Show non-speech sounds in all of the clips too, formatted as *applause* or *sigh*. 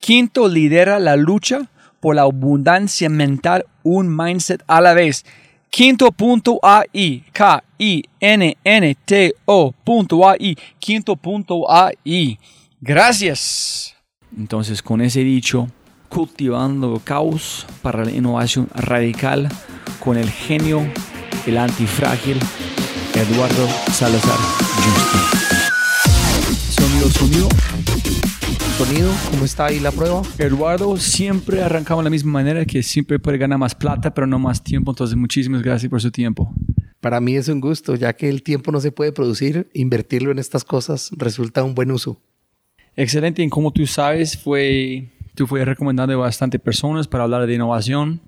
Quinto lidera la lucha por la abundancia mental, un mindset a la vez. Quinto.ai, K-I-N-N-T-O.ai, quinto.ai. Gracias. Entonces, con ese dicho, cultivando caos para la innovación radical con el genio, el antifrágil, Eduardo Salazar Justo. Sonido, sonido. Sonido, ¿cómo está ahí la prueba? Eduardo siempre arrancamos de la misma manera que siempre puede ganar más plata, pero no más tiempo. Entonces, muchísimas gracias por su tiempo. Para mí es un gusto, ya que el tiempo no se puede producir, invertirlo en estas cosas resulta un buen uso. excelente. Y como tú sabes, fue, tú fuiste recomendando a bastante personas para hablar de innovación.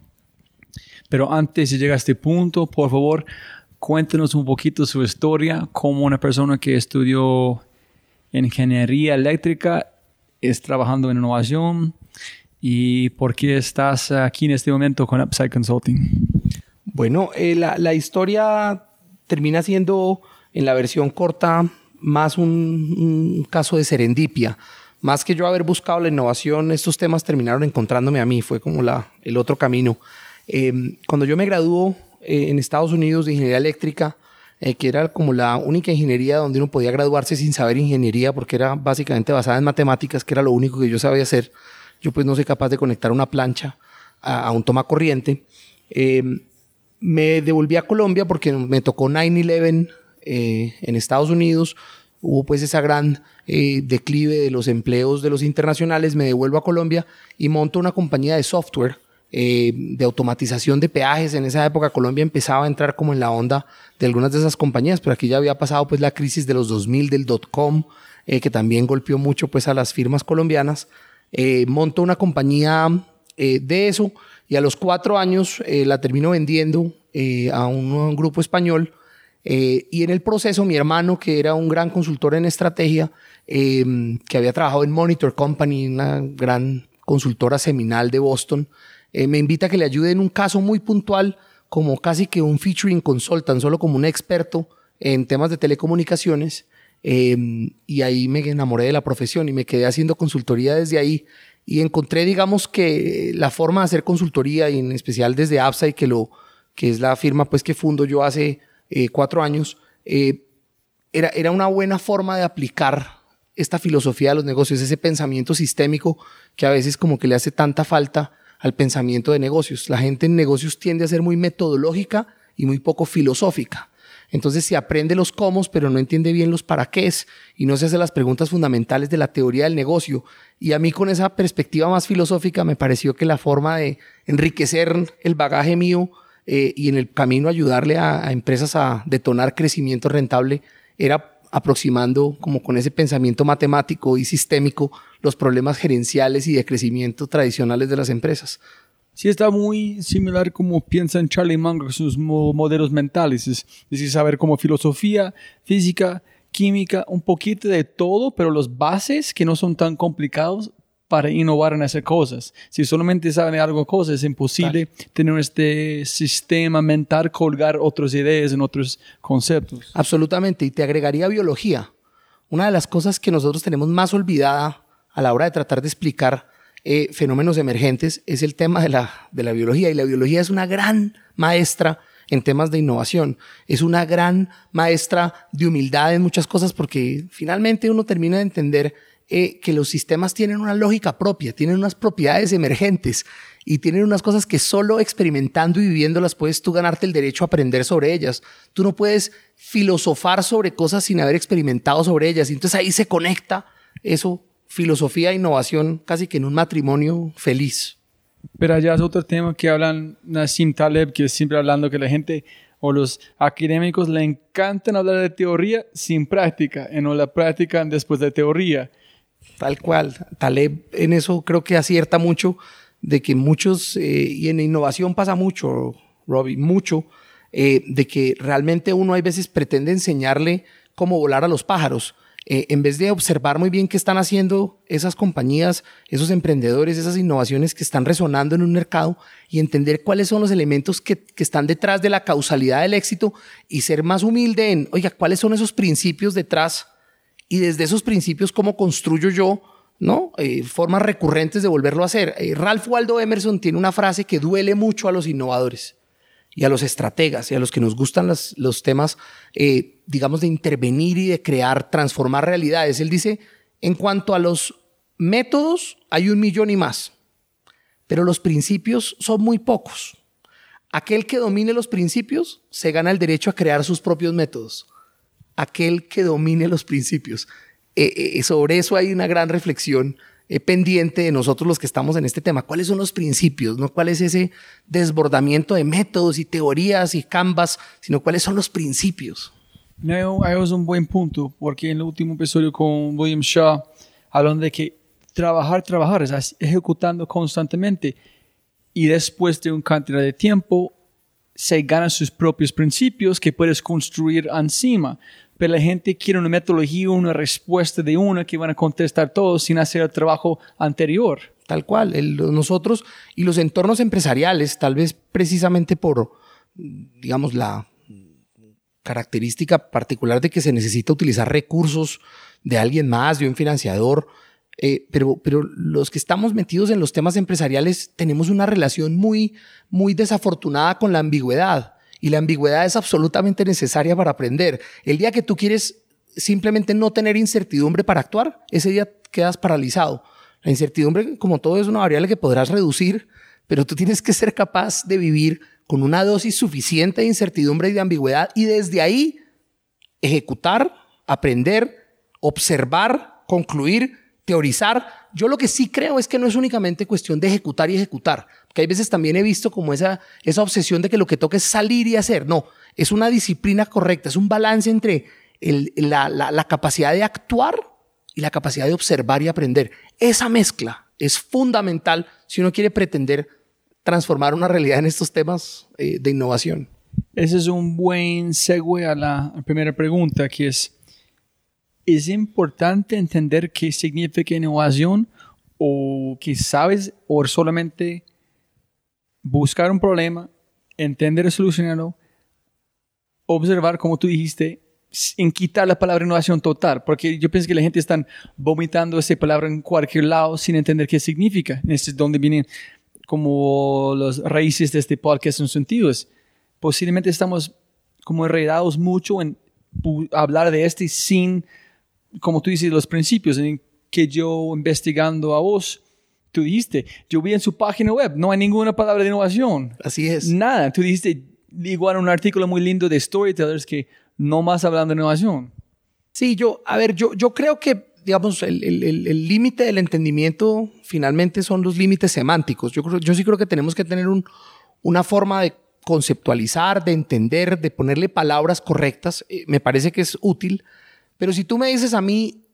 Pero antes de llegar a este punto, por favor, cuéntenos un poquito su historia como una persona que estudió ingeniería eléctrica, es trabajando en innovación y por qué estás aquí en este momento con Upside Consulting. Bueno, eh, la, la historia termina siendo en la versión corta más un, caso de serendipia. Más que yo haber buscado la innovación, estos temas terminaron encontrándome a mí, fue como la, el otro camino. Eh, cuando yo me graduó eh, en Estados Unidos de ingeniería eléctrica, eh, que era como la única ingeniería donde uno podía graduarse sin saber ingeniería, porque era básicamente basada en matemáticas, que era lo único que yo sabía hacer. Yo pues no soy capaz de conectar una plancha a, un toma corriente. Eh, me devolví a Colombia porque me tocó 9-11 eh, en Estados Unidos. Hubo pues esa gran eh, declive de los empleos de los internacionales. Me devuelvo a Colombia y monto una compañía de software eh, de automatización de peajes. En esa época Colombia empezaba a entrar como en la onda de algunas de esas compañías, pero aquí ya había pasado pues la crisis de los 2000 del dot-com, eh, que también golpeó mucho pues a las firmas colombianas. Eh, monto una compañía eh, de eso y a los cuatro años eh, la termino vendiendo a un, un grupo español. Y en el proceso, mi hermano, que era un gran consultor en estrategia, que había trabajado en Monitor Company, una gran consultora seminal de Boston, eh, me invita a que le ayude en un caso muy puntual, como casi que un featuring consultant, solo como un experto en temas de telecomunicaciones. Eh, y ahí me enamoré de la profesión y me quedé haciendo consultoría desde ahí. Y encontré, digamos, que la forma de hacer consultoría, y en especial desde Upside, que, lo, que es la firma pues, que fundo yo hace eh, cuatro años, eh, era, era una buena forma de aplicar esta filosofía de los negocios, ese pensamiento sistémico que a veces como que le hace tanta falta al pensamiento de negocios. La gente en negocios tiende a ser muy metodológica y muy poco filosófica. Entonces se aprende los cómo, pero no entiende bien los para qué y no se hace las preguntas fundamentales de la teoría del negocio. Y a mí con esa perspectiva más filosófica me pareció que la forma de enriquecer el bagaje mío eh, y en el camino ayudarle a empresas a detonar crecimiento rentable era aproximando como con ese pensamiento matemático y sistémico los problemas gerenciales y de crecimiento tradicionales de las empresas. Sí, está muy similar como piensan Charlie Munger sus mo- modelos mentales. Es decir, saber como filosofía, física, química, un poquito de todo, pero los bases que no son tan complicados para innovar en esas cosas. Si solamente saben algo cosas, es imposible tener este sistema mental, colgar otras ideas en otros conceptos. Absolutamente. Y te agregaría biología. Una de las cosas que nosotros tenemos más olvidada a la hora de tratar de explicar eh, fenómenos emergentes es el tema de la, de la biología. Y la biología es una gran maestra en temas de innovación. Es una gran maestra de humildad en muchas cosas porque finalmente uno termina de entender eh, que los sistemas tienen una lógica propia, tienen unas propiedades emergentes y tienen unas cosas que solo experimentando y viviéndolas puedes tú ganarte el derecho a aprender sobre ellas. Tú no puedes filosofar sobre cosas sin haber experimentado sobre ellas. Entonces ahí se conecta eso, filosofía e innovación, casi que en un matrimonio feliz. Pero allá es otro tema que hablan Nassim Taleb, que es siempre hablando que la gente o los académicos le encantan hablar de teoría sin práctica, y no la práctica después de teoría. Tal cual. Taleb en eso creo que acierta mucho de que muchos, eh, y en innovación pasa mucho, Robbie, mucho, eh, de que realmente uno hay veces pretende enseñarle cómo volar a los pájaros. Eh, en vez de observar muy bien qué están haciendo esas compañías, esos emprendedores, esas innovaciones que están resonando en un mercado y entender cuáles son los elementos que, que están detrás de la causalidad del éxito y ser más humilde en, oiga, cuáles son esos principios detrás y desde esos principios cómo construyo yo, ¿no? Eh, formas recurrentes de volverlo a hacer. Eh, Ralph Waldo Emerson tiene una frase que duele mucho a los innovadores y a los estrategas y a los que nos gustan las- los temas, eh, digamos, de intervenir y de crear, transformar realidades. Él dice, en cuanto a los métodos, hay un millón y más, pero los principios son muy pocos. Aquel que domine los principios se gana el derecho a crear sus propios métodos. Aquel que domine los principios. Eh, eh, sobre eso hay una gran reflexión eh, pendiente de nosotros los que estamos en este tema. ¿Cuáles son los principios? No cuál es ese desbordamiento de métodos y teorías y canvas, sino cuáles son los principios. No, es un buen punto, porque en el último episodio con William Shaw hablan de que trabajar, trabajar, es ejecutando constantemente y después de un cantidad de tiempo se ganan sus propios principios que puedes construir encima. Pero la gente quiere una metodología, una respuesta de una que van a contestar todos sin hacer el trabajo anterior. Tal cual. nosotros y los entornos empresariales, tal vez precisamente por, digamos, la característica particular de que se necesita utilizar recursos de alguien más, de un financiador, eh, pero, pero los que estamos metidos en los temas empresariales tenemos una relación muy, muy desafortunada con la ambigüedad. Y la ambigüedad es absolutamente necesaria para aprender. El día que tú quieres simplemente no tener incertidumbre para actuar, ese día quedas paralizado. La incertidumbre, como todo, es una variable que podrás reducir, pero tú tienes que ser capaz de vivir con una dosis suficiente de incertidumbre y de ambigüedad y desde ahí ejecutar, aprender, observar, concluir teorizar. Yo lo que sí creo es que no es únicamente cuestión de ejecutar y ejecutar, porque hay veces también he visto como esa, esa obsesión de que lo que toca es salir y hacer. No, es una disciplina correcta, es un balance entre la, la capacidad de actuar y la capacidad de observar y aprender. Esa mezcla es fundamental si uno quiere pretender transformar una realidad en estos temas eh, de innovación. Ese es un buen segue a la primera pregunta, que es, es importante entender qué significa innovación o que sabes o solamente buscar un problema, entender y solucionarlo, observar, como tú dijiste, en quitar la palabra innovación total, porque yo pienso que la gente está vomitando esa palabra en cualquier lado sin entender qué significa. Este es donde vienen como las raíces de este podcast en sentidos. Posiblemente estamos como enredados mucho en hablar de este sin como tú dices, los principios en que yo investigando a vos, tú dijiste, yo vi en su página web, no hay ninguna palabra de innovación. Así es. Nada. Tú dijiste igual un artículo muy lindo de Storytellers que no más hablando de innovación. Sí, yo, a ver, yo, yo creo que, digamos, el límite del entendimiento finalmente son los límites semánticos. Yo, yo sí creo que tenemos que tener un, una forma de conceptualizar, de entender, de ponerle palabras correctas. Eh, me parece que es útil pero si tú me dices a mí,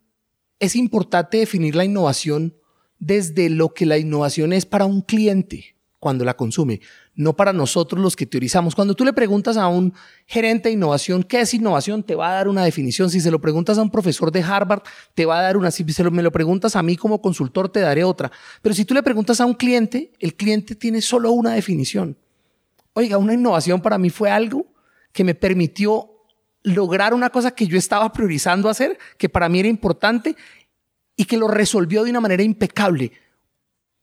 es importante definir la innovación desde lo que la innovación es para un cliente cuando la consume, no para nosotros los que teorizamos. Cuando tú le preguntas a un gerente de innovación qué es innovación, te va a dar una definición. Si se lo preguntas a un profesor de Harvard, te va a dar una. Si me lo preguntas a mí como consultor, te daré otra. Pero si tú le preguntas a un cliente, el cliente tiene solo una definición. Oiga, una innovación para mí fue algo que me permitió lograr una cosa que yo estaba priorizando hacer, que para mí era importante y que lo resolvió de una manera impecable.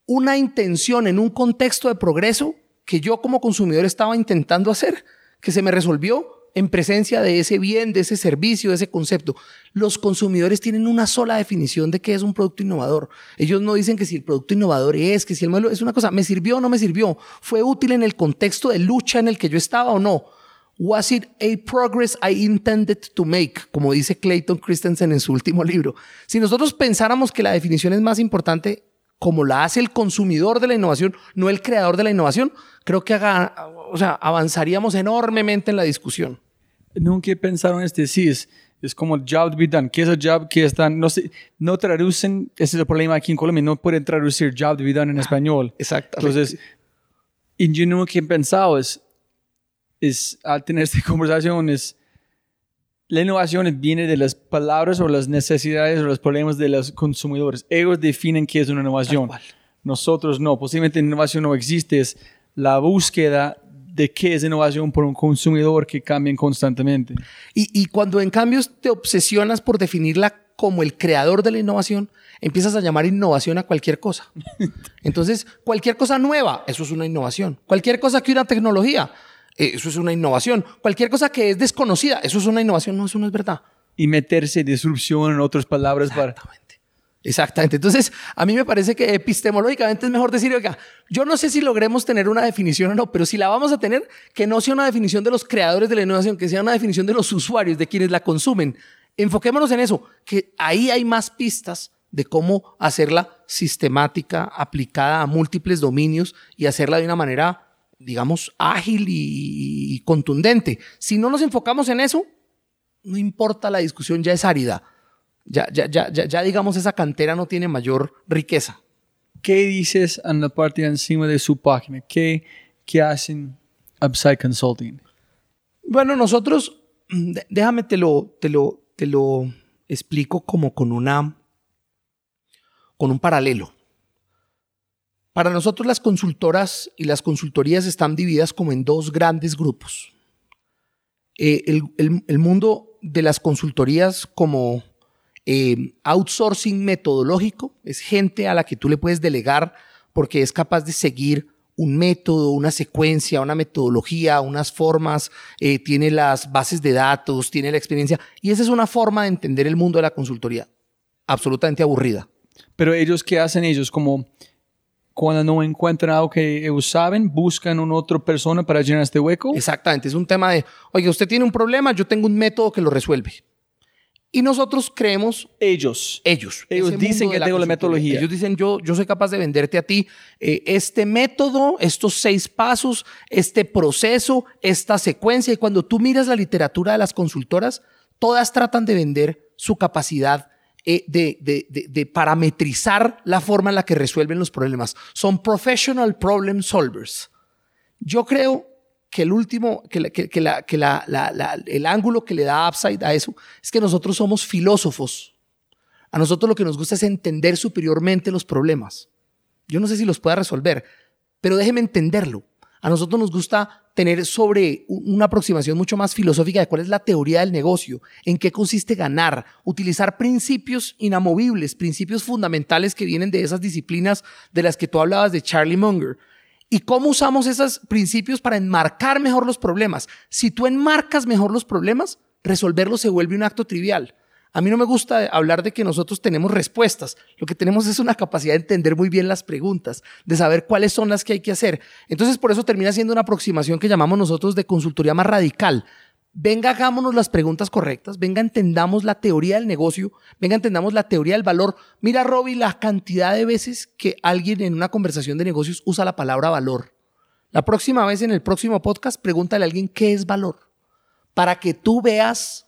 Una intención en un contexto de progreso que yo como consumidor estaba intentando hacer, que se me resolvió en presencia de ese bien, de ese servicio, de ese concepto. Los consumidores tienen una sola definición de qué es un producto innovador. Ellos no dicen que si el producto innovador es, que si el modelo es una cosa, me sirvió o no me sirvió, fue útil en el contexto de lucha en el que yo estaba o no. Was it a progress I intended to make? Como dice Clayton Christensen en su último libro. Si nosotros pensáramos que la definición es más importante como la hace el consumidor de la innovación, no el creador de la innovación, creo que o sea, avanzaríamos enormemente en la discusión. Nunca pensaron este sí, es, es como el job to be done. ¿Qué es el job que están? No, sé, no traducen, ese es el problema aquí en Colombia, no pueden traducir job to be done en español. Exacto. Entonces, y yo nunca he pensado es, es, al tener esta *laughs* conversación es, la innovación viene de las palabras o las necesidades o los problemas de los consumidores. Ellos definen qué es una innovación. Nosotros no. Posiblemente innovación no existe. Es la búsqueda de qué es innovación por un consumidor que cambia constantemente. Y, y cuando en cambio te obsesionas por definirla como el creador de la innovación, empiezas a llamar innovación a cualquier cosa. *laughs* Entonces, cualquier cosa nueva, eso es una innovación. Cualquier cosa que una tecnología, eso es una innovación. Cualquier cosa que es desconocida, eso es una innovación, no, eso no es verdad. Y meterse disrupción en otras palabras Exactamente. Exactamente. Entonces, a mí me parece que epistemológicamente es mejor decir, oiga, yo no sé si logremos tener una definición o no, pero si la vamos a tener, que no sea una definición de los creadores de la innovación, que sea una definición de los usuarios, de quienes la consumen. Enfoquémonos en eso, que ahí hay más pistas de cómo hacerla sistemática, aplicada a múltiples dominios y hacerla de una manera digamos, ágil y, contundente. Si no nos enfocamos en eso, no importa la discusión, ya es árida. Ya, ya, ya, ya, ya digamos esa cantera no tiene mayor riqueza. ¿Qué dices en la parte de encima de su página? ¿Qué, qué hacen Upside Consulting? Bueno, nosotros, mm, déjame te lo, te lo, te lo explico como con una, con un paralelo. Para nosotros las consultoras y las consultorías están divididas como en dos grandes grupos. Eh, el, mundo de las consultorías como eh, outsourcing metodológico es gente a la que tú le puedes delegar porque es capaz de seguir un método, una secuencia, una metodología, unas formas, eh, tiene las bases de datos, tiene la experiencia. Y esa es una forma de entender el mundo de la consultoría absolutamente aburrida. Pero ellos, ¿qué hacen ellos? Como cuando no encuentran algo que ellos saben, buscan una otra persona para llenar este hueco. Exactamente, es un tema de, oye, usted tiene un problema, yo tengo un método que lo resuelve. Y nosotros creemos ellos. ellos. Ellos dicen que tengo la metodología. Ellos dicen, yo, yo soy capaz de venderte a ti eh, este método, estos seis pasos, este proceso, esta secuencia. Y cuando tú miras la literatura de las consultoras, todas tratan de vender su capacidad eh, de, de- de- parametrizar la forma en la que resuelven los problemas. Son professional problem solvers. Yo creo que el último, que, que- que la- que la- el ángulo que le da Upside a eso es que nosotros somos filósofos. A nosotros lo que nos gusta es entender superiormente los problemas. Yo no sé si los pueda resolver, pero déjeme entenderlo. A nosotros nos gusta tener sobre una aproximación mucho más filosófica de cuál es la teoría del negocio, en qué consiste ganar, utilizar principios inamovibles, principios fundamentales que vienen de esas disciplinas de las que tú hablabas de Charlie Munger. ¿Y cómo usamos esos principios para enmarcar mejor los problemas? Si tú enmarcas mejor los problemas, resolverlos se vuelve un acto trivial. A mí no me gusta hablar de que nosotros tenemos respuestas. Lo que tenemos es una capacidad de entender muy bien las preguntas, de saber cuáles son las que hay que hacer. Entonces, por eso termina siendo una aproximación que llamamos nosotros de consultoría más radical. Venga, hagámonos las preguntas correctas, venga, entendamos la teoría del negocio, venga, entendamos la teoría del valor. Mira, Robbie, la cantidad de veces que alguien en una conversación de negocios usa la palabra valor. La próxima vez en el próximo podcast, pregúntale a alguien qué es valor, para que tú veas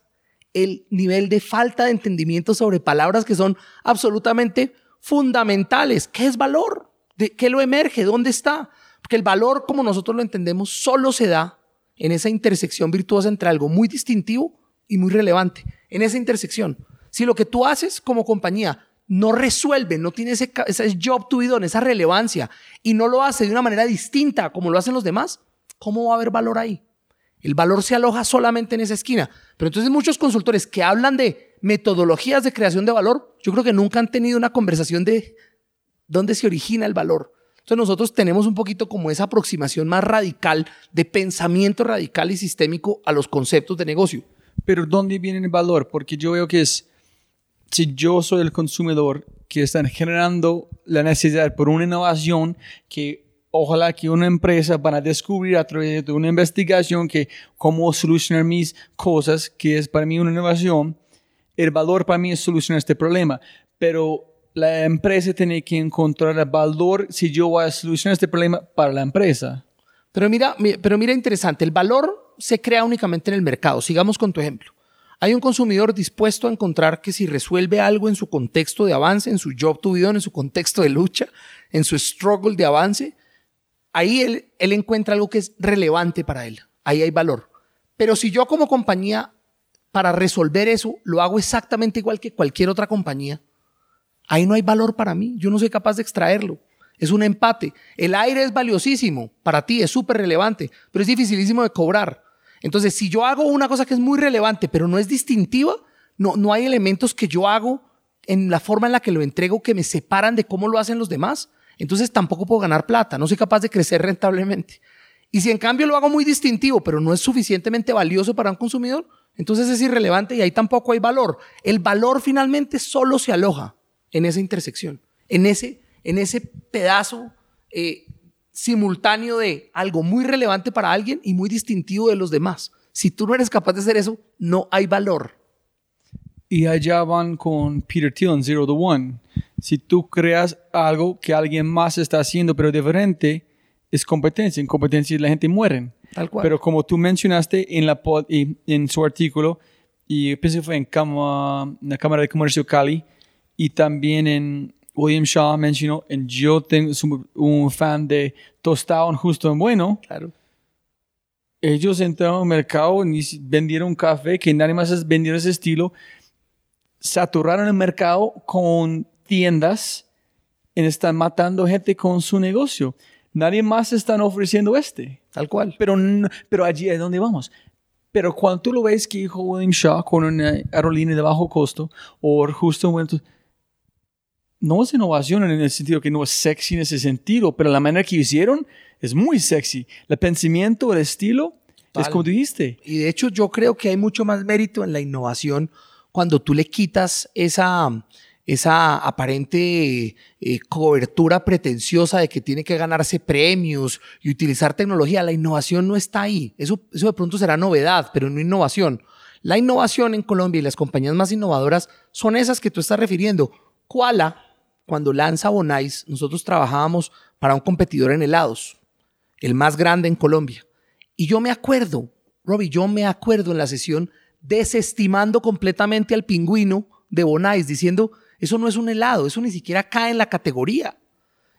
el nivel de falta de entendimiento sobre palabras que son absolutamente fundamentales. ¿Qué es valor? ¿De qué lo emerge? ¿Dónde está? Porque el valor, como nosotros lo entendemos, solo se da en esa intersección virtuosa entre algo muy distintivo y muy relevante. En esa intersección. Si lo que tú haces como compañía no resuelve, no tiene ese, job to be esa relevancia, y no lo hace de una manera distinta como lo hacen los demás, ¿cómo va a haber valor ahí? El valor se aloja solamente en esa esquina. Pero entonces muchos consultores que hablan de metodologías de creación de valor, yo creo que nunca han tenido una conversación de dónde se origina el valor. Entonces nosotros tenemos un poquito como esa aproximación más radical de pensamiento radical y sistémico a los conceptos de negocio. Pero ¿dónde viene el valor? Porque yo veo que es, si yo soy el consumidor que están generando la necesidad por una innovación que ojalá que una empresa van a descubrir a través de una investigación que cómo solucionar mis cosas, que es para mí una innovación, el valor para mí es solucionar este problema. Pero la empresa tiene que encontrar el valor si yo voy a solucionar este problema para la empresa. Pero mira, mi- pero mira interesante, el valor se crea únicamente en el mercado. Sigamos con tu ejemplo. Hay un consumidor dispuesto a encontrar que si resuelve algo en su contexto de avance, en su job to be done, en su contexto de lucha, en su struggle de avance, ahí él, encuentra algo que es relevante para él. Ahí hay valor. Pero si yo como compañía, para resolver eso, lo hago exactamente igual que cualquier otra compañía, ahí no hay valor para mí. Yo no soy capaz de extraerlo. Es un empate. El aire es valiosísimo para ti, es súper relevante, pero es dificilísimo de cobrar. Entonces, si yo hago una cosa que es muy relevante, pero no es distintiva, no, no hay elementos que yo hago en la forma en la que lo entrego que me separan de cómo lo hacen los demás, entonces tampoco puedo ganar plata, no soy capaz de crecer *laughs* rentablemente. Y si en cambio lo hago muy distintivo, pero no es suficientemente valioso para un consumidor, entonces es irrelevante y ahí tampoco hay valor. El valor finalmente solo se aloja en esa intersección, en ese, en ese pedazo eh, simultáneo de algo muy relevante para alguien y muy distintivo de los demás. Si tú no eres capaz de hacer eso, no hay valor. Y allá van con Peter Thiel en Zero to One. Si tú creas algo que alguien más está haciendo pero diferente, es competencia. En competencia la gente muere. Tal cual. Pero como tú mencionaste en, la pod- y en su artículo, y pensé que fue en, cama, en la Cámara de Comercio Cali y también en William Shaw mencionó, en yo tengo soy un fan de Tostado en Justo en Bueno. Claro. Ellos entraron al mercado y vendieron café que nadie más vendió ese estilo. Saturaron el mercado con tiendas y están matando gente con su negocio. Nadie más están ofreciendo este. Tal cual. Pero, pero allí es donde vamos. Pero cuando tú lo ves que dijo William Shaw con una aerolínea de bajo costo o justo en buen- no es innovación en el sentido que no es sexy en ese sentido, pero la manera que hicieron es muy sexy. El pensamiento, el estilo, es como dijiste. Y de hecho yo creo que hay mucho más mérito en la innovación cuando tú le quitas esa, esa aparente eh, cobertura pretenciosa de que tiene que ganarse premios y utilizar tecnología. La innovación no está ahí. Eso, de pronto será novedad, pero no innovación. La innovación en Colombia y las compañías más innovadoras son esas que tú estás refiriendo. Koala, cuando lanza Bonais, nosotros trabajábamos para un competidor en helados, el más grande en Colombia. Y yo me acuerdo, Robbie, yo me acuerdo en la sesión desestimando completamente al pingüino de Bonais, diciendo, eso no es un helado, eso ni siquiera cae en la categoría.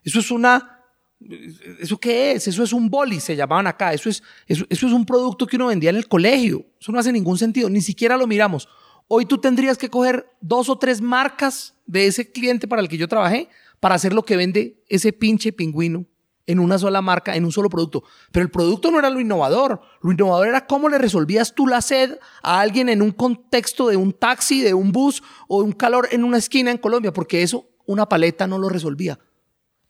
Eso es una... ¿Eso qué es? Eso es un boli, se llamaban acá. Eso es, eso, eso es un producto que uno vendía en el colegio. Eso no hace ningún sentido. Ni siquiera lo miramos. Hoy tú tendrías que coger dos o tres marcas de ese cliente para el que yo trabajé para hacer lo que vende ese pinche pingüino en una sola marca, en un solo producto. Pero el producto no era lo innovador. Lo innovador era cómo le resolvías tú la sed a alguien en un contexto de un taxi, de un bus o un calor en una esquina en Colombia, porque eso una paleta no lo resolvía.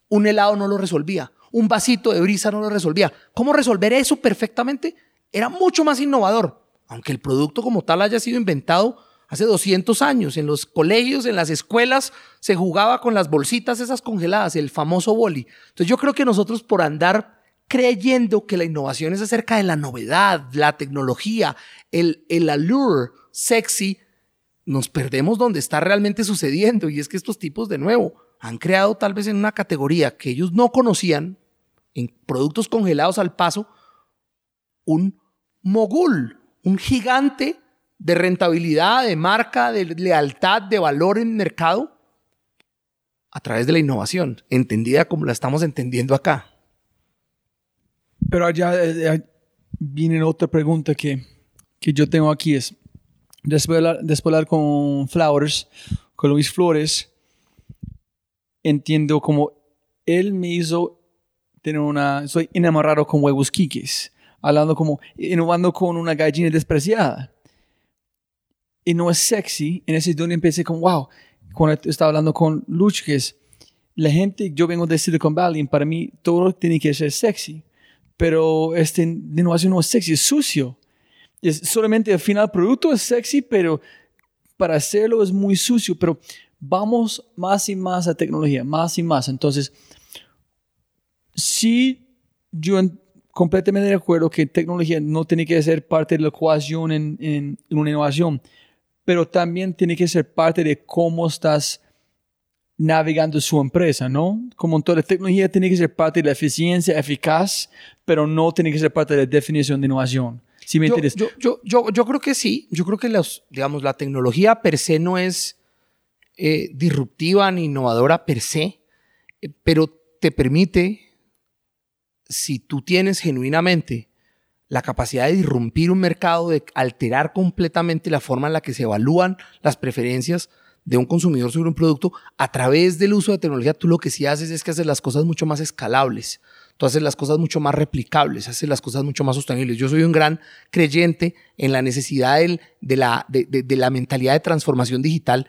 Un helado no lo resolvía. Un vasito de brisa no lo resolvía. ¿Cómo resolver eso perfectamente? Era mucho más innovador. Aunque el producto como tal haya sido inventado hace 200 años. En los colegios, en las escuelas, se jugaba con las bolsitas esas congeladas, el famoso boli. Entonces yo creo que nosotros por andar creyendo que la innovación es acerca de la novedad, la tecnología, el, el allure sexy, nos perdemos donde está realmente sucediendo. Y es que estos tipos, de nuevo, han creado tal vez en una categoría que ellos no conocían, en productos congelados al paso, un mogul, un gigante de rentabilidad, de marca, de lealtad, de valor en mercado, a través de la innovación, entendida como la estamos entendiendo acá. Pero allá eh, viene otra pregunta que, que yo tengo aquí es, después de hablar con Flowers, con Luis Flores, entiendo como él me hizo tener una, soy enamorado con huevos quiques, hablando como, innovando con una gallina despreciada. Y no es sexy, en ese donde empecé con, wow, cuando estaba hablando con Luch, que es, la gente, yo vengo de Silicon Valley, y para mí todo tiene que ser sexy pero este innovación no es sexy, es sucio. Es solamente el final producto es sexy, pero para hacerlo es muy sucio. Pero vamos más y más a tecnología, más y más. Entonces, sí, yo en- completamente de acuerdo que tecnología no tiene que ser parte de la ecuación en- en una innovación, pero también tiene que ser parte de cómo estás navegando su empresa, ¿no? Como toda la tecnología tiene que ser parte de la eficiencia eficaz, pero no tiene que ser parte de la definición de innovación. ¿Sí me Yo, entiendes? yo, yo, yo, yo creo que sí. Yo creo que los, digamos, la tecnología per se no es eh, disruptiva ni innovadora per se, eh, pero te permite, si tú tienes genuinamente la capacidad de irrumpir un mercado, de alterar completamente la forma en la que se evalúan las preferencias de un consumidor sobre un producto, a través del uso de tecnología, tú lo que sí haces es que haces las cosas mucho más escalables. Tú haces las cosas mucho más replicables, haces las cosas mucho más sostenibles. Yo soy un gran creyente en la necesidad del- de, la, de- de- de la mentalidad de transformación digital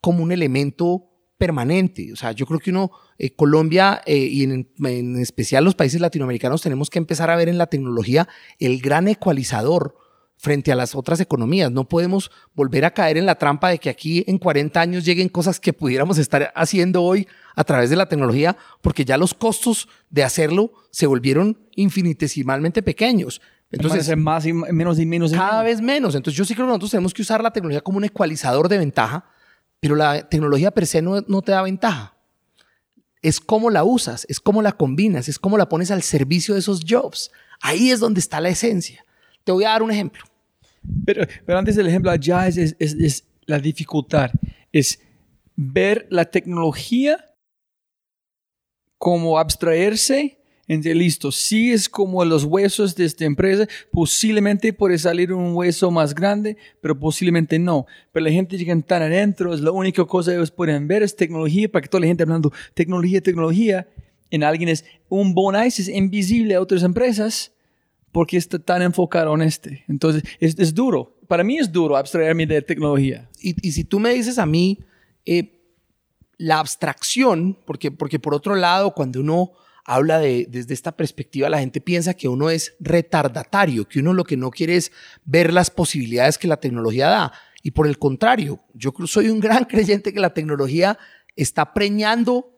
como un elemento permanente. O sea, yo creo que uno, eh, Colombia eh, y en, en especial los países latinoamericanos, tenemos que empezar a ver en la tecnología el gran ecualizador frente a las otras economías. No podemos volver a caer en la trampa de que aquí en 40 años lleguen cosas que pudiéramos estar haciendo hoy a través de la tecnología, porque ya los costos de hacerlo se volvieron infinitesimalmente pequeños. Entonces, más y menos y menos. y cada menos. vez menos. Entonces yo sí creo que nosotros tenemos que usar la tecnología como un ecualizador de ventaja, pero la tecnología per se no, te da ventaja. Es cómo la usas, es cómo la combinas, es cómo la pones al servicio de esos jobs. Ahí es donde está la esencia. Te voy a dar un ejemplo. Pero, pero antes del ejemplo allá es, es, es, es la dificultad, es ver la tecnología como abstraerse entre listo, si es como los huesos de esta empresa, posiblemente puede salir un hueso más grande, pero posiblemente no. Pero la gente llega tan adentro, es la única cosa que ellos pueden ver es tecnología, para que toda la gente hablando tecnología, tecnología, en alguien es un bonus, es invisible a otras empresas porque está tan enfocado en este. Entonces, es, es duro. Para mí es duro abstraerme de tecnología. Y, y si tú me dices a mí, eh, la abstracción, porque, porque por otro lado, cuando uno habla de, desde esta perspectiva, la gente piensa que uno es retardatario, que uno lo que no quiere es ver las posibilidades que la tecnología da. Y por el contrario, yo soy un gran *laughs* creyente que la tecnología está preñando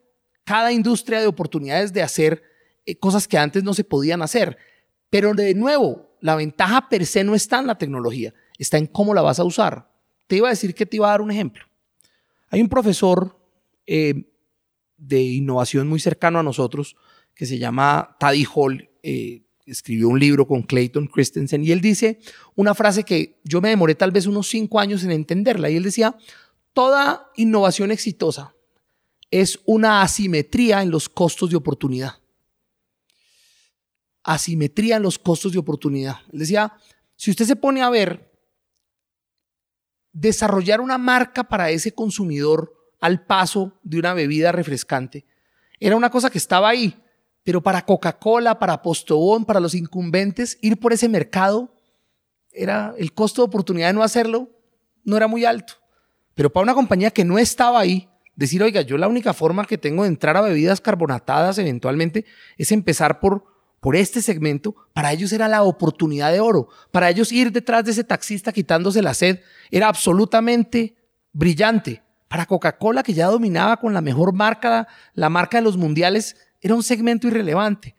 cada industria de oportunidades de hacer eh, cosas que antes no se podían hacer. Pero de nuevo, la ventaja per se no está en la tecnología, está en cómo la vas a usar. Te iba a decir que te iba a dar un ejemplo. Hay un profesor eh, de innovación muy cercano a nosotros que se llama Taddy Hall, eh, escribió un libro con Clayton Christensen y él dice una frase que yo me demoré tal vez unos cinco años en entenderla y él decía, toda innovación exitosa es una asimetría en los costos de oportunidad. Asimetría en los costos de oportunidad. Él decía, si usted se pone a ver, desarrollar una marca para ese consumidor al paso de una bebida refrescante era una cosa que estaba ahí, pero para Coca-Cola, para Postobón, para los incumbentes, ir por ese mercado, era el costo de oportunidad de no hacerlo no era muy alto. Pero para una compañía que no estaba ahí, decir, oiga, yo la única forma que tengo de entrar a bebidas carbonatadas eventualmente es empezar por, por este segmento, para ellos era la oportunidad de oro. Para ellos ir detrás de ese taxista quitándose la sed era absolutamente brillante. Para Coca-Cola, que ya dominaba con la mejor marca, la marca de los mundiales, era un segmento irrelevante.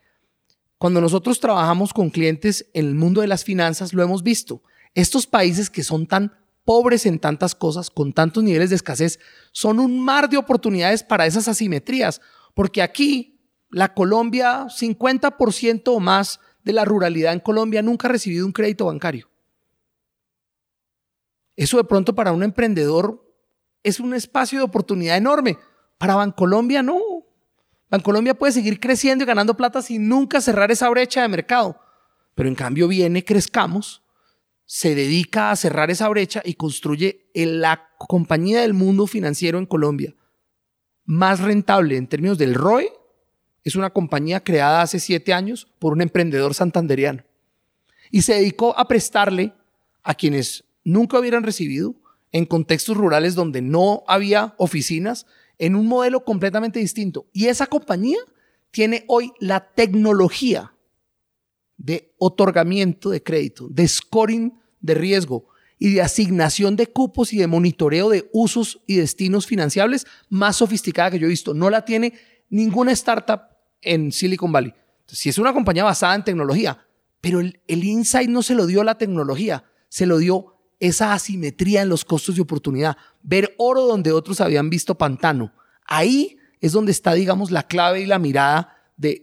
Cuando nosotros trabajamos con clientes en el mundo de las finanzas, lo hemos visto. Estos países que son tan pobres en tantas cosas, con tantos niveles de escasez, son un mar de oportunidades para esas asimetrías, porque aquí la Colombia, 50% o más de la ruralidad en Colombia nunca ha recibido un crédito bancario. Eso de pronto para un emprendedor es un espacio de oportunidad enorme. Para Bancolombia no. Bancolombia puede seguir creciendo y ganando plata sin nunca cerrar esa brecha de mercado. Pero en cambio viene Crezcamos, se dedica a cerrar esa brecha y construye la compañía del mundo financiero en Colombia más rentable en términos del ROE. Es una compañía creada hace siete años por un emprendedor santanderiano. Y se dedicó a prestarle a quienes nunca hubieran recibido en contextos rurales donde no había oficinas en un modelo completamente distinto. Y esa compañía tiene hoy la tecnología de otorgamiento de crédito, de scoring de riesgo y de asignación de cupos y de monitoreo de usos y destinos financiables más sofisticada que yo he visto. No la tiene ninguna startup en Silicon Valley. si es una compañía basada en tecnología, pero el, el insight no se lo dio la tecnología, se lo dio esa asimetría en los costos de oportunidad, ver oro donde otros habían visto pantano. Ahí es donde está, digamos, la clave y la mirada de,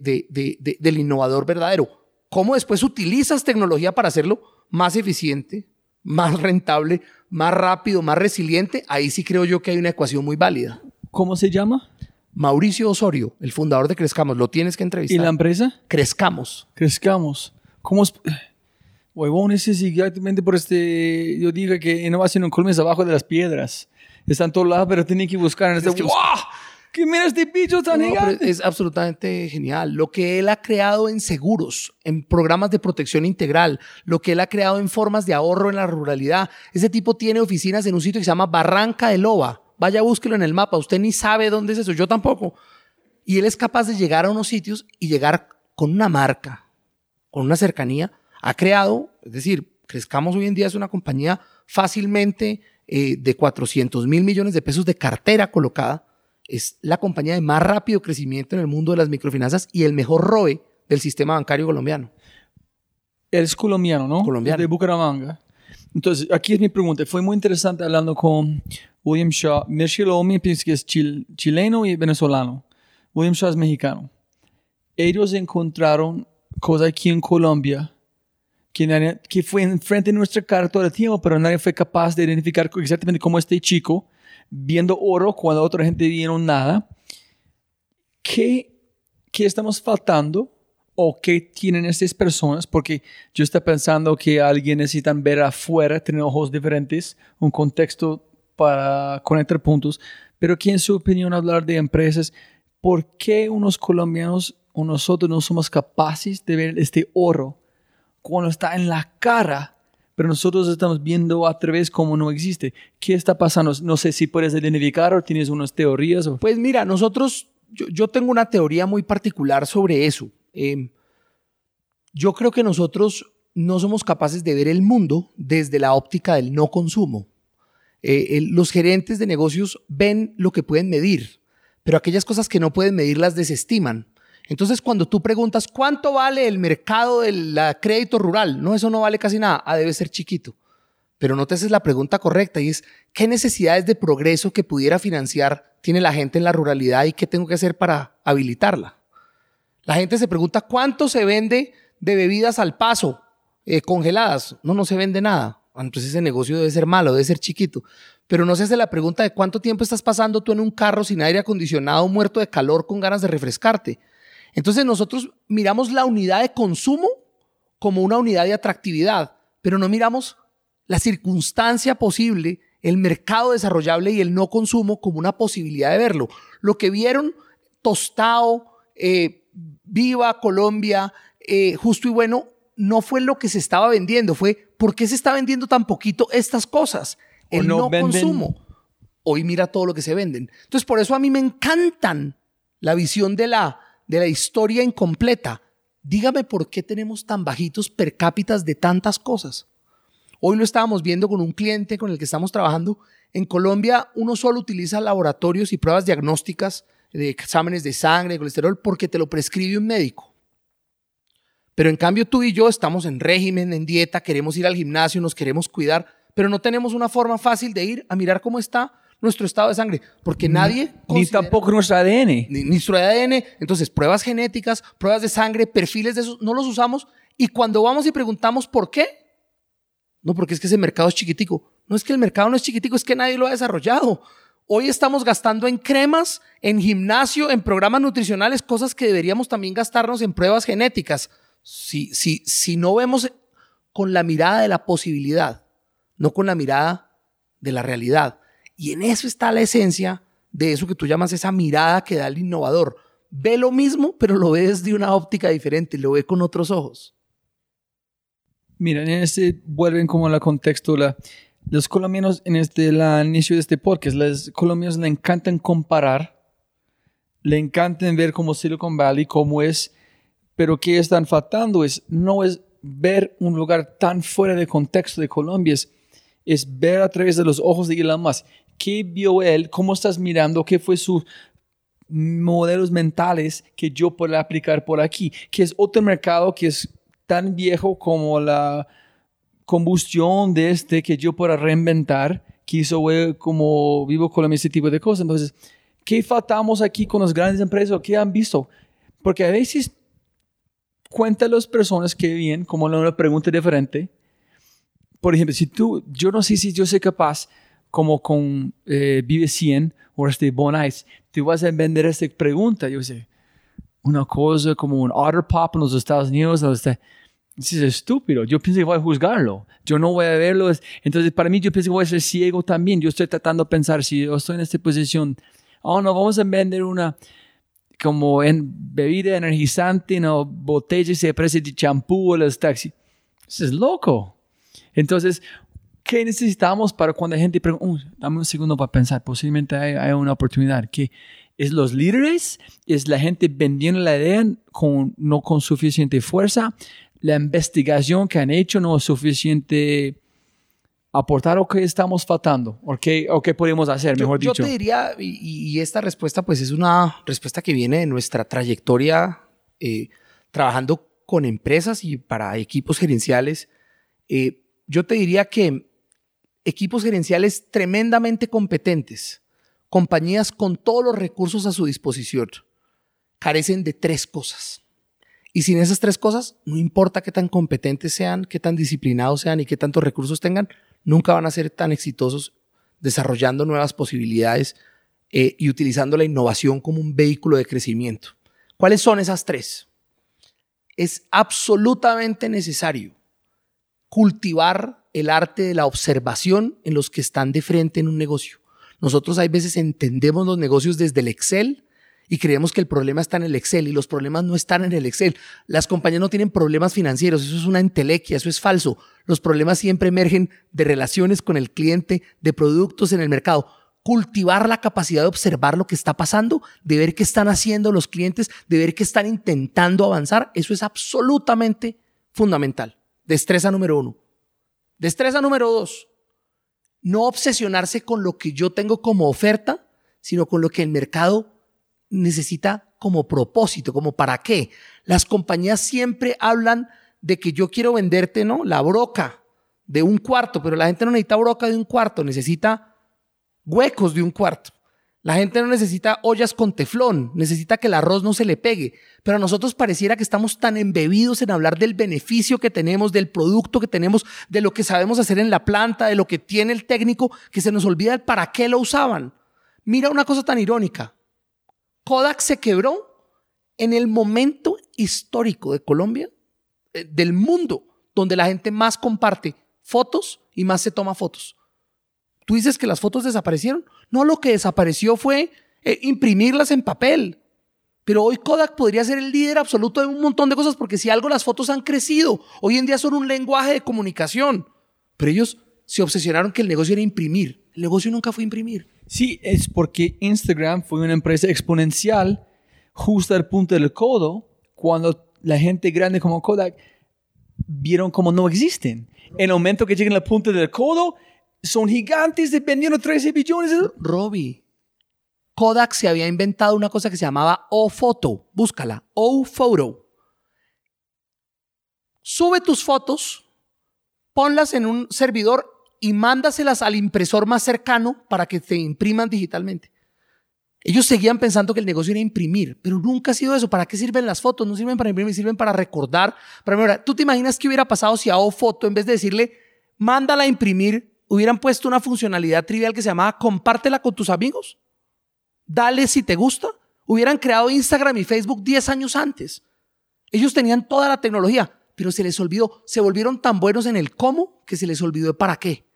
del innovador verdadero. ¿Cómo después utilizas tecnología para hacerlo más eficiente, más rentable, más rápido, más resiliente? Ahí sí creo yo que hay una ecuación muy válida. ¿Cómo se llama? Mauricio Osorio, el fundador de Crezcamos. Lo tienes que entrevistar. ¿Y la empresa? Crezcamos. Crezcamos. ¿Cómo es? Huevón, ese es exactamente por este. Yo digo que innovación en Colombia es abajo de las piedras. Están todos lados, pero tienen que buscar en este. que ¡Wow! ¿Qué mira este bicho tan No, gigante? es absolutamente genial. Lo que él ha creado en seguros, en programas de protección integral, lo que él ha creado en formas de ahorro en la ruralidad. Ese tipo tiene oficinas en un sitio que se llama Barranca de Loba. Vaya, búsquelo en el mapa. Usted ni sabe dónde es eso. Yo tampoco. Y él es capaz de llegar a unos sitios y llegar con una marca, con una cercanía. Ha creado, es decir, Crezcamos hoy en día es una compañía fácilmente eh, de 400 mil millones de pesos de cartera colocada. Es la compañía de más rápido crecimiento en el mundo de las microfinanzas y el mejor ROE del sistema bancario colombiano. Él es colombiano, ¿no? Colombiano. De Bucaramanga. Entonces, aquí es mi pregunta. Fue muy interesante hablando con William Shaw. Michelle Omi pienso que es chil- chileno y venezolano. William Shaw es mexicano. Ellos encontraron cosas aquí en Colombia que, fue enfrente de nuestra cara todo el tiempo, pero nadie fue capaz de identificar exactamente cómo este chico, viendo oro cuando otra gente vieron nada, ¿qué, qué estamos faltando o qué tienen estas personas? Porque yo estoy pensando que alguien necesita ver afuera, tener ojos diferentes, un contexto para conectar puntos, pero que en su opinión hablar de empresas, ¿por qué unos colombianos o nosotros no somos capaces de ver este oro cuando está en la cara? Pero nosotros estamos viendo a través como no existe. ¿Qué está pasando? No sé si puedes identificar o tienes unas teorías. Pues mira, nosotros, yo, tengo una teoría muy particular sobre eso. Eh, yo creo que nosotros no somos capaces de ver el mundo desde la óptica del no consumo. Eh, los gerentes de negocios ven lo que pueden medir, pero aquellas cosas que no pueden medir las desestiman. Entonces, cuando tú preguntas cuánto vale el mercado del crédito rural, no, eso no vale casi nada, ah, debe ser chiquito. Pero no te haces la pregunta correcta y es, ¿qué necesidades de progreso que pudiera financiar tiene la gente en la ruralidad y qué tengo que hacer para habilitarla? La gente se pregunta, ¿cuánto se vende de bebidas al paso eh, congeladas? No, no se vende nada. Entonces ese negocio debe ser malo, debe ser chiquito. Pero no se hace la pregunta de cuánto tiempo estás pasando tú en un carro sin aire acondicionado, muerto de calor, con ganas de refrescarte. Entonces nosotros miramos la unidad de consumo como una unidad de atractividad, pero no miramos la circunstancia posible, el mercado desarrollable y el no consumo como una posibilidad de verlo. Lo que vieron Tostado, eh, Viva Colombia, eh, Justo y Bueno, no fue lo que se estaba vendiendo, fue por qué se está vendiendo tan poquito estas cosas. El no no, consumo. Hoy mira todo lo que se venden. Entonces, por eso a mí me encantan la visión de la, de la historia incompleta. Dígame por qué tenemos tan bajitos per cápitas de tantas cosas. Hoy lo estábamos viendo con un cliente con el que estamos trabajando. En Colombia uno solo utiliza laboratorios y pruebas diagnósticas de exámenes de sangre, de colesterol, porque te lo prescribe un médico. Pero en cambio tú y yo estamos en régimen, en dieta, queremos ir al gimnasio, nos queremos cuidar, pero no tenemos una forma fácil de ir a mirar cómo está nuestro estado de sangre, porque nadie... Ni tampoco nuestro ADN. ni, su ADN. Entonces, pruebas genéticas, pruebas de sangre, perfiles de esos, no los usamos. Y cuando vamos y preguntamos por qué, no, porque es que ese mercado es chiquitico. No es que el mercado no es chiquitico, es que nadie lo ha desarrollado. Hoy estamos gastando en cremas, en gimnasio, en programas nutricionales, cosas que deberíamos también gastarnos en pruebas genéticas. Si, si, si no vemos con la mirada de la posibilidad, no con la mirada de la realidad. Y en eso está la esencia de eso que tú llamas esa mirada que da el innovador. Ve lo mismo, pero lo ve desde una óptica diferente, lo ve con otros ojos. Mira, en este vuelven como al contexto, la, los colombianos en este la inicio de este podcast, los colombianos le encantan comparar, le encantan ver como Silicon Valley, cómo es, pero qué están faltando es, no es ver un lugar tan fuera de contexto de Colombia, es, es ver a través de los ojos de Elon Musk. ¿Qué vio él? ¿Cómo estás mirando? ¿Qué fue sus modelos mentales que yo puedo aplicar por aquí? Que es otro mercado que es tan viejo como la combustión de este que yo pueda reinventar, que hizo güey, como vivo con ese tipo de cosas. Entonces, ¿qué faltamos aquí con las grandes empresas? ¿Qué han visto? Porque a veces cuenta a las personas que vienen como una pregunta diferente. Por ejemplo, si tú, yo no sé si yo soy capaz, como con eh, Vive 100 o este Bonais, tú vas a vender esta pregunta. Yo sé, una cosa como un Otter Pop en los Estados Unidos, es estúpido. Yo pienso que voy a juzgarlo. Yo no voy a verlo. Entonces, para mí, yo pienso que voy a ser ciego también. Yo estoy tratando de pensar si yo estoy en esta posición. Oh, no, vamos a vender una como en bebida energizante, no botella se precio de champú o los taxis. Es loco. Entonces, ¿qué necesitamos para cuando la gente pregunta, "Uh, dame un segundo para pensar, posiblemente hay, hay una oportunidad? ¿Qué es los líderes? ¿Es la gente vendiendo la idea con, no con suficiente fuerza? ¿La investigación que han hecho no es suficiente aportar o qué estamos faltando? ¿O qué, o qué podemos hacer, Yo, mejor yo dicho? te diría, y, y esta respuesta pues es una respuesta que viene de nuestra trayectoria eh, trabajando con empresas y para equipos gerenciales. Eh, yo te diría que equipos gerenciales tremendamente competentes, compañías con todos los recursos a su disposición, carecen de tres cosas. Y sin esas tres cosas, no importa qué tan competentes sean, qué tan disciplinados sean y qué tantos recursos tengan, nunca van a ser tan exitosos desarrollando nuevas posibilidades eh, y utilizando la innovación como un vehículo de crecimiento. ¿Cuáles son esas tres? Es absolutamente necesario cultivar el arte de la observación en los que están de frente en un negocio. Nosotros hay veces entendemos los negocios desde el Excel y creemos que el problema está en el Excel y los problemas no están en el Excel. Las compañías no tienen problemas financieros, eso es una entelequia, eso es falso. Los problemas siempre emergen de relaciones con el cliente, de productos en el mercado. Cultivar la capacidad de observar lo que está pasando, de ver qué están haciendo los clientes, de ver qué están intentando avanzar, eso es absolutamente fundamental. Destreza número uno. Destreza número dos. No obsesionarse con lo que yo tengo como oferta, sino con lo que el mercado necesita como propósito, como para qué. Las compañías siempre hablan de que yo quiero venderte, ¿no? La broca de un cuarto, pero la gente no necesita broca de un cuarto, necesita huecos de un cuarto. La gente no necesita ollas con teflón, necesita que el arroz no se le pegue. Pero a nosotros pareciera que estamos tan embebidos en hablar del beneficio que tenemos, del producto que tenemos, de lo que sabemos hacer en la planta, de lo que tiene el técnico, que se nos olvida el para qué lo usaban. Mira una cosa tan irónica. Kodak se quebró en el momento histórico de Colombia, eh, del mundo, donde la gente más comparte fotos y más se toma fotos. ¿Tú dices que las fotos desaparecieron? No, lo que desapareció fue eh, imprimirlas en papel. Pero hoy Kodak podría ser el líder absoluto de un montón de cosas porque si algo las fotos han crecido, hoy en día son un lenguaje de comunicación. Pero ellos se obsesionaron que el negocio era imprimir. El negocio nunca fue imprimir. Sí, es porque Instagram fue una empresa exponencial justo al punto del codo cuando la gente grande como Kodak vieron como no existen. En el momento que llegan al punto del codo, son gigantes dependiendo 13 billones. Robbie, Kodak se había inventado una cosa que se llamaba O-Photo. Búscala, O-Photo. Sube tus fotos, ponlas en un servidor y mándaselas al impresor más cercano para que te impriman digitalmente. Ellos seguían pensando que el negocio era imprimir, pero nunca ha sido eso. ¿Para qué sirven las fotos? No sirven para imprimir, sirven para recordar. Para ¿Tú te imaginas qué hubiera pasado si a O Foto, en vez de decirle, mándala a imprimir, hubieran puesto una funcionalidad trivial que se llamaba compártela con tus amigos? Dale si te gusta. Hubieran creado Instagram y Facebook 10 años antes. Ellos tenían toda la tecnología, pero se les olvidó. Se volvieron tan buenos en el cómo que se les olvidó para qué.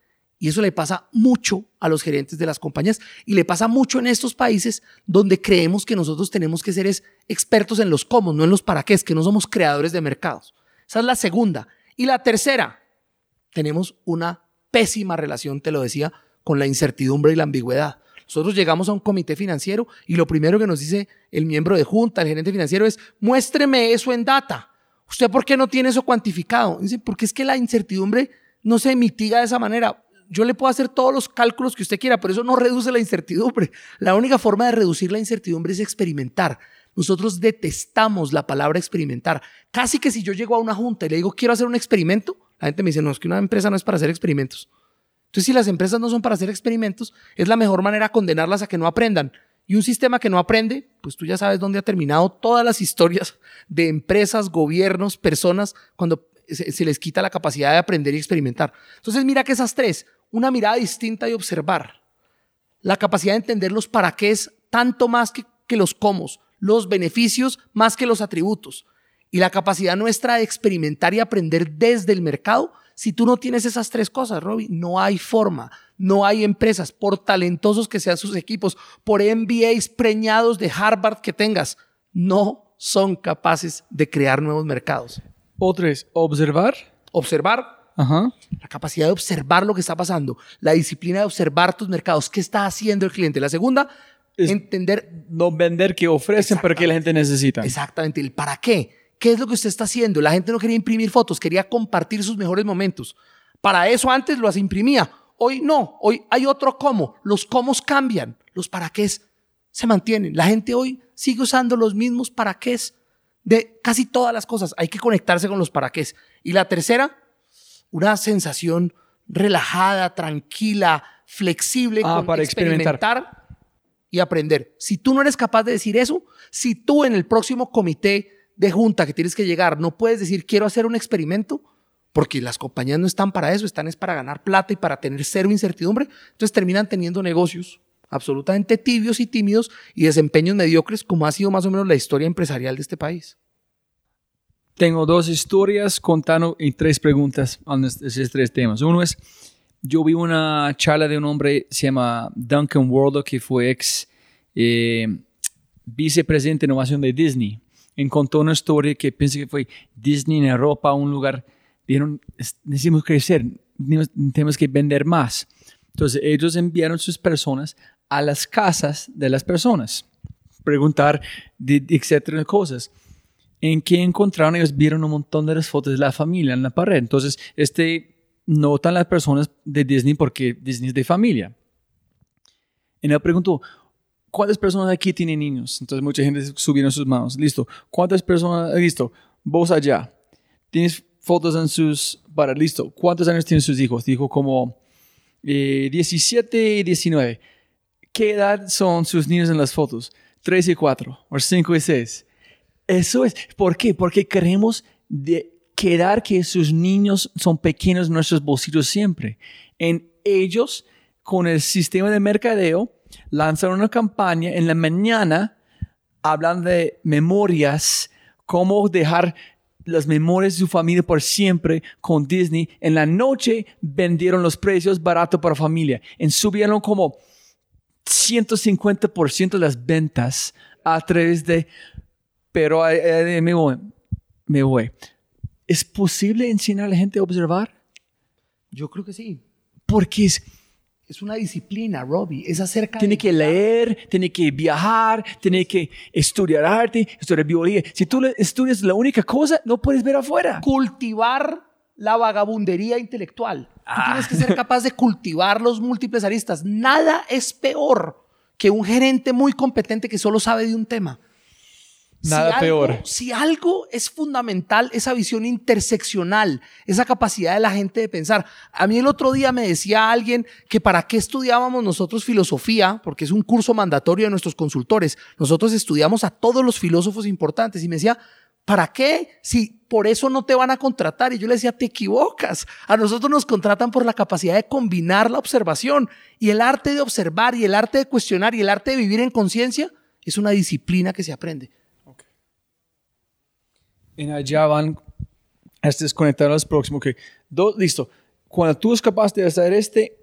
Y eso le pasa mucho a los gerentes de las compañías y le pasa mucho en estos países donde creemos que nosotros tenemos que ser expertos en los cómo, no en los para qué, es que no somos creadores de mercados. Esa es la segunda. Y la tercera, tenemos una pésima relación, te lo decía, con la incertidumbre y la ambigüedad. Nosotros llegamos a un comité financiero y lo primero que nos dice el miembro de junta, el gerente financiero, es muéstreme eso en data. ¿Usted por qué no tiene eso cuantificado? Dice, porque es que la incertidumbre no se mitiga de esa manera yo le puedo hacer todos los cálculos que usted quiera, pero eso no reduce la incertidumbre. La única forma de reducir la incertidumbre es experimentar. Nosotros detestamos la palabra experimentar. Casi que si yo llego a una junta y le digo, quiero hacer un experimento, la gente me dice, no, es que una empresa no es para hacer experimentos. Entonces, si las empresas no son para hacer experimentos, es la mejor manera condenarlas a que no aprendan. Y un sistema que no aprende, pues tú ya sabes dónde ha terminado todas las historias de empresas, gobiernos, personas, cuando se, les quita la capacidad de aprender y experimentar. Entonces, mira que esas tres, una mirada distinta y observar. La capacidad de entender los para qué es tanto más que, que los cómo, los beneficios más que los atributos. Y la capacidad nuestra de experimentar y aprender desde el mercado. Si tú no tienes esas tres cosas, Robbie, no hay forma, no hay empresas, por talentosos que sean sus equipos, por MBAs preñados de Harvard que tengas, no son capaces de crear nuevos mercados. Otra es observar. Observar, la capacidad de observar lo que está pasando, la disciplina de observar tus mercados, qué está haciendo el cliente. La segunda, Es entender No vender que ofrecen, pero que la gente necesita. exactamente el para qué. ¿Qué es lo que usted está haciendo? La gente no quería imprimir fotos, quería compartir sus mejores momentos. Para eso antes las imprimía. Hoy no, hoy hay otro cómo. Los cómo cambian, los para qué se mantienen. La gente hoy sigue usando los mismos para qué de casi todas las cosas. Hay que conectarse con los para qué. Y la tercera, una sensación relajada, tranquila, flexible, Ah, con para experimentar. y aprender. Si tú no eres capaz de decir eso, si tú en el próximo comité de junta que tienes que llegar, no puedes decir quiero hacer un experimento, porque las compañías no están para eso, están es para ganar plata y para tener cero incertidumbre, entonces terminan teniendo negocios absolutamente tibios y tímidos y desempeños mediocres, como ha sido más o menos la historia empresarial de este país. Tengo dos historias contando y tres preguntas en esos tres temas. Uno es, yo vi una charla de un hombre, se llama Duncan World, que fue ex eh, vicepresidente de innovación de Disney. Encontró una historia que pensé que fue Disney en Europa, un lugar, vieron, necesitamos crecer, tenemos que vender más. Entonces ellos enviaron sus personas a las casas de las personas, preguntar, etcétera, cosas. En que encontraron, ellos vieron un montón de las fotos de la familia en la pared. Entonces, este notan las personas de Disney porque Disney es de familia. Y él preguntó, ¿cuántas personas aquí tienen niños? Entonces mucha gente subieron sus manos. Listo. ¿Cuántas personas? Listo. Vos allá. ¿Tienes fotos en sus... Para, listo. ¿Cuántos años tienen sus hijos? Dijo como 17 eh, y 19. ¿Qué edad son sus niños en las fotos? 3 y 4 o 5 y 6. Eso es. ¿Por qué? Porque queremos de quedar que sus niños son pequeños nuestros bolsillos siempre. En ellos, con el sistema de mercadeo, lanzaron una campaña en la mañana, hablan de memorias, cómo dejar las memorias de su familia por siempre con Disney. En la noche vendieron los precios baratos para familia. En subieron como 150% de las ventas a través de... Pero eh, me voy. Me voy. ¿Es posible enseñar a la gente a observar? Yo creo que sí. Porque es es una disciplina, Robbie. Es acerca Tiene que leer, tiene que viajar, tiene que estudiar arte, estudiar biología. Si tú estudias la única cosa, no puedes ver afuera. Cultivar la vagabundería intelectual. Tú ah. tienes que ser capaz de cultivar los múltiples aristas. Nada es peor que un gerente muy competente que solo sabe de un tema. Nada peor. Si algo es fundamental, esa visión interseccional, esa capacidad de la gente de pensar. A mí el otro día me decía alguien que para qué estudiábamos nosotros filosofía, porque es un curso mandatorio de nuestros consultores. Nosotros estudiamos a todos los filósofos importantes y me decía, ¿para qué? Si por eso no te van a contratar. Y yo le decía, te equivocas. A nosotros nos contratan por la capacidad de combinar la observación y el arte de observar y el arte de cuestionar y el arte de vivir en conciencia es una disciplina que se aprende en allá van a desconectar los próximos. Que dos, listo. Cuando tú es capaz de hacer este,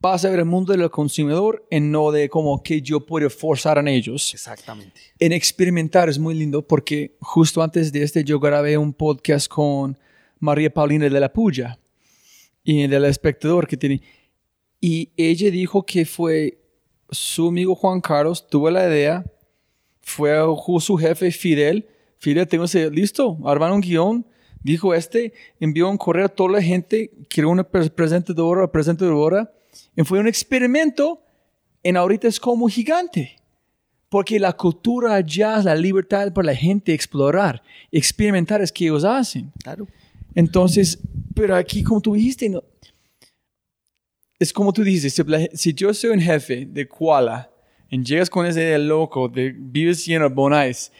vas a ver el mundo del consumidor en no de como que yo puedo forzar en ellos. Exactamente. En experimentar es muy lindo porque justo antes de este yo grabé un podcast con María Paulina de la Puya y del espectador que tiene. Y ella dijo que fue su amigo Juan Carlos, tuvo la idea, fue su jefe Fidel Fidel, tengo ese, listo, armaron un guion, dijo este, envió un correo a toda la gente, creó una presentadora, presentadora, y fue un experimento, en ahorita es como gigante. Porque la cultura allá es la libertad para la gente explorar, experimentar es que ellos hacen. Claro. Entonces, pero aquí, como tú dijiste, no, es como tú dices, si, yo soy un jefe de Kuala, y llegas con ese loco, de vives en Bonais,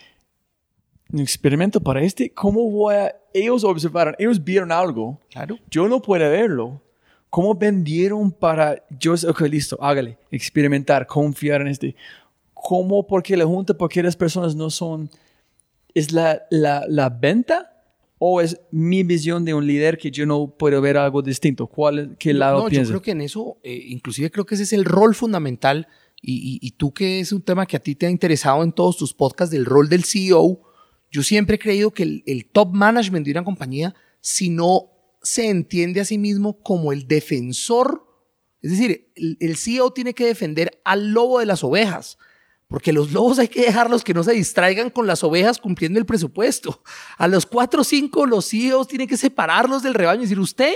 un experimento para este, ¿cómo voy a... Ellos observaron, ellos vieron algo. Claro. Yo no puedo verlo. ¿Cómo vendieron para... Yo, ok, listo, hágale. Experimentar, confiar en este. ¿Cómo? Porque la junta, porque las personas no son... ¿Es la, la, la venta? ¿O es mi visión de un líder que yo no puedo ver algo distinto? ¿Cuál, ¿Qué lado no, Yo creo que en eso, eh, inclusive creo que ese es el rol fundamental y, y, y, tú que es un tema que a ti te ha interesado en todos tus podcasts del rol del CEO, yo siempre he creído que el, top management de una compañía, si no se entiende a sí mismo como el defensor, es decir, el, CEO tiene que defender al lobo de las ovejas, porque los lobos hay que dejarlos que no se distraigan con las ovejas cumpliendo el presupuesto. A los cuatro o cinco, los CEOs tienen que separarlos del rebaño y decir, usted,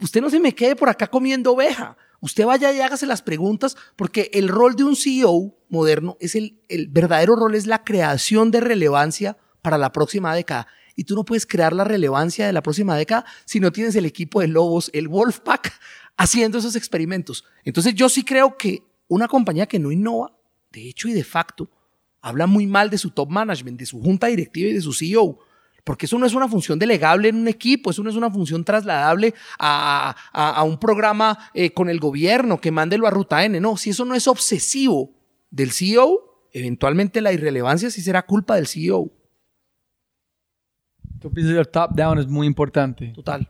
usted no se me quede por acá comiendo oveja. Usted vaya y hágase las preguntas, porque el rol de un CEO moderno es el, el verdadero rol, es la creación de relevancia para la próxima década. Y tú no puedes crear la relevancia de la próxima década si no tienes el equipo de lobos, el Wolfpack, *laughs* haciendo esos experimentos. Entonces yo sí creo que una compañía que no innova, de hecho y de facto, habla muy mal de su top management, de su junta directiva y de su CEO. porque eso no es una función delegable en un equipo, eso no es una función trasladable a, a- a un programa eh, con el gobierno que mándelo a Ruta N. No, si eso no es obsesivo del CEO, eventualmente la irrelevancia sí será culpa del CEO. Tú piensas que el top-down es muy importante. Total.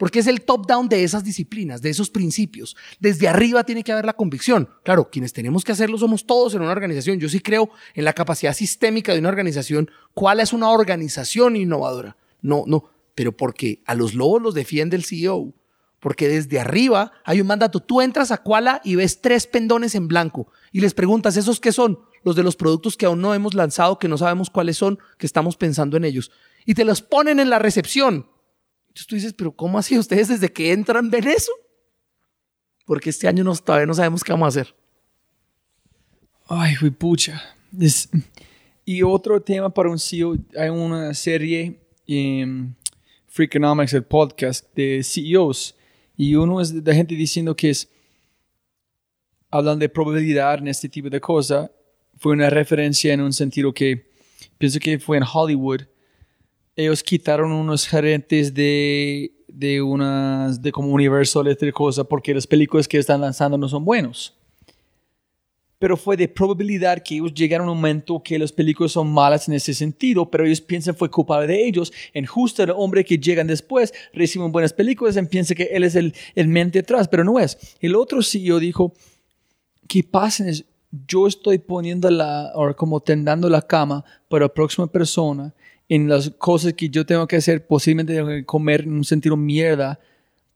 Porque es el top-down de esas disciplinas, de esos principios. Desde arriba tiene que haber la convicción. Claro, quienes tenemos que hacerlo somos todos en una organización. Yo sí creo en la capacidad sistémica de una organización. ¿Cuál es una organización innovadora? No, no. Pero porque a los lobos los defiende el CEO. Porque desde arriba hay un mandato. Tú entras a Kuala y ves tres pendones en blanco y les preguntas, ¿esos qué son? Los de los productos que aún no hemos lanzado, que no sabemos cuáles son, que estamos pensando en ellos. Y te los ponen en la recepción. Entonces tú dices, pero ¿cómo así? ¿Ustedes desde que entran ven eso? Porque este año todavía no sabemos qué vamos a hacer. Ay, pucha. Y otro tema para un CEO, hay una serie en Freakonomics, el podcast de CEOs, y uno es de gente diciendo que es, hablan de probabilidad en este tipo de cosas, fue una referencia en un sentido que pienso que fue en Hollywood, ellos quitaron unos gerentes de, de unas, de como Universal, este cosa, porque las películas que están lanzando no son buenos pero fue de probabilidad que ellos llegaron a un momento que las películas son malas en ese sentido, pero ellos piensan fue culpable de ellos. En justo el hombre que llegan después reciben buenas películas y piensa que él es el, el mente atrás, pero no es. El otro CEO dijo, ¿qué pasa? Yo estoy poniendo la, o como tendando la cama para la próxima persona en las cosas que yo tengo que hacer, posiblemente comer en un sentido mierda,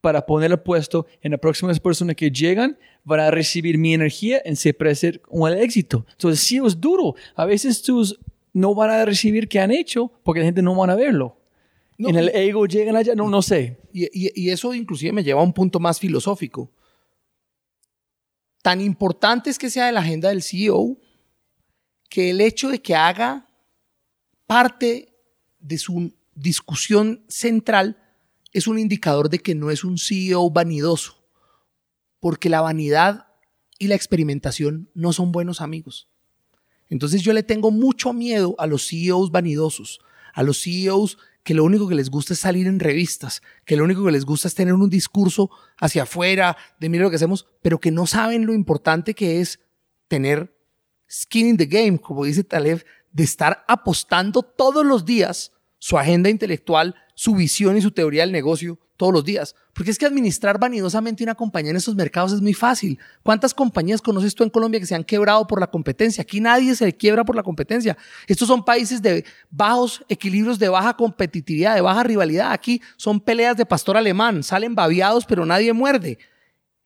para ponerlo puesto en las próximas personas que llegan, van a recibir mi energía en se ser un éxito. Entonces, sí es duro. A veces tus no van a recibir que han hecho porque la gente no van a verlo. No, en el ego llegan allá, no, no sé. Y, y- y eso inclusive me lleva a un punto más filosófico. Tan importante es que sea de la agenda del CEO que el hecho de que haga parte de su discusión central es un indicador de que no es un CEO vanidoso, porque la vanidad y la experimentación no son buenos amigos. Entonces yo le tengo mucho miedo a los CEOs vanidosos, a los CEOs que lo único que les gusta es salir en revistas, que lo único que les gusta es tener un discurso hacia afuera de mira lo que hacemos, pero que no saben lo importante que es tener skin in the game, como dice Taleb, de estar apostando todos los días su agenda intelectual, su visión y su teoría del negocio todos los días. Porque es que administrar vanidosamente una compañía en estos mercados es muy fácil. ¿Cuántas compañías conoces tú en Colombia que se han quebrado por la competencia? Aquí nadie se quiebra por la competencia. Estos son países de bajos equilibrios, de baja competitividad, de baja rivalidad. Aquí son peleas de pastor alemán, salen babiados pero nadie muerde.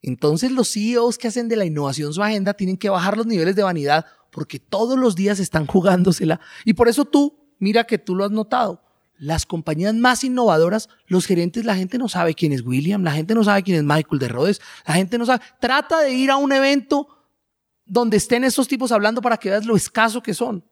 Entonces los CEOs que hacen de la innovación su agenda tienen que bajar los niveles de vanidad porque todos los días están jugándosela. Y por eso tú, mira que tú lo has notado, las compañías más innovadoras, los gerentes, la gente no sabe quién es William, la gente no sabe quién es Michael de Rhodes, la gente no sabe. Trata de ir a un evento donde estén estos tipos hablando para que veas lo escaso que son.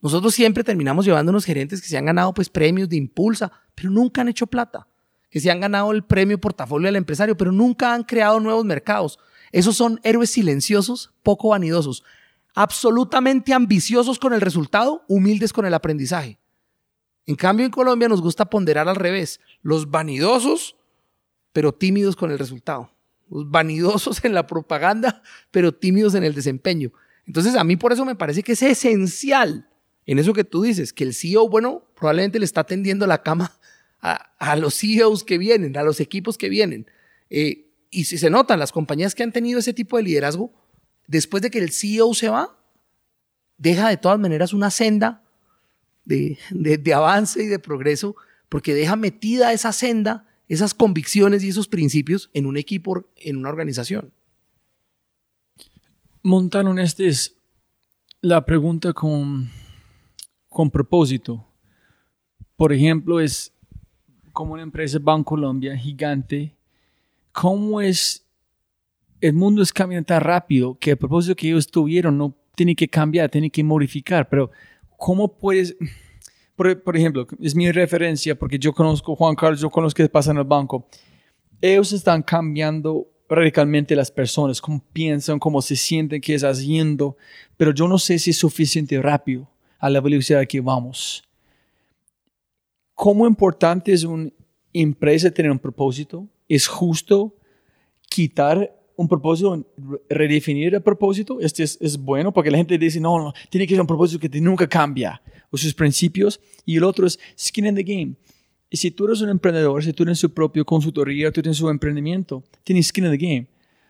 Nosotros siempre terminamos llevando unos gerentes que se han ganado pues premios de impulsa, pero nunca han hecho plata. Que se han ganado el premio portafolio del empresario, pero nunca han creado nuevos mercados. Esos son héroes silenciosos, poco vanidosos, absolutamente ambiciosos con el resultado, humildes con el aprendizaje. En cambio, en Colombia nos gusta ponderar al revés. Los vanidosos, pero tímidos con el resultado. Los vanidosos en la propaganda, pero tímidos en el desempeño. Entonces, a mí por eso me parece que es esencial en eso que tú dices, que el CEO, bueno, probablemente le está tendiendo la cama a, a los CEOs que vienen, a los equipos que vienen. Eh, y si se notan, las compañías que han tenido ese tipo de liderazgo, después de que el CEO se va, deja de todas maneras una senda de, de, avance y de progreso, porque deja metida esa senda, esas convicciones y esos principios en un equipo, en una organización. Montano, esta es la pregunta con, con propósito. Por ejemplo, es como una empresa Bancolombia gigante, ¿cómo es? El mundo es cambiando tan rápido que el propósito que ellos tuvieron no tiene que cambiar, tiene que modificar, pero ¿cómo puedes? Por, por ejemplo, es mi referencia porque yo conozco Juan Carlos, yo conozco qué pasa en el banco. Ellos están cambiando radicalmente las personas, cómo piensan, cómo se sienten, qué están haciendo, pero yo no sé si es suficiente rápido a la velocidad que vamos. ¿cómo importante es una empresa tener un propósito? ¿Es justo quitar un propósito, redefinir el propósito? Este es, es bueno porque la gente dice, no, no, tiene que ser un propósito que te- nunca cambia, o sus principios. Y el otro es skin in the game. Y si tú eres un emprendedor, si tú tienes su propio consultoría, tú tienes su emprendimiento, tienes skin in the game.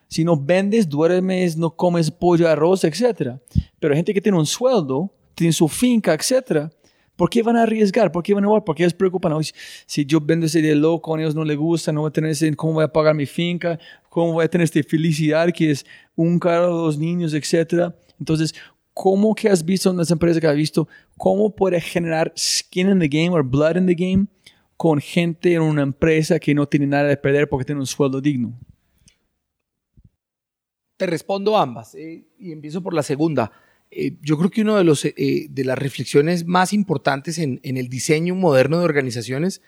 Si no vendes, duermes, no comes pollo, arroz, etc. Pero gente que tiene un sueldo, tiene su finca, etc. ¿Por qué van a arriesgar? ¿Por qué van a jugar? ¿Por qué ellos preocupan? "Oye, si yo vendo ese de loco, a ellos no les gusta, no voy a tener ese, ¿cómo voy a pagar mi finca? ¿Cómo voy a tener esta felicidad que es un carro, dos niños, etc.? Entonces, ¿cómo que has visto en las empresas que has visto, cómo puede generar skin in the game o blood in the game con gente en una empresa que no tiene nada de perder porque tiene un sueldo digno? Te respondo ambas eh, y empiezo por la segunda. Eh, yo creo que una de, los, eh, de las reflexiones más importantes en, en el diseño moderno de organizaciones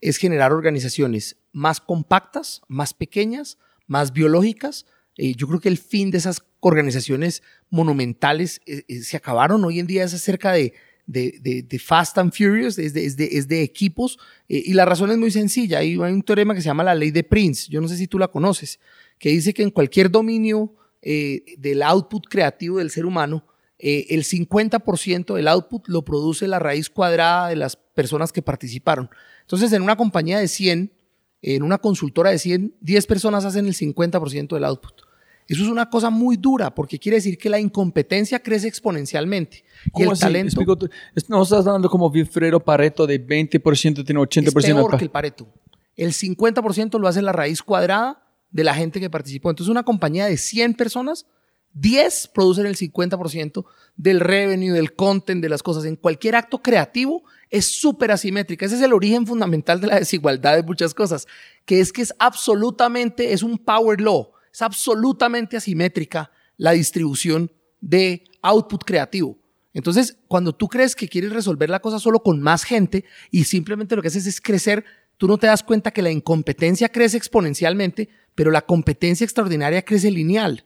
es generar organizaciones más compactas, más pequeñas, más biológicas. Eh, yo creo que el fin de esas organizaciones monumentales eh, eh, se acabaron. Hoy en día es acerca de, de, de- de Fast and Furious, es de, es es equipos. eh, y la razón es muy sencilla. Hay, hay un teorema que se llama la ley de Prince. Yo no sé si tú la conoces, que dice que en cualquier dominio eh, del output creativo del ser humano, eh, el 50% del output lo produce la raíz cuadrada de las personas que participaron. Entonces, en una compañía de 100, en una consultora de 100, 10 personas hacen el 50% del output. Eso es una cosa muy dura porque quiere decir que la incompetencia crece exponencialmente y ¿Cómo el así? talento Explico No estás dando como Wilfredo Pareto de 20% tiene 80% es peor de que el Pareto. El 50% lo hace la raíz cuadrada de la gente que participó. Entonces, una compañía de 100 personas, 10 producen el 50% del revenue, del content, de las cosas. En cualquier acto creativo es súper asimétrica. Ese es el origen fundamental de la desigualdad de muchas cosas, que es que es absolutamente, es un power law, es absolutamente asimétrica la distribución de output creativo. Entonces, cuando tú crees que quieres resolver la cosa solo con más gente y simplemente lo que haces es crecer, tú no te das cuenta que la incompetencia crece exponencialmente, pero la competencia extraordinaria crece lineal.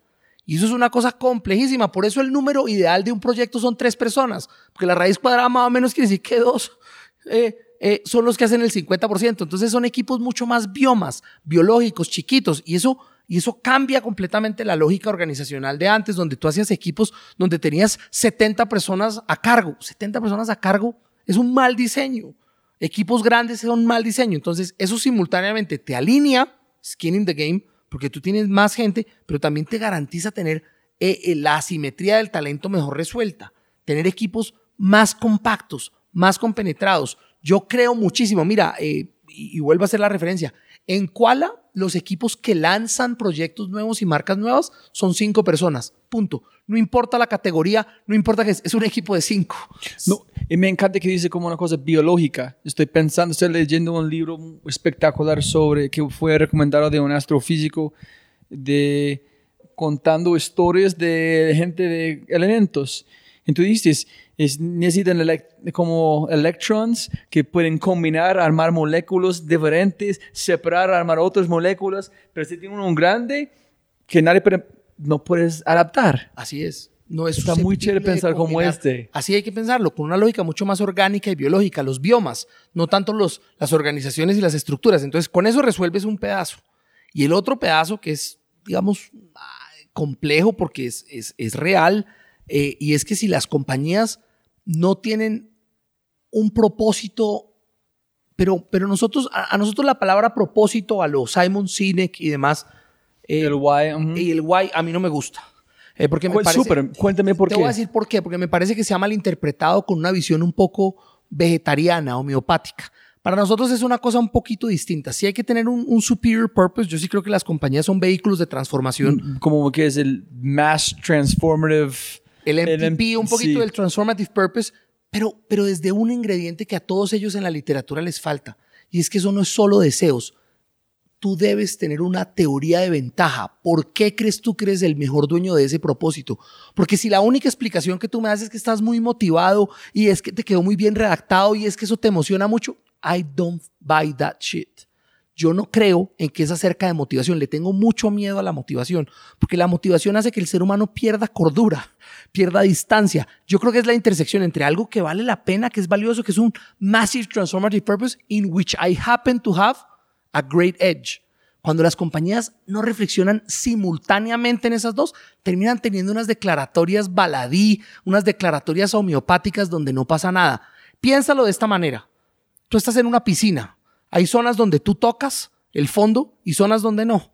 Y eso es una cosa complejísima. Por eso el número ideal de un proyecto son tres personas, porque la raíz cuadrada más o menos quiere decir que dos eh, eh, son los que hacen el 50%. Entonces son equipos mucho más biomas, biológicos, chiquitos, y eso y eso cambia completamente la lógica organizacional de antes, donde tú hacías equipos donde tenías 70 personas a cargo. 70 personas a cargo es un mal diseño. Equipos grandes son un mal diseño. Entonces, eso simultáneamente te alinea, skin in the game, porque tú tienes más gente, pero también te garantiza tener eh, eh, la asimetría del talento mejor resuelta. Tener equipos más compactos, más compenetrados. Yo creo muchísimo, mira, eh, y, y vuelvo a hacer la referencia. En Kuala, los equipos que lanzan proyectos nuevos y marcas nuevas son cinco personas. Punto. No importa la categoría, no importa que es, es un equipo de cinco. No, y me encanta que dice como una cosa biológica. Estoy pensando, estoy leyendo un libro espectacular sobre que fue recomendado de un astrofísico de contando historias de gente de elementos. Entonces dices, es, necesitan como electrons que pueden combinar, armar moléculas diferentes, separar, armar otras moléculas, pero si tiene uno grande que nadie puede- no puedes adaptar. Así es. No es Está muy chévere pensar como este. Así hay que pensarlo, con una lógica mucho más orgánica y biológica, los biomas, no tanto los, las organizaciones y las estructuras. Entonces, con eso resuelves un pedazo. Y el otro pedazo que es, digamos, ah, complejo porque es, es, es real, eh, y es que si las compañías no tienen un propósito, pero, pero nosotros, a, a nosotros la palabra propósito, a los Simon Sinek y demás, eh, El why, y el why a mí no me gusta. Eh, porque me parece, cuéntame por te qué. voy a decir por qué. Porque me parece que se ha malinterpretado con una visión un poco vegetariana, homeopática. Para nosotros es una cosa un poquito distinta. Si hay que tener un, un superior purpose, yo sí creo que las compañías son vehículos de transformación. como que es el Mass Transformative. El MTP, un poquito sí. del transformative purpose, pero, pero desde un ingrediente que a todos ellos en la literatura les falta. Y es que eso no es solo deseos. Tú debes tener una teoría de ventaja. ¿Por qué crees tú que eres el mejor dueño de ese propósito? Porque si la única explicación que tú me das es que estás muy motivado y es que te quedó muy bien redactado y es que eso te emociona mucho, I don't buy that shit. Yo no creo en que es acerca de motivación. Le tengo mucho miedo a la motivación, porque la motivación hace que el ser humano pierda cordura, pierda distancia. Yo creo que es la intersección entre algo que vale la pena, que es valioso, que es un massive transformative purpose in which I happen to have a great edge. Cuando las compañías no reflexionan simultáneamente en esas dos, terminan teniendo unas declaratorias baladí, unas declaratorias homeopáticas donde no pasa nada. Piénsalo de esta manera. Tú estás en una piscina. Hay zonas donde tú tocas el fondo y zonas donde no.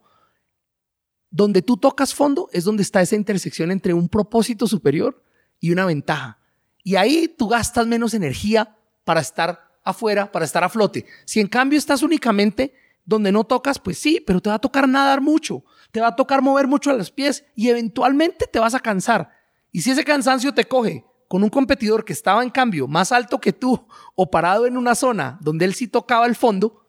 Donde tú tocas fondo es donde está esa intersección entre un propósito superior y una ventaja. Y ahí tú gastas menos energía para estar afuera, para estar a flote. Si en cambio estás únicamente donde no tocas, pues sí, pero te va a tocar nadar mucho, te va a tocar mover mucho los pies y eventualmente te vas a cansar. Y si ese cansancio te coge con un competidor que estaba en cambio más alto que tú o parado en una zona donde él sí tocaba el fondo,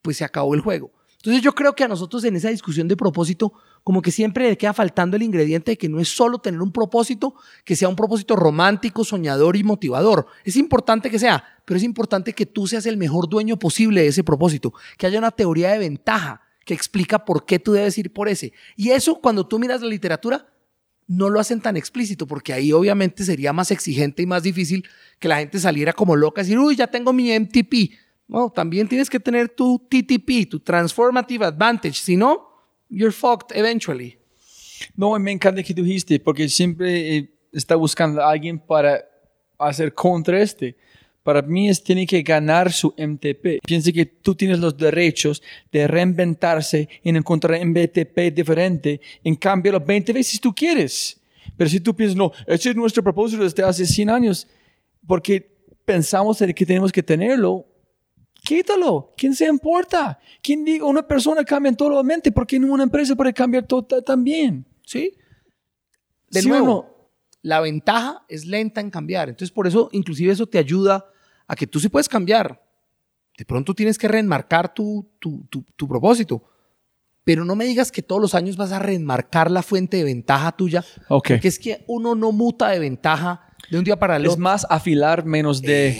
pues se acabó el juego. Entonces yo creo que a nosotros en esa discusión de propósito, como que siempre le queda faltando el ingrediente de que no es solo tener un propósito, que sea un propósito romántico, soñador y motivador. Es importante que sea, pero es importante que tú seas el mejor dueño posible de ese propósito, que haya una teoría de ventaja que explica por qué tú debes ir por ese. Y eso cuando tú miras la literatura, no lo hacen tan explícito, porque ahí obviamente sería más exigente y más difícil que la gente saliera como loca y decir, uy, ya tengo mi MTP. No, también tienes que tener tu TTP, tu Transformative Advantage, si no, you're fucked eventually. No, me encanta que dijiste, porque siempre eh, está buscando a alguien para hacer contra este. Para mí es tiene que ganar su MTP. Piensa que tú tienes los derechos de reinventarse y encontrar MTP diferente. En cambio, los 20 veces tú quieres. Pero si tú piensas, no, ese es nuestro propósito desde hace 100 años, porque pensamos que tenemos que tenerlo, Quítalo. ¿Quién se importa? ¿Quién diga una persona cambia totalmente? porque en una empresa puede cambiar todo también? ¿Sí? De nuevo, la ventaja es lenta en cambiar. Entonces, por eso, inclusive eso te ayuda a que tú sí puedes cambiar. De pronto tienes que reenmarcar tu, tu, tu, propósito. Pero no me digas que todos los años vas a reenmarcar la fuente de ventaja tuya. Okay. Porque es que uno no muta de ventaja de un día para el otro. Es más afilar, menos de,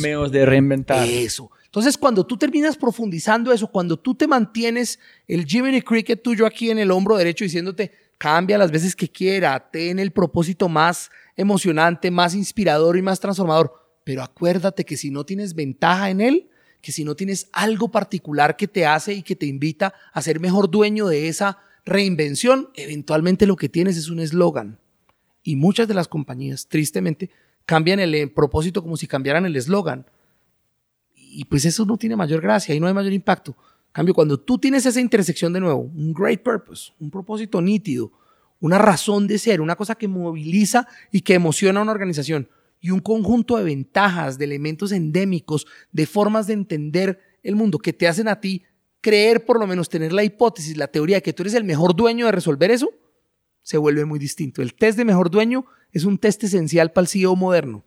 menos de reinventar. Eso. Entonces, cuando tú terminas profundizando eso, cuando tú te mantienes el Jiminy Cricket tuyo aquí en el hombro derecho diciéndote, cambia las veces que quiera, ten el propósito más emocionante, más inspirador y más transformador, pero acuérdate que si no tienes ventaja en él, que si no tienes algo particular que te hace y que te invita a ser mejor dueño de esa reinvención, eventualmente lo que tienes es un eslogan. Y muchas de las compañías, tristemente, cambian el propósito como si cambiaran el eslogan y pues eso no tiene mayor gracia y no hay mayor impacto. Cambio, cuando tú tienes esa intersección de nuevo, un great purpose, un propósito nítido, una razón de ser, una cosa que moviliza y que emociona a una organización y un conjunto de ventajas, de elementos endémicos, de formas de entender el mundo que te hacen a ti creer, por lo menos tener la hipótesis, la teoría de que tú eres el mejor dueño de resolver eso, se vuelve muy distinto. El test de mejor dueño es un test esencial para el CEO moderno.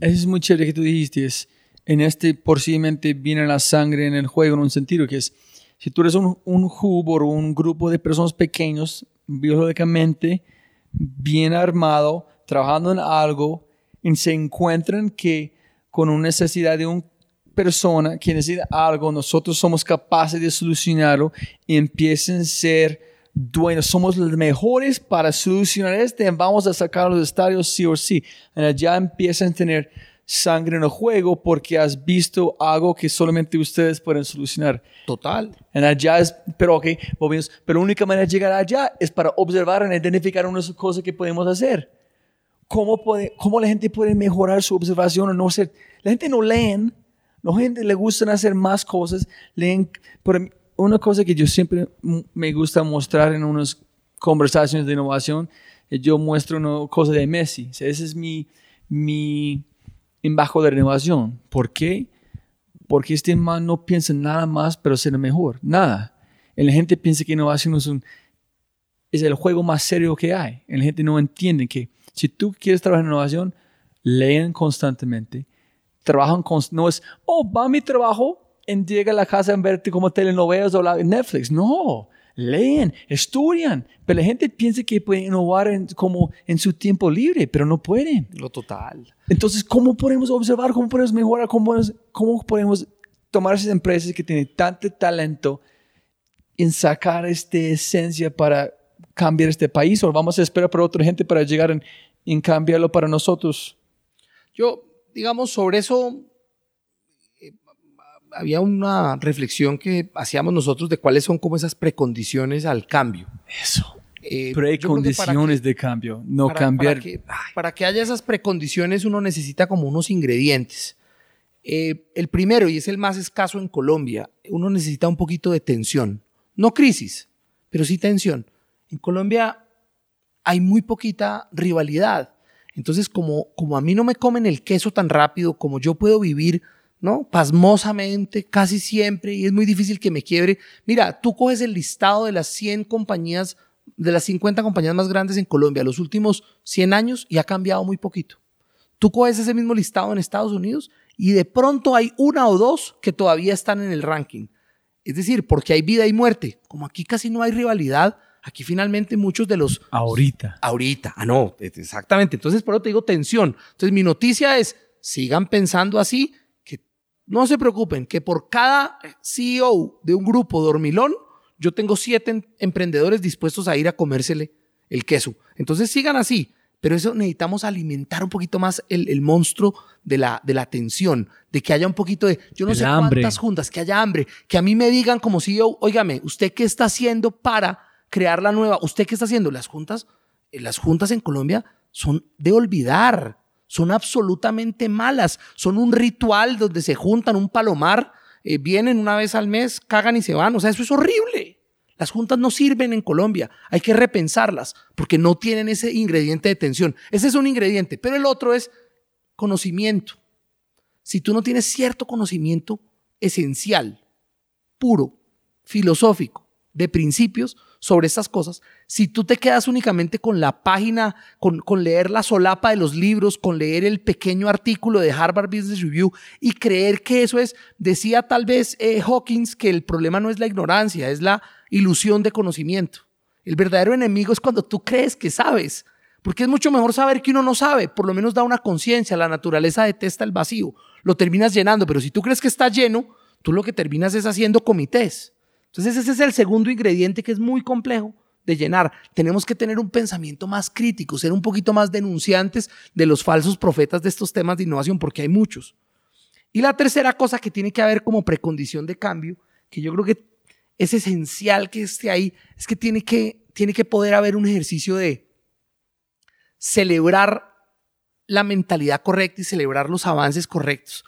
Eso es muy chévere que tú dijiste. Es, en este posiblemente viene la sangre en el juego en un sentido que es, si tú eres un, un o un grupo de personas pequeños, biológicamente, bien armado, trabajando en algo, y se encuentran que con una necesidad de una persona que necesita algo, nosotros somos capaces de solucionarlo y empiecen a ser dueños, somos los mejores para solucionar este, vamos a sacar los estadios sí o sí. Y ya empiezan a tener sangre en el juego porque has visto algo que solamente ustedes pueden solucionar. Total. En allá es, pero ok, pero la única manera de llegar allá es para observar y identificar unas cosas que podemos hacer. ¿Cómo, puede, ¿Cómo la gente puede mejorar su observación o no ser? La gente no leen, la gente le gusta hacer más cosas, leen. Pero una cosa que yo siempre me gusta mostrar en unas conversaciones de innovación, yo muestro una cosa de Messi. ese es mi, mi en bajo de renovación. ¿Por qué? Porque este man no piensa nada más, pero ser mejor. Nada. La gente piensa que innovación es, un, es el juego más serio que hay. La gente no entiende que si tú quieres trabajar en innovación, leen constantemente. Trabajan con, no es, oh, va mi trabajo en llega a la casa en verte como telenovelas o Netflix. No, leen, estudian, pero la gente piensa que puede innovar en, como en su tiempo libre, pero no pueden. Lo total. Entonces, ¿cómo podemos observar, cómo podemos mejorar, cómo, cómo podemos tomar esas empresas que tienen tanto talento en sacar esta esencia para cambiar este país o vamos a esperar por otra gente para llegar en en cambiarlo para nosotros? Yo, digamos, sobre eso había una reflexión que hacíamos nosotros de cuáles son como esas precondiciones al cambio. Eso. Eh, que Precondiciones que- de cambio, no para- cambiar. Para que, para que haya esas precondiciones uno necesita como unos ingredientes. Eh, el primero, y es el más escaso en Colombia, uno necesita un poquito de tensión. No crisis, pero sí tensión. En Colombia hay muy poquita rivalidad. Entonces, como, como a mí no me comen el queso tan rápido, como yo puedo vivir, ¿no? Pasmosamente, casi siempre, y es muy difícil que me quiebre. Mira, tú coges el listado de las 100 compañías, de las 50 compañías más grandes en Colombia los últimos 100 años y ha cambiado muy poquito. Tú coges ese mismo listado en Estados Unidos y de pronto hay una o dos que todavía están en el ranking. Es decir, porque hay vida y muerte. Como aquí casi no hay rivalidad, aquí finalmente muchos de los Ahorita. Ahorita. Ah, no, exactamente. Entonces, por eso te digo tensión. Entonces, mi noticia es, sigan pensando así, no se preocupen, que por cada CEO de un grupo dormilón, yo tengo siete em- emprendedores dispuestos a ir a comérsele el queso. Entonces, sigan así. Pero eso necesitamos alimentar un poquito más el, el monstruo de la, de la tensión, de que haya un poquito de, yo no El sé hambre. cuántas juntas, que haya hambre, que a mí me digan como CEO, óigame, ¿usted qué está haciendo para crear la nueva? ¿Usted qué está haciendo? Las juntas, eh, las juntas en Colombia son de olvidar, son absolutamente malas, son un ritual donde se juntan un palomar, eh, vienen una vez al mes, cagan y se van, o sea, eso es horrible. Las juntas no sirven en Colombia, hay que repensarlas porque no tienen ese ingrediente de tensión. Ese es un ingrediente, pero el otro es conocimiento. Si tú no tienes cierto conocimiento esencial, puro, filosófico, de principios sobre estas cosas, si tú te quedas únicamente con la página, con, leer la solapa de los libros, con leer el pequeño artículo de Harvard Business Review y creer que eso es, decía tal vez eh, Hawkins que el problema no es la ignorancia, es la ilusión de conocimiento. El verdadero enemigo es cuando tú crees que sabes, porque es mucho mejor saber que uno no sabe, por lo menos da una conciencia, la naturaleza detesta el vacío, lo terminas llenando, pero si tú crees que está lleno, tú lo que terminas es haciendo comités. Entonces ese es el segundo ingrediente que es muy complejo de llenar. Tenemos que tener un pensamiento más crítico, ser un poquito más denunciantes de los falsos profetas de estos temas de innovación, porque hay muchos. Y la tercera cosa que tiene que haber como precondición de cambio, que yo creo que es esencial que esté ahí, es que tiene que, tiene que poder haber un ejercicio de celebrar la mentalidad correcta y celebrar los avances correctos.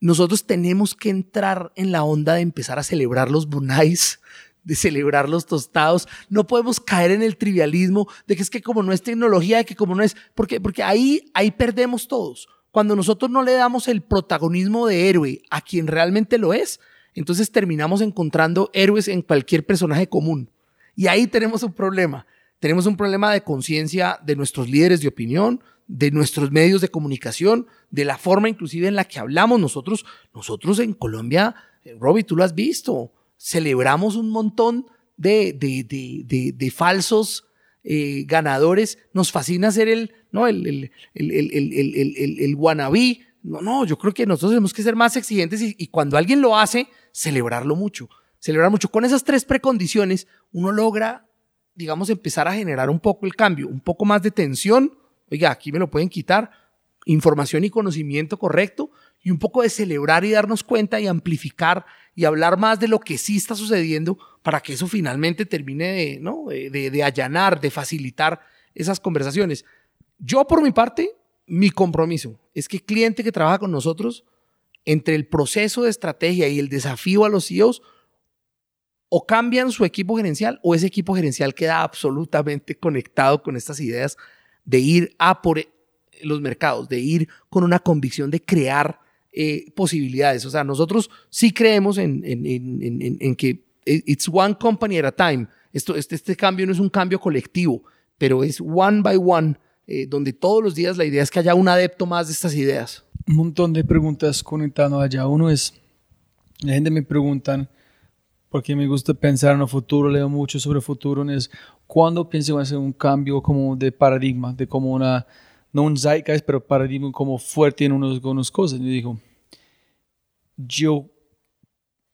Nosotros tenemos que entrar en la onda de empezar a celebrar los bunais, de celebrar los tostados. No podemos caer en el trivialismo de que es que como no es tecnología, de que como no es, porque, porque ahí, ahí perdemos todos. Cuando nosotros no le damos el protagonismo de héroe a quien realmente lo es, entonces terminamos encontrando héroes en cualquier personaje común. Y ahí tenemos un problema. Tenemos un problema de conciencia de nuestros líderes de opinión, de nuestros medios de comunicación, de la forma inclusive en la que hablamos. Nosotros, nosotros en Colombia, eh, Robbie, tú lo has visto, celebramos un montón de, de, de, falsos eh, ganadores. Nos fascina ser el, ¿no? el, el, el, el wannabe. No, no, yo creo que nosotros tenemos que ser más exigentes y, y cuando alguien lo hace, celebrarlo mucho. Celebrar mucho. Con esas tres precondiciones, uno logra, digamos, empezar a generar un poco el cambio, un poco más de tensión. Oiga, aquí me lo pueden quitar. Información y conocimiento correcto y un poco de celebrar y darnos cuenta y amplificar y hablar más de lo que sí está sucediendo para que eso finalmente termine de, ¿no? de, de, allanar, de facilitar esas conversaciones. Yo, por mi parte, mi compromiso es que el cliente que trabaja con nosotros, entre el proceso de estrategia y el desafío a los CEOs, o cambian su equipo gerencial o ese equipo gerencial queda absolutamente *laughs* conectado con estas ideas de ir a por los mercados, de ir con una convicción de crear eh, posibilidades. O sea, nosotros sí creemos en, en, en, en, que it's one company at a time. Esto, este, este cambio no es un cambio colectivo, pero es one by one, eh, donde todos los días la idea es que haya un adepto más de estas ideas. Un montón de preguntas conectando allá. Uno es, la gente me preguntan, porque me gusta pensar en el futuro, leo mucho sobre el futuro, es cuándo pienso hacer un cambio como de paradigma, de como una, no un zeitgeist, pero paradigma como fuerte en unos, unas cosas. Y digo, yo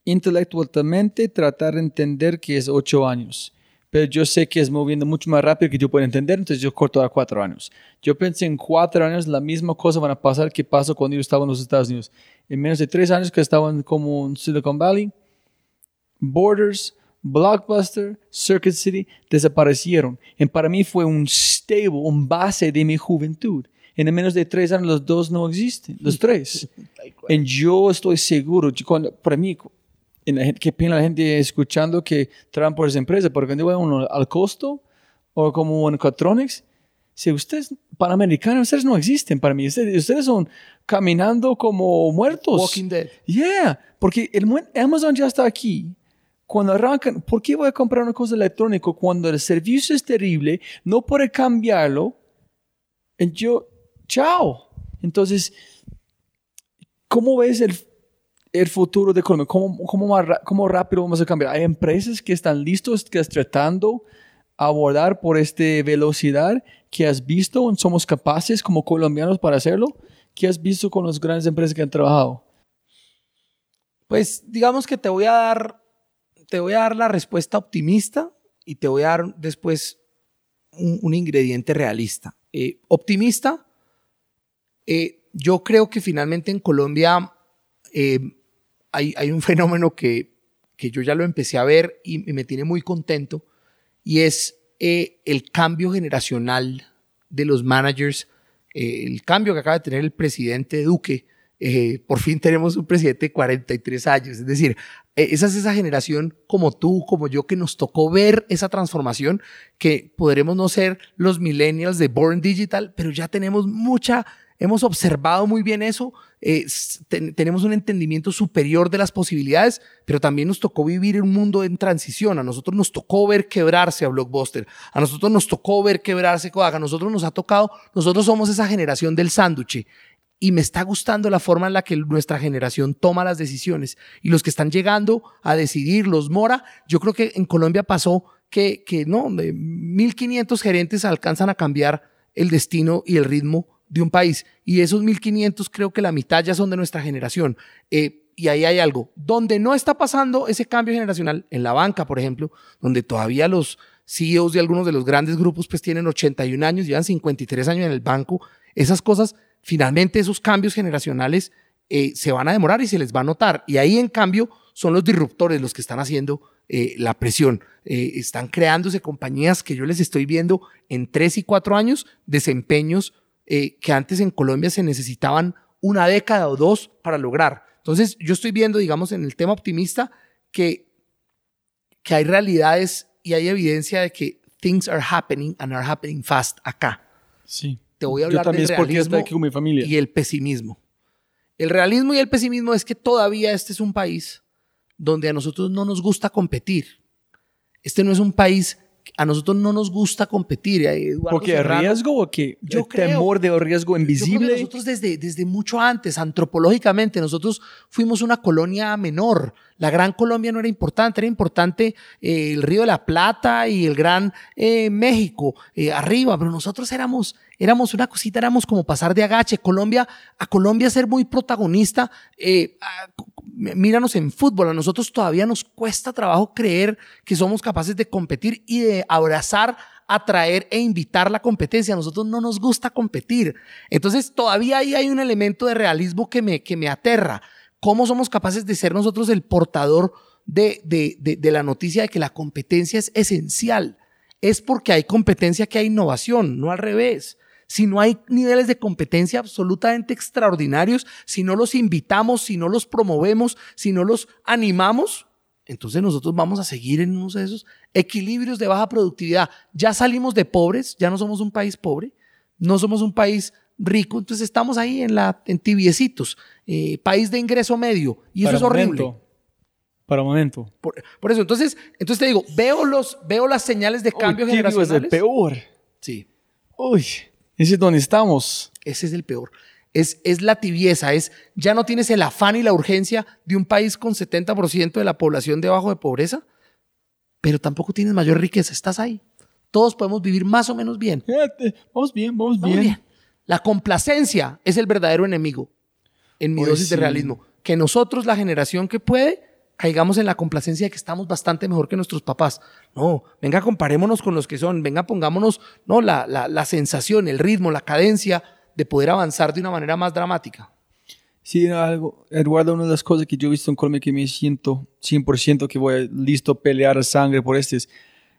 intelectualmente tratar de entender que es ocho años, pero yo sé que es moviendo mucho más rápido que yo puedo entender, entonces yo corto a cuatro años. Yo pensé en cuatro años la misma cosa van a pasar que pasó cuando yo estaba en los Estados Unidos. En menos de tres años que estaban como en Silicon Valley, Borders, Blockbuster, Circuit City desaparecieron. Y para mí fue un stable, un base de mi juventud. En menos de tres años los dos no existen, los *laughs* tres. y yo estoy seguro, yo cuando- para mí, en la gente, qué pena la gente escuchando que trabajan por esa empresa, porque cuando va uno al costo o como en Catronics, si ustedes panamericanos, ustedes no existen para mí, ustedes, ustedes son caminando como muertos. Walking Dead. Yeah, porque el Amazon ya está aquí. Cuando arrancan, ¿por qué voy a comprar una cosa electrónica cuando el servicio es terrible, no puede cambiarlo? Yo, chao. Entonces, ¿cómo ves el, el futuro de Colombia? ¿Cómo, cómo, más ¿Cómo rápido vamos a cambiar? Hay empresas que están listos, que están tratando abordar por esta velocidad que has visto, somos capaces como colombianos para hacerlo, que has visto con las grandes empresas que han trabajado. Pues digamos que te voy a dar, te voy a dar la respuesta optimista y te voy a dar después un, un ingrediente realista. Eh, optimista, eh, yo creo que finalmente en Colombia eh, hay, hay un fenómeno que, que yo ya lo empecé a ver y, y me tiene muy contento y es eh, el cambio generacional de los managers, eh, el cambio que acaba de tener el presidente Duque. eh, por fin tenemos un presidente de 43 años, es decir, eh, esa es esa generación como tú, como yo, que nos tocó ver esa transformación, que podremos no ser los millennials de Born Digital, pero ya tenemos mucha, hemos observado muy bien eso, eh, ten- tenemos un entendimiento superior de las posibilidades, pero también nos tocó vivir en un mundo en transición. A nosotros nos tocó ver quebrarse a Blockbuster, a nosotros nos tocó ver quebrarse Kodak, a nosotros nos ha tocado, nosotros somos esa generación del sándwich. Y me está gustando la forma en la que nuestra generación toma las decisiones. Y los que están llegando a decidir, los Mora, yo creo que en Colombia pasó que, que no, de 1.500 gerentes alcanzan a cambiar el destino y el ritmo de un país. Y esos 1.500 creo que la mitad ya son de nuestra generación. Eh, y ahí hay algo. Donde no está pasando ese cambio generacional, en la banca, por ejemplo, donde todavía los CEOs de algunos de los grandes grupos pues tienen 81 años, llevan 53 años en el banco, esas cosas, finalmente esos cambios generacionales eh, se van a demorar y se les va a notar. Y ahí, en cambio, son los disruptores los que están haciendo eh, la presión. Están creándose compañías que yo les estoy viendo en tres y cuatro años, desempeños eh, que antes en Colombia se necesitaban una década o dos para lograr. Entonces, yo estoy viendo, digamos, en el tema optimista, que, que hay realidades y hay evidencia de que things are happening and are happening fast acá. Sí. Te voy a Yo hablar también del es porque realismo aquí con mi familia. y el pesimismo. El realismo y el pesimismo es que todavía este es un país donde a nosotros no nos gusta competir. Este no es un país, a nosotros no nos gusta competir. eh, Eduardo ¿Porque Serrano- riesgo o qué? Yo ¿El creo- temor de riesgo yo que invisible? nosotros desde, desde mucho antes, antropológicamente, nosotros fuimos una colonia menor. La Gran Colombia no era importante, era importante eh, el Río de la Plata y el Gran eh, México eh, arriba, pero nosotros éramos, éramos una cosita, éramos como pasar de agache. Colombia, a Colombia ser muy protagonista, eh, a- míranos en fútbol, a nosotros todavía nos cuesta trabajo creer que somos capaces de competir y de abrazar atraer e invitar la competencia. A nosotros no nos gusta competir. Entonces, todavía ahí hay un elemento de realismo que me, que me aterra. ¿Cómo somos capaces de ser nosotros el portador de, de, de, de la noticia de que la competencia es esencial? Es porque hay competencia que hay innovación, no al revés. Si no hay niveles de competencia absolutamente extraordinarios, si no los invitamos, si no los promovemos, si no los animamos, entonces nosotros vamos a seguir en unos de esos equilibrios de baja productividad. Ya salimos de pobres, ya no somos un país pobre, no somos un país rico, entonces estamos ahí en, la, en tibiecitos, eh, país de ingreso medio, y eso es horrible. momento. Para momento. Por, por eso, entonces, entonces te digo, veo, los, veo las señales de cambio Uy, tibio es el generacionales. peor. Sí, Uy, ese es donde estamos. ese es el peor. Es, es la tibieza, es ya no tienes el afán y la urgencia de un país con 70% de la población debajo de pobreza, pero tampoco tienes mayor riqueza, estás ahí. Todos podemos vivir más o menos bien. Vamos bien, vamos, Vamos bien. bien. La complacencia es el verdadero enemigo en mi Hoy dosis de realismo. Que nosotros, la generación que puede, caigamos en la complacencia de que estamos bastante mejor que nuestros papás. No, venga, comparémonos con los que son, venga, pongámonos, no, la, la, la sensación, el ritmo, la cadencia de poder avanzar de una manera más dramática. Sí, algo, Eduardo, una de las cosas que yo he visto en Colombia que me siento 100% que voy listo a pelear a sangre por este es,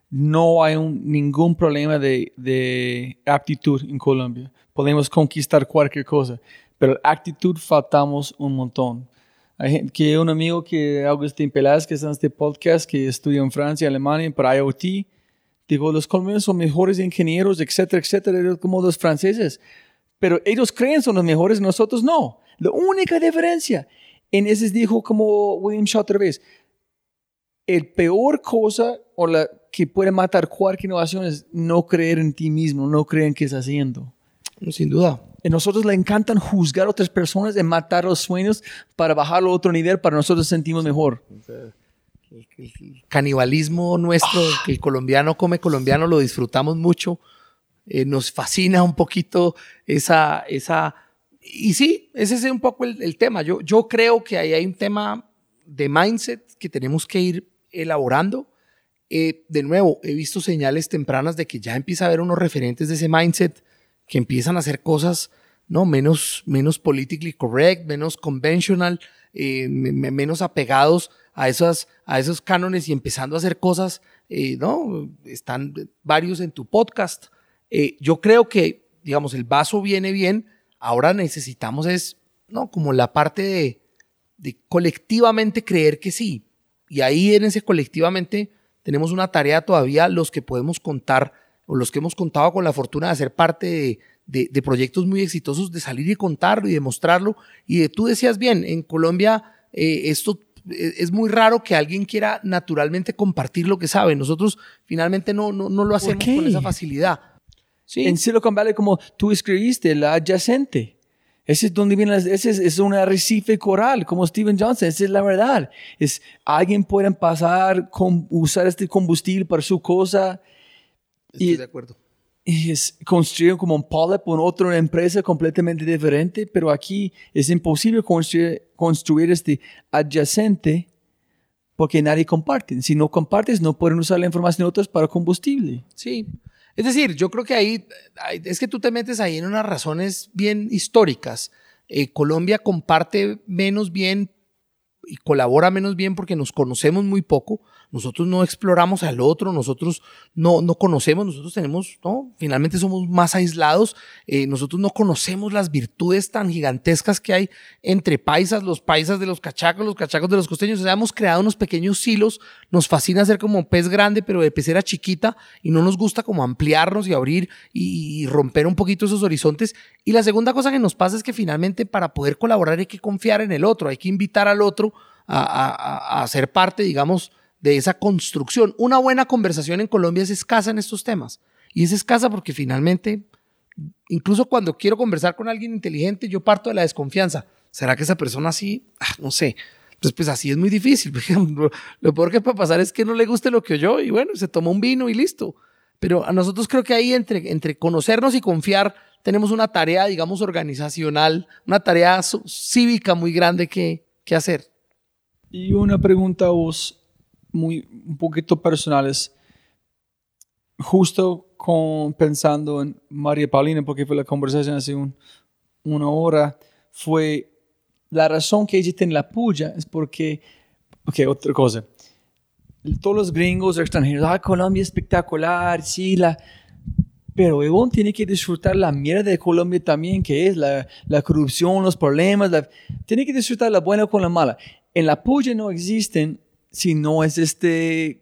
no hay un, ningún problema de, de aptitud en Colombia. Podemos conquistar cualquier cosa, pero actitud faltamos un montón. Gente, que un amigo que Agustín Peláez, que está en este podcast, que estudia en Francia, Alemania, para IoT, digo, los colombianos son mejores ingenieros, etcétera, etcétera, como los franceses. Pero ellos creen son los mejores, nosotros no. La única diferencia en ese dijo como William vez, el peor cosa o la que puede matar cualquier innovación es no creer en ti mismo, no creer en qué estás haciendo. Sin duda. A nosotros le encantan juzgar a otras personas y matar los sueños para bajarlo a otro nivel para nosotros sentimos mejor. El, el canibalismo nuestro, que el colombiano come colombiano, lo disfrutamos mucho. Eh, nos fascina un poquito esa, esa y sí, ese es un poco el, el, tema. Yo, yo creo que ahí hay un tema de mindset que tenemos que ir elaborando. Eh, de nuevo, he visto señales tempranas de que ya empieza a haber unos referentes de ese mindset que empiezan a hacer cosas no menos, menos politically correct, menos conventional, eh, menos apegados a, esas, a esos cánones y empezando a hacer cosas, eh, ¿no? Están varios en tu podcast. Eh, yo creo que, digamos, el vaso viene bien, ahora necesitamos es, ¿no? Como la parte de, de colectivamente creer que sí. Y ahí en ese colectivamente tenemos una tarea todavía los que podemos contar o los que hemos contado con la fortuna de ser parte de, de, de, proyectos muy exitosos, de salir y contarlo y demostrarlo. Y de, tú decías bien, en Colombia eh, esto eh, es muy raro que alguien quiera naturalmente compartir lo que sabe. Nosotros finalmente no, no, no lo hacemos con esa facilidad. Sí. En Silicon Valley, como tú escribiste, la adyacente. Ese es donde viene, ese es, es, un arrecife coral, como Steven Johnson, esa es la verdad. Es, alguien puede pasar, con, usar este combustible para su cosa. Estoy y, de acuerdo. Y es construir como un polyp en otra empresa completamente diferente, pero aquí es imposible construir, construir este adyacente porque nadie comparte. Si no compartes, no pueden usar la información de otros para combustible. Sí. Es decir, yo creo que ahí es que tú te metes ahí en unas razones bien históricas. Eh, Colombia comparte menos bien y colabora menos bien porque nos conocemos muy poco. Nosotros no exploramos al otro, nosotros no, no conocemos, nosotros tenemos, ¿no? Finalmente somos más aislados, eh, nosotros no conocemos las virtudes tan gigantescas que hay entre paisas, los paisas de los cachacos, los cachacos de los costeños. O sea, hemos creado unos pequeños silos, nos fascina ser como pez grande, pero de pecera chiquita, y no nos gusta como ampliarnos y abrir y, y romper un poquito esos horizontes. Y la segunda cosa que nos pasa es que finalmente para poder colaborar hay que confiar en el otro, hay que invitar al otro a, a, a ser parte, digamos, de esa construcción. Una buena conversación en Colombia es escasa en estos temas. Y es escasa porque finalmente, incluso cuando quiero conversar con alguien inteligente, yo parto de la desconfianza. ¿Será que esa persona así? Ah, no sé. Entonces, pues así es muy difícil. *laughs* Lo peor que puede pasar es que no le guste lo que oyó y bueno, se tomó un vino y listo. Pero a nosotros creo que ahí entre, entre conocernos y confiar tenemos una tarea, digamos, organizacional, una tarea cívica muy grande que, que hacer. Y una pregunta a vos muy, un poquito personales. Justo con, pensando en María Paulina, porque fue la conversación hace un, una hora, fue la razón que ella tiene la puya es porque, ok, otra cosa. Todos los gringos extranjeros, ah, Colombia es espectacular, sí, la, pero Evo tiene que disfrutar la mierda de Colombia también, que es la, la corrupción, los problemas, la, tiene que disfrutar la buena con la mala. En la puya no existen si no es este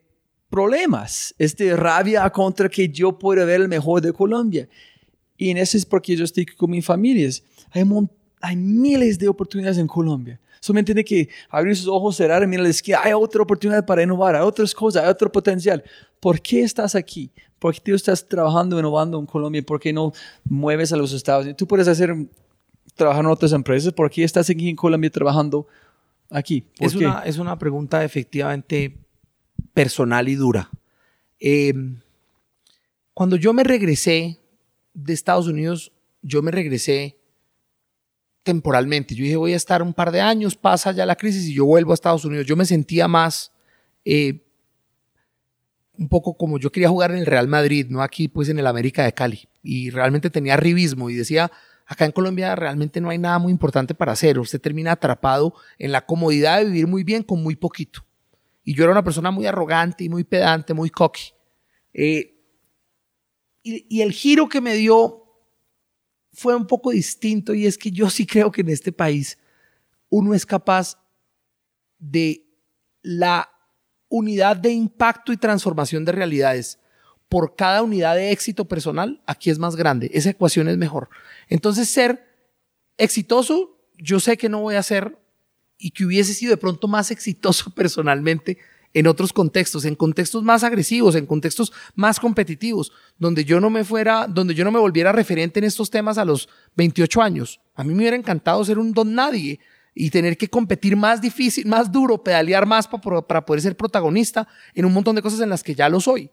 problemas, este rabia contra que yo pueda ver el mejor de Colombia. Y en eso es porque yo estoy con mi familia. Hay, hay miles de oportunidades en Colombia. Solamente tiene que abrir sus ojos, cerrar y mirar que hay otra oportunidad para innovar, hay otras cosas, hay otro potencial. ¿Por qué estás aquí? ¿Por qué tú estás trabajando, innovando en Colombia? ¿Por qué no mueves a los Estados Unidos? Tú puedes hacer, trabajar en otras empresas. ¿Por qué estás aquí en Colombia trabajando aquí? Es una, es una pregunta efectivamente personal y dura. Eh, cuando yo me regresé de Estados Unidos, yo me regresé temporalmente. Yo dije, voy a estar un par de años, pasa ya la crisis y yo vuelvo a Estados Unidos. Yo me sentía más, eh, un poco como yo quería jugar en el Real Madrid, no aquí pues en el América de Cali. Y realmente tenía arribismo y decía, acá en Colombia realmente no hay nada muy importante para hacer. Usted termina atrapado en la comodidad de vivir muy bien con muy poquito. Y yo era una persona muy arrogante y muy pedante, muy cocky. Eh, y, y el giro que me dio fue un poco distinto y es que yo sí creo que en este país uno es capaz de la unidad de impacto y transformación de realidades por cada unidad de éxito personal, aquí es más grande. Esa ecuación es mejor. Entonces, ser exitoso, yo sé que no voy a ser y que hubiese sido de pronto más exitoso *laughs* personalmente en otros contextos, en contextos más agresivos, en contextos más competitivos, donde yo no me fuera, donde yo no me volviera referente en estos temas a los 28 años. A mí me hubiera encantado ser un don nadie y tener que competir más difícil, más duro, pedalear más para, para poder ser protagonista en un montón de cosas en las que ya lo soy.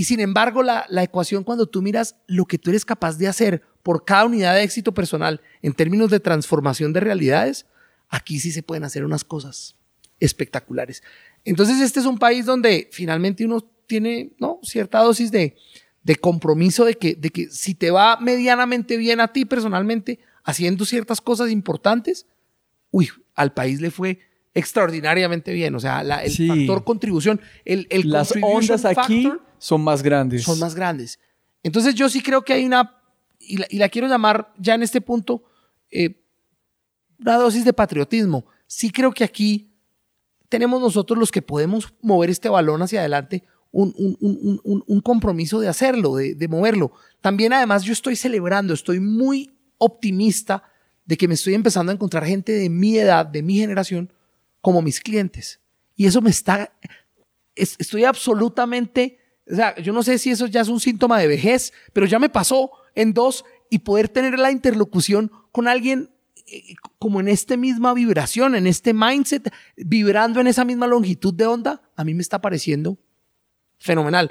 Y sin embargo, la, la ecuación cuando tú miras lo que tú eres capaz de hacer por cada unidad de éxito personal en términos de transformación de realidades, aquí sí se pueden hacer unas cosas espectaculares. Entonces, este es un país donde finalmente uno tiene ¿no? cierta dosis de, de compromiso de que, de que si te va medianamente bien a ti personalmente, haciendo ciertas cosas importantes, uy, al país le fue extraordinariamente bien. O sea, la- el Sí. factor contribución, el, el Las ondas aquí son más grandes. son más grandes. Entonces yo sí creo que hay una, y la, y la quiero llamar ya en este punto, eh, una dosis de patriotismo. Sí creo que aquí tenemos nosotros los que podemos mover este balón hacia adelante, un, un- un- un- un compromiso de hacerlo, de, de moverlo. También además yo estoy celebrando, estoy muy optimista de que me estoy empezando a encontrar gente de mi edad, de mi generación, como mis clientes. Y eso me está, es- estoy absolutamente, o sea, yo no sé si eso ya es un síntoma de vejez, pero ya me pasó en dos y poder tener la interlocución con alguien eh, como en esta misma vibración, en este mindset, vibrando en esa misma longitud de onda, a mí me está pareciendo fenomenal.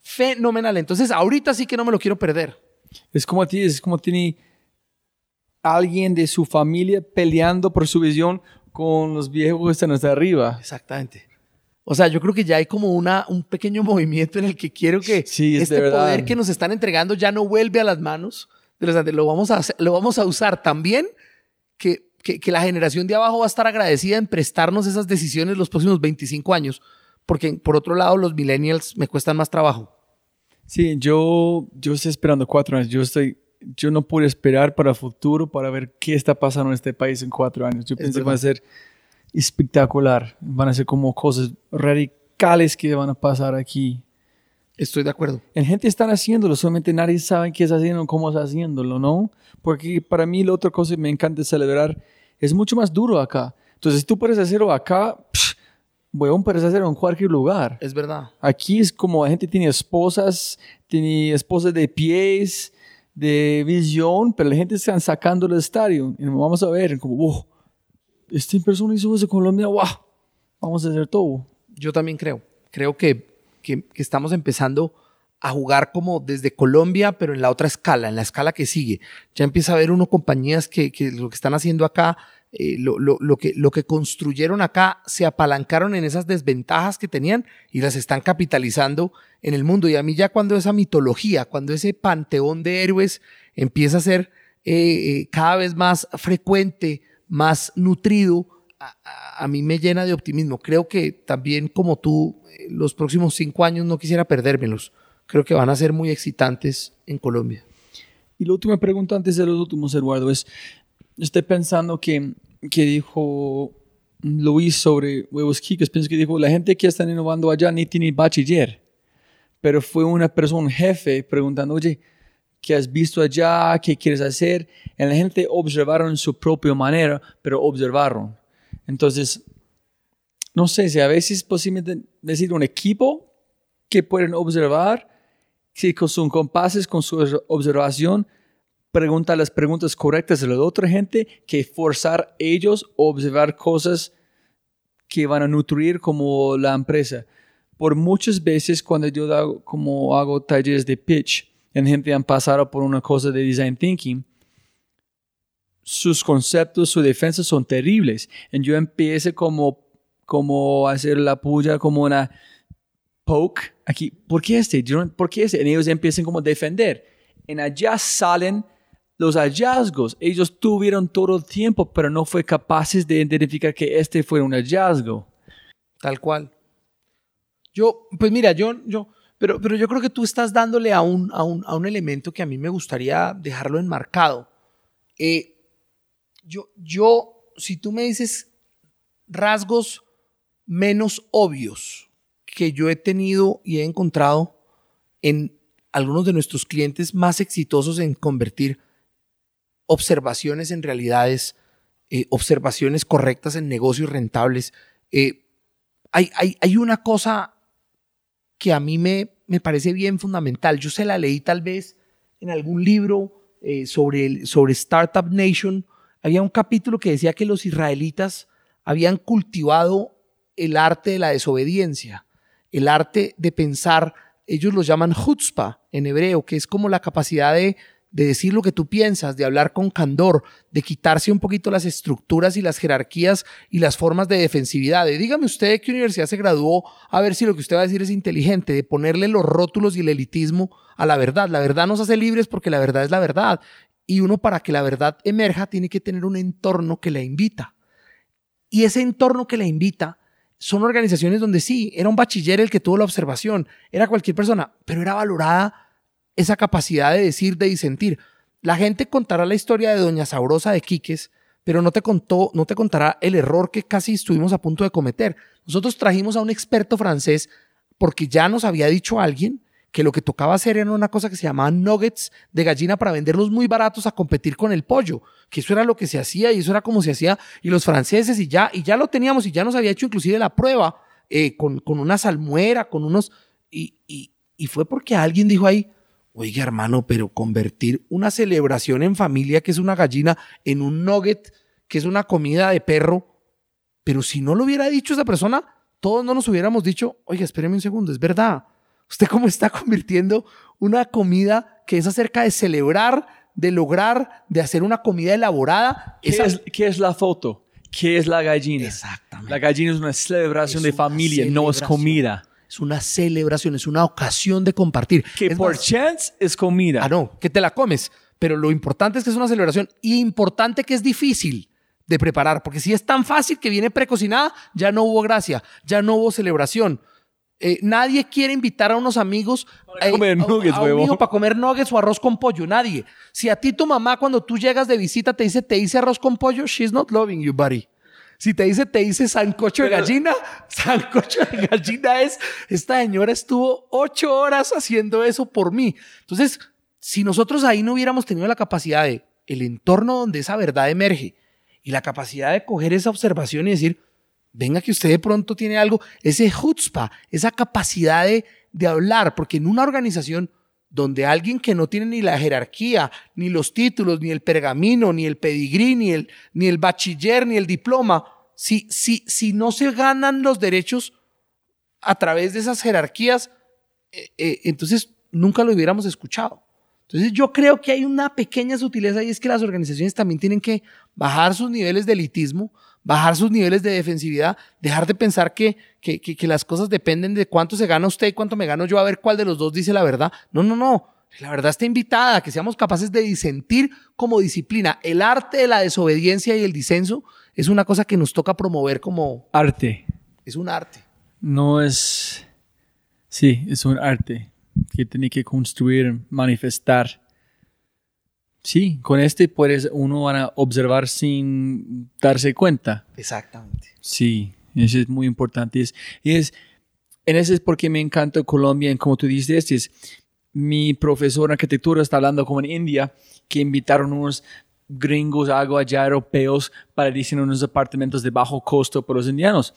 Fenomenal. Entonces, ahorita sí que no me lo quiero perder. Es como ti, es como tiene alguien de su familia peleando por su visión con los viejos que están hasta arriba. Exactamente. O sea, yo creo que ya hay como una, un pequeño *laughs* movimiento en el que quiero que Sí, es este poder que nos están entregando ya no vuelve a las manos de los. Lo vamos a, hacer- lo vamos a usar también que, que, que la generación de abajo va a estar agradecida en prestarnos esas decisiones los próximos 25 años. Porque por otro lado, los millennials me cuestan más trabajo. Sí, yo, yo estoy esperando cuatro años. Yo estoy, yo no puedo esperar para el futuro para ver qué está pasando en este país en cuatro años. Yo pienso que va a ser espectacular. Van a ser como cosas radicales que van a pasar aquí. Estoy de acuerdo. La gente está haciéndolo, solamente nadie sabe qué está haciendo, cómo está haciéndolo, ¿no? Porque para mí la otra cosa que me encanta celebrar es mucho más duro acá. Entonces, si tú puedes hacerlo acá, psh, weón, puedes hacerlo en cualquier lugar. Es verdad. Aquí es como la gente tiene esposas, tiene esposas de pies, de visión, pero la gente están sacando del estadio. Y vamos a ver, como, wow, esta persona hizo eso en Colombia, wow, vamos a hacer todo. Yo también creo. Creo que, que, que estamos empezando a jugar como desde Colombia, pero en la otra escala, en la escala que sigue. Ya empieza a haber uno compañías que, que lo que están haciendo acá, eh, lo, lo- lo que, lo que construyeron acá, se apalancaron en esas desventajas que tenían y las están capitalizando en el mundo. Y a mí ya cuando esa mitología, cuando ese panteón de héroes empieza a ser eh, eh, cada vez más frecuente, más nutrido, a, a- a mí me llena de optimismo. Creo que también como tú, los próximos cinco años no quisiera perdérmelos. Creo que van a ser muy excitantes en Colombia. Y la última pregunta antes de los últimos, Eduardo, es, estoy pensando que, que dijo Luis sobre huevos quicos, pienso que dijo, la gente que está innovando allá ni tiene bachiller, pero fue una persona, jefe, preguntando, oye, ¿qué has visto allá? ¿Qué quieres hacer? Y la gente observaron su propia manera, pero observaron. Entonces, no sé si a veces es posible decir un equipo que pueden observar, si con- son compases con su observación, pregunta las preguntas correctas a la otra gente, que forzar ellos a observar cosas que van a nutrir como la empresa. Por muchas veces cuando yo hago, como hago talleres de pitch, en gente han pasado por una cosa de design thinking, sus conceptos, su defensa son terribles. Y yo empecé como, como hacer la puya como una poke aquí. ¿Por qué este? ¿Por qué este? Y ellos empiezan como a defender. En allá salen los hallazgos. Ellos tuvieron todo el tiempo, pero no fue capaces de identificar que este fue un hallazgo. Tal cual. Yo, pues mira, yo, yo, pero, pero yo creo que tú estás dándole a un, a un, a un elemento que a mí me gustaría dejarlo enmarcado. Eh, yo, yo, si tú me dices rasgos menos obvios que yo he tenido y he encontrado en algunos de nuestros clientes más exitosos en convertir observaciones en realidades, eh, observaciones correctas en negocios rentables. eh, hay, hay, hay una cosa que a mí me, me parece bien fundamental. Yo se la leí tal vez en algún libro eh, sobre, el- sobre Startup Nation. Había un capítulo que decía que los israelitas habían cultivado el arte de la desobediencia, el arte de pensar, ellos lo llaman chutzpah en hebreo, que es como la capacidad de, de decir lo que tú piensas, de hablar con candor, de quitarse un poquito las estructuras y las jerarquías y las formas de defensividad. De, dígame usted qué universidad se graduó, a ver si lo que usted va a decir es inteligente, de ponerle los rótulos y el elitismo a la verdad. La verdad nos hace libres porque la verdad es la verdad. Y uno para que la verdad emerja tiene que tener un entorno que la invita. Y ese entorno que la invita son organizaciones donde sí, era un bachiller el que tuvo la observación, era cualquier persona, pero era valorada esa capacidad de decir, de disentir. La gente contará la historia de Doña Sabrosa de Quiques, pero no te contó, no te contará el error que casi estuvimos a punto de cometer. Nosotros trajimos a un experto francés porque ya nos había dicho alguien que lo que tocaba hacer era una cosa que se llamaban nuggets de gallina para venderlos muy baratos a competir con el pollo, que eso era lo que se hacía y eso era como se hacía y los franceses y ya, y ya lo teníamos y ya nos había hecho inclusive la prueba eh, con, con una salmuera, con unos, y, y, y fue porque alguien dijo ahí, oiga hermano, pero convertir una celebración en familia que es una gallina en un nugget que es una comida de perro, pero si no lo hubiera dicho esa persona, todos no nos hubiéramos dicho, oiga, espéreme un segundo, es verdad. ¿Usted cómo está *laughs* convirtiendo una comida que es acerca de celebrar, de lograr, de hacer una comida elaborada? ¿Qué, Esa- es, qué es la foto? ¿Qué es la gallina? Exactamente. La gallina es una celebración Es de una familia, no es comida. Es una celebración, es una ocasión de compartir. Que Es por más, chance es comida. Ah, no, que te la comes. Pero lo importante es que es una celebración y importante que es difícil de preparar, porque si es tan fácil que viene precocinada, ya no hubo gracia, ya no hubo celebración. Eh, nadie quiere invitar a unos amigos Para comer a- nuggets, a un huevón. hijo para comer nuggets o arroz con pollo. Nadie. Si a ti tu mamá cuando tú llegas de visita te dice te hice arroz con pollo, she's not loving you, buddy. Si te dice te hice sancocho de gallina, *laughs* sancocho de gallina es esta señora estuvo ocho horas haciendo eso por mí. Entonces, si nosotros ahí no hubiéramos tenido la capacidad de el entorno donde esa verdad emerge y la capacidad de coger esa observación y decir, venga que usted de pronto tiene algo, ese chutzpah, esa capacidad de, de hablar, porque en una organización donde alguien que no tiene ni la jerarquía, ni los títulos, ni el pergamino, ni el pedigrí, ni el, ni el bachiller, ni el diploma, si, si, si no se ganan los derechos a través de esas jerarquías, eh, eh, entonces nunca lo hubiéramos escuchado. Entonces yo creo que hay una pequeña sutileza y es que las organizaciones también tienen que bajar sus niveles de elitismo, bajar sus niveles de defensividad, dejar de pensar que, que, que- que las cosas dependen de cuánto se gana usted y cuánto me gano yo, a ver cuál de los dos dice la verdad. No, no, no. La verdad está invitada, que seamos capaces de disentir como disciplina. El arte de la desobediencia y el disenso es una cosa que nos toca promover como... Arte. Es un arte. No es... Sí, es un arte que tiene que construir, manifestar. Sí, con este puedes uno van a observar sin darse cuenta. Exactamente. Sí, eso es muy importante. Es, y es, en eso es porque me encanta Colombia, y como tú dices, es, mi profesor en arquitectura está hablando como en India, que invitaron unos gringos, algo allá europeos, para diseñar unos apartamentos de bajo costo para los indianos.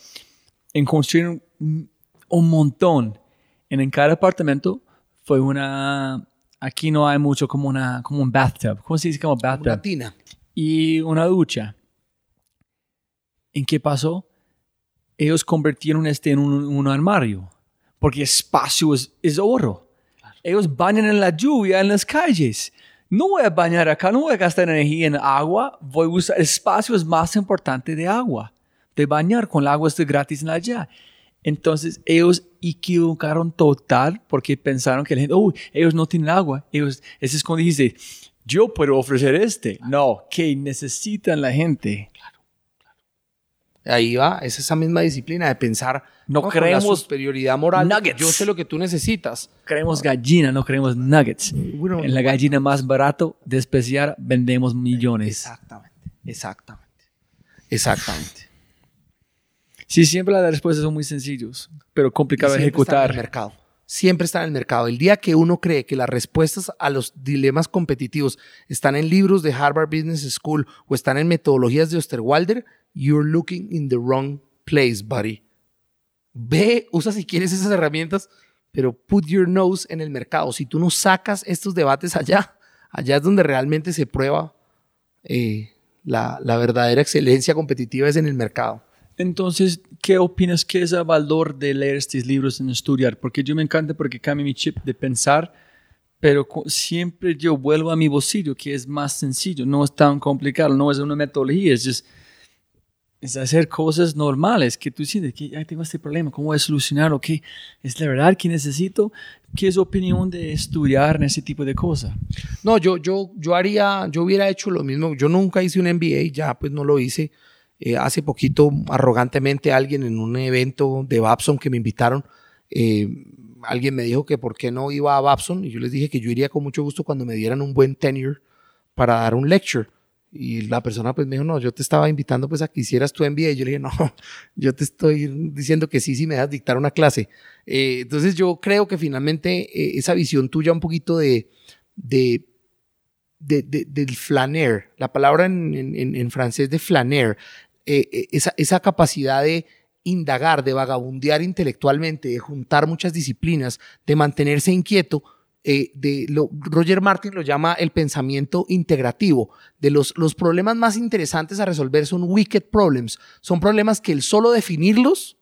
En construir un, un montón. En, en cada apartamento fue una... Aquí no hay mucho como, una, como un bathtub. ¿Cómo se dice como bathtub? Una tina. y una ducha. ¿En qué pasó? Ellos convirtieron este en un, un armario, porque espacio es, es oro. Ellos bañan en la lluvia en las calles. no voy a bañar acá, no voy a gastar energía en agua, voy a usar espacio es más importante de agua, de bañar con el agua es gratis en allá. Entonces ellos equivocaron total porque pensaron que la gente, oh, ellos no tienen agua. Ellos, ese es cuando dice, yo puedo ofrecer este. No, que necesitan la gente. Ahí va, es esa misma disciplina de pensar No con creemos la superioridad moral. nuggets. Yo sé lo que tú necesitas. Queremos gallina, no queremos nuggets. Bueno, en la gallina más barato de especial vendemos millones. Exactamente, exactamente, exactamente. Sí, siempre las respuestas son muy sencillos, pero complicado de Siempre está en el ejecutar. mercado. Siempre está en el mercado. El día que uno cree que las respuestas a los dilemas competitivos están en libros de Harvard Business School o están en metodologías de Osterwalder, you're looking in the wrong place, buddy. Ve, usa si quieres esas herramientas, pero put your nose en el mercado. Si tú no sacas estos debates allá, allá es donde realmente se prueba eh, la, la verdadera excelencia competitiva es en el mercado. Entonces, ¿qué opinas que es el valor de leer estos libros en estudiar? Porque yo me encanta porque cambia mi chip de pensar, pero siempre yo vuelvo a mi bolsillo, que es más sencillo, no es tan complicado, no es una metodología, es just- es hacer cosas normales que tú sientes que ya tengo este problema, ¿cómo voy a solucionarlo? ¿Qué es la verdad que necesito? ¿Qué es tu opinión de estudiar en ese tipo de cosas? No, yo, yo, yo haría, yo hubiera hecho lo mismo. Yo nunca hice un MBA, ya pues no lo hice. Eh, hace poquito, arrogantemente, alguien en un evento de Babson que me invitaron, eh, alguien me dijo que por qué no iba a Babson y yo les dije que yo iría con mucho gusto cuando me dieran un buen tenure para dar un lecture. Y la persona pues me dijo, no, yo te estaba invitando pues a que hicieras tu MBA. Y yo le dije, no, *laughs* yo te estoy diciendo que sí, si me das dictar una clase. Eh, entonces yo creo que finalmente eh, esa visión tuya un poquito de, de de- de- del flaner, la palabra en, en- en- francés de flaner, eh, eh, esa, esa capacidad de indagar, de vagabundear intelectualmente, de juntar muchas disciplinas, de mantenerse inquieto, eh, de Roger Martin lo llama el pensamiento integrativo. De los, los problemas más interesantes a resolver son wicked problems, son problemas que el solo definirlos,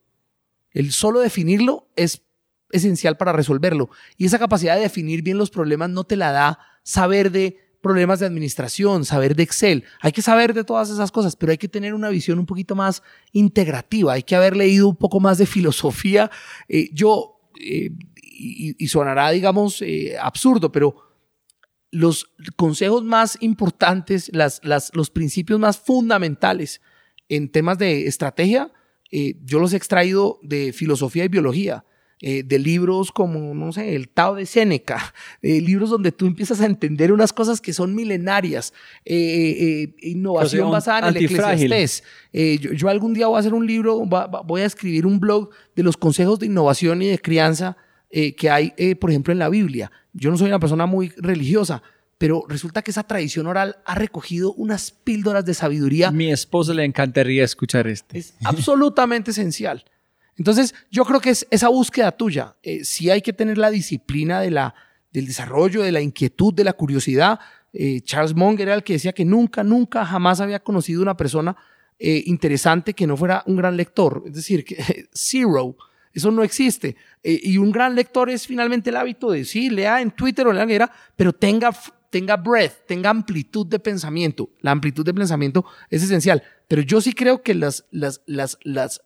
el solo definirlo es esencial para resolverlo. Y esa capacidad de definir bien los problemas no te la da saber de problemas de administración, saber de Excel. Hay que saber de todas esas cosas, pero hay que tener una visión un poquito más integrativa. Hay que haber leído un poco más de filosofía. Eh, yo, eh, y, y sonará, digamos, eh, absurdo, pero los consejos más importantes, las, las, los principios más fundamentales en temas de estrategia, eh, yo los he extraído de filosofía y biología, eh, de libros como, no sé, el Tao de Séneca, eh, libros donde tú empiezas a entender unas cosas que son milenarias, eh, eh, innovación Cosa basada en el eclesiastés. Eh, yo, yo algún día voy a hacer un libro, va- va- voy a escribir un blog de los consejos de innovación y de crianza eh, que hay, eh, por ejemplo, en la Biblia. Yo no soy una persona muy religiosa, pero resulta que esa tradición oral ha recogido unas píldoras de sabiduría Mi esposa le encantaría escuchar este. es absolutamente esencial. Entonces, yo creo que es esa búsqueda tuya. Eh, sí hay que tener la disciplina de la, del desarrollo, de la inquietud, de la curiosidad. Eh, Charles Munger era el que decía que nunca, nunca, jamás había conocido una persona eh, interesante que no fuera un gran lector. Es decir, que *laughs* zero. Eso no existe. Eh, y un gran lector es finalmente el hábito de, sí, lea en Twitter o en era, pero tenga, tenga breadth, tenga amplitud de pensamiento. La amplitud de pensamiento es esencial. Pero yo sí creo que las, las, las, las,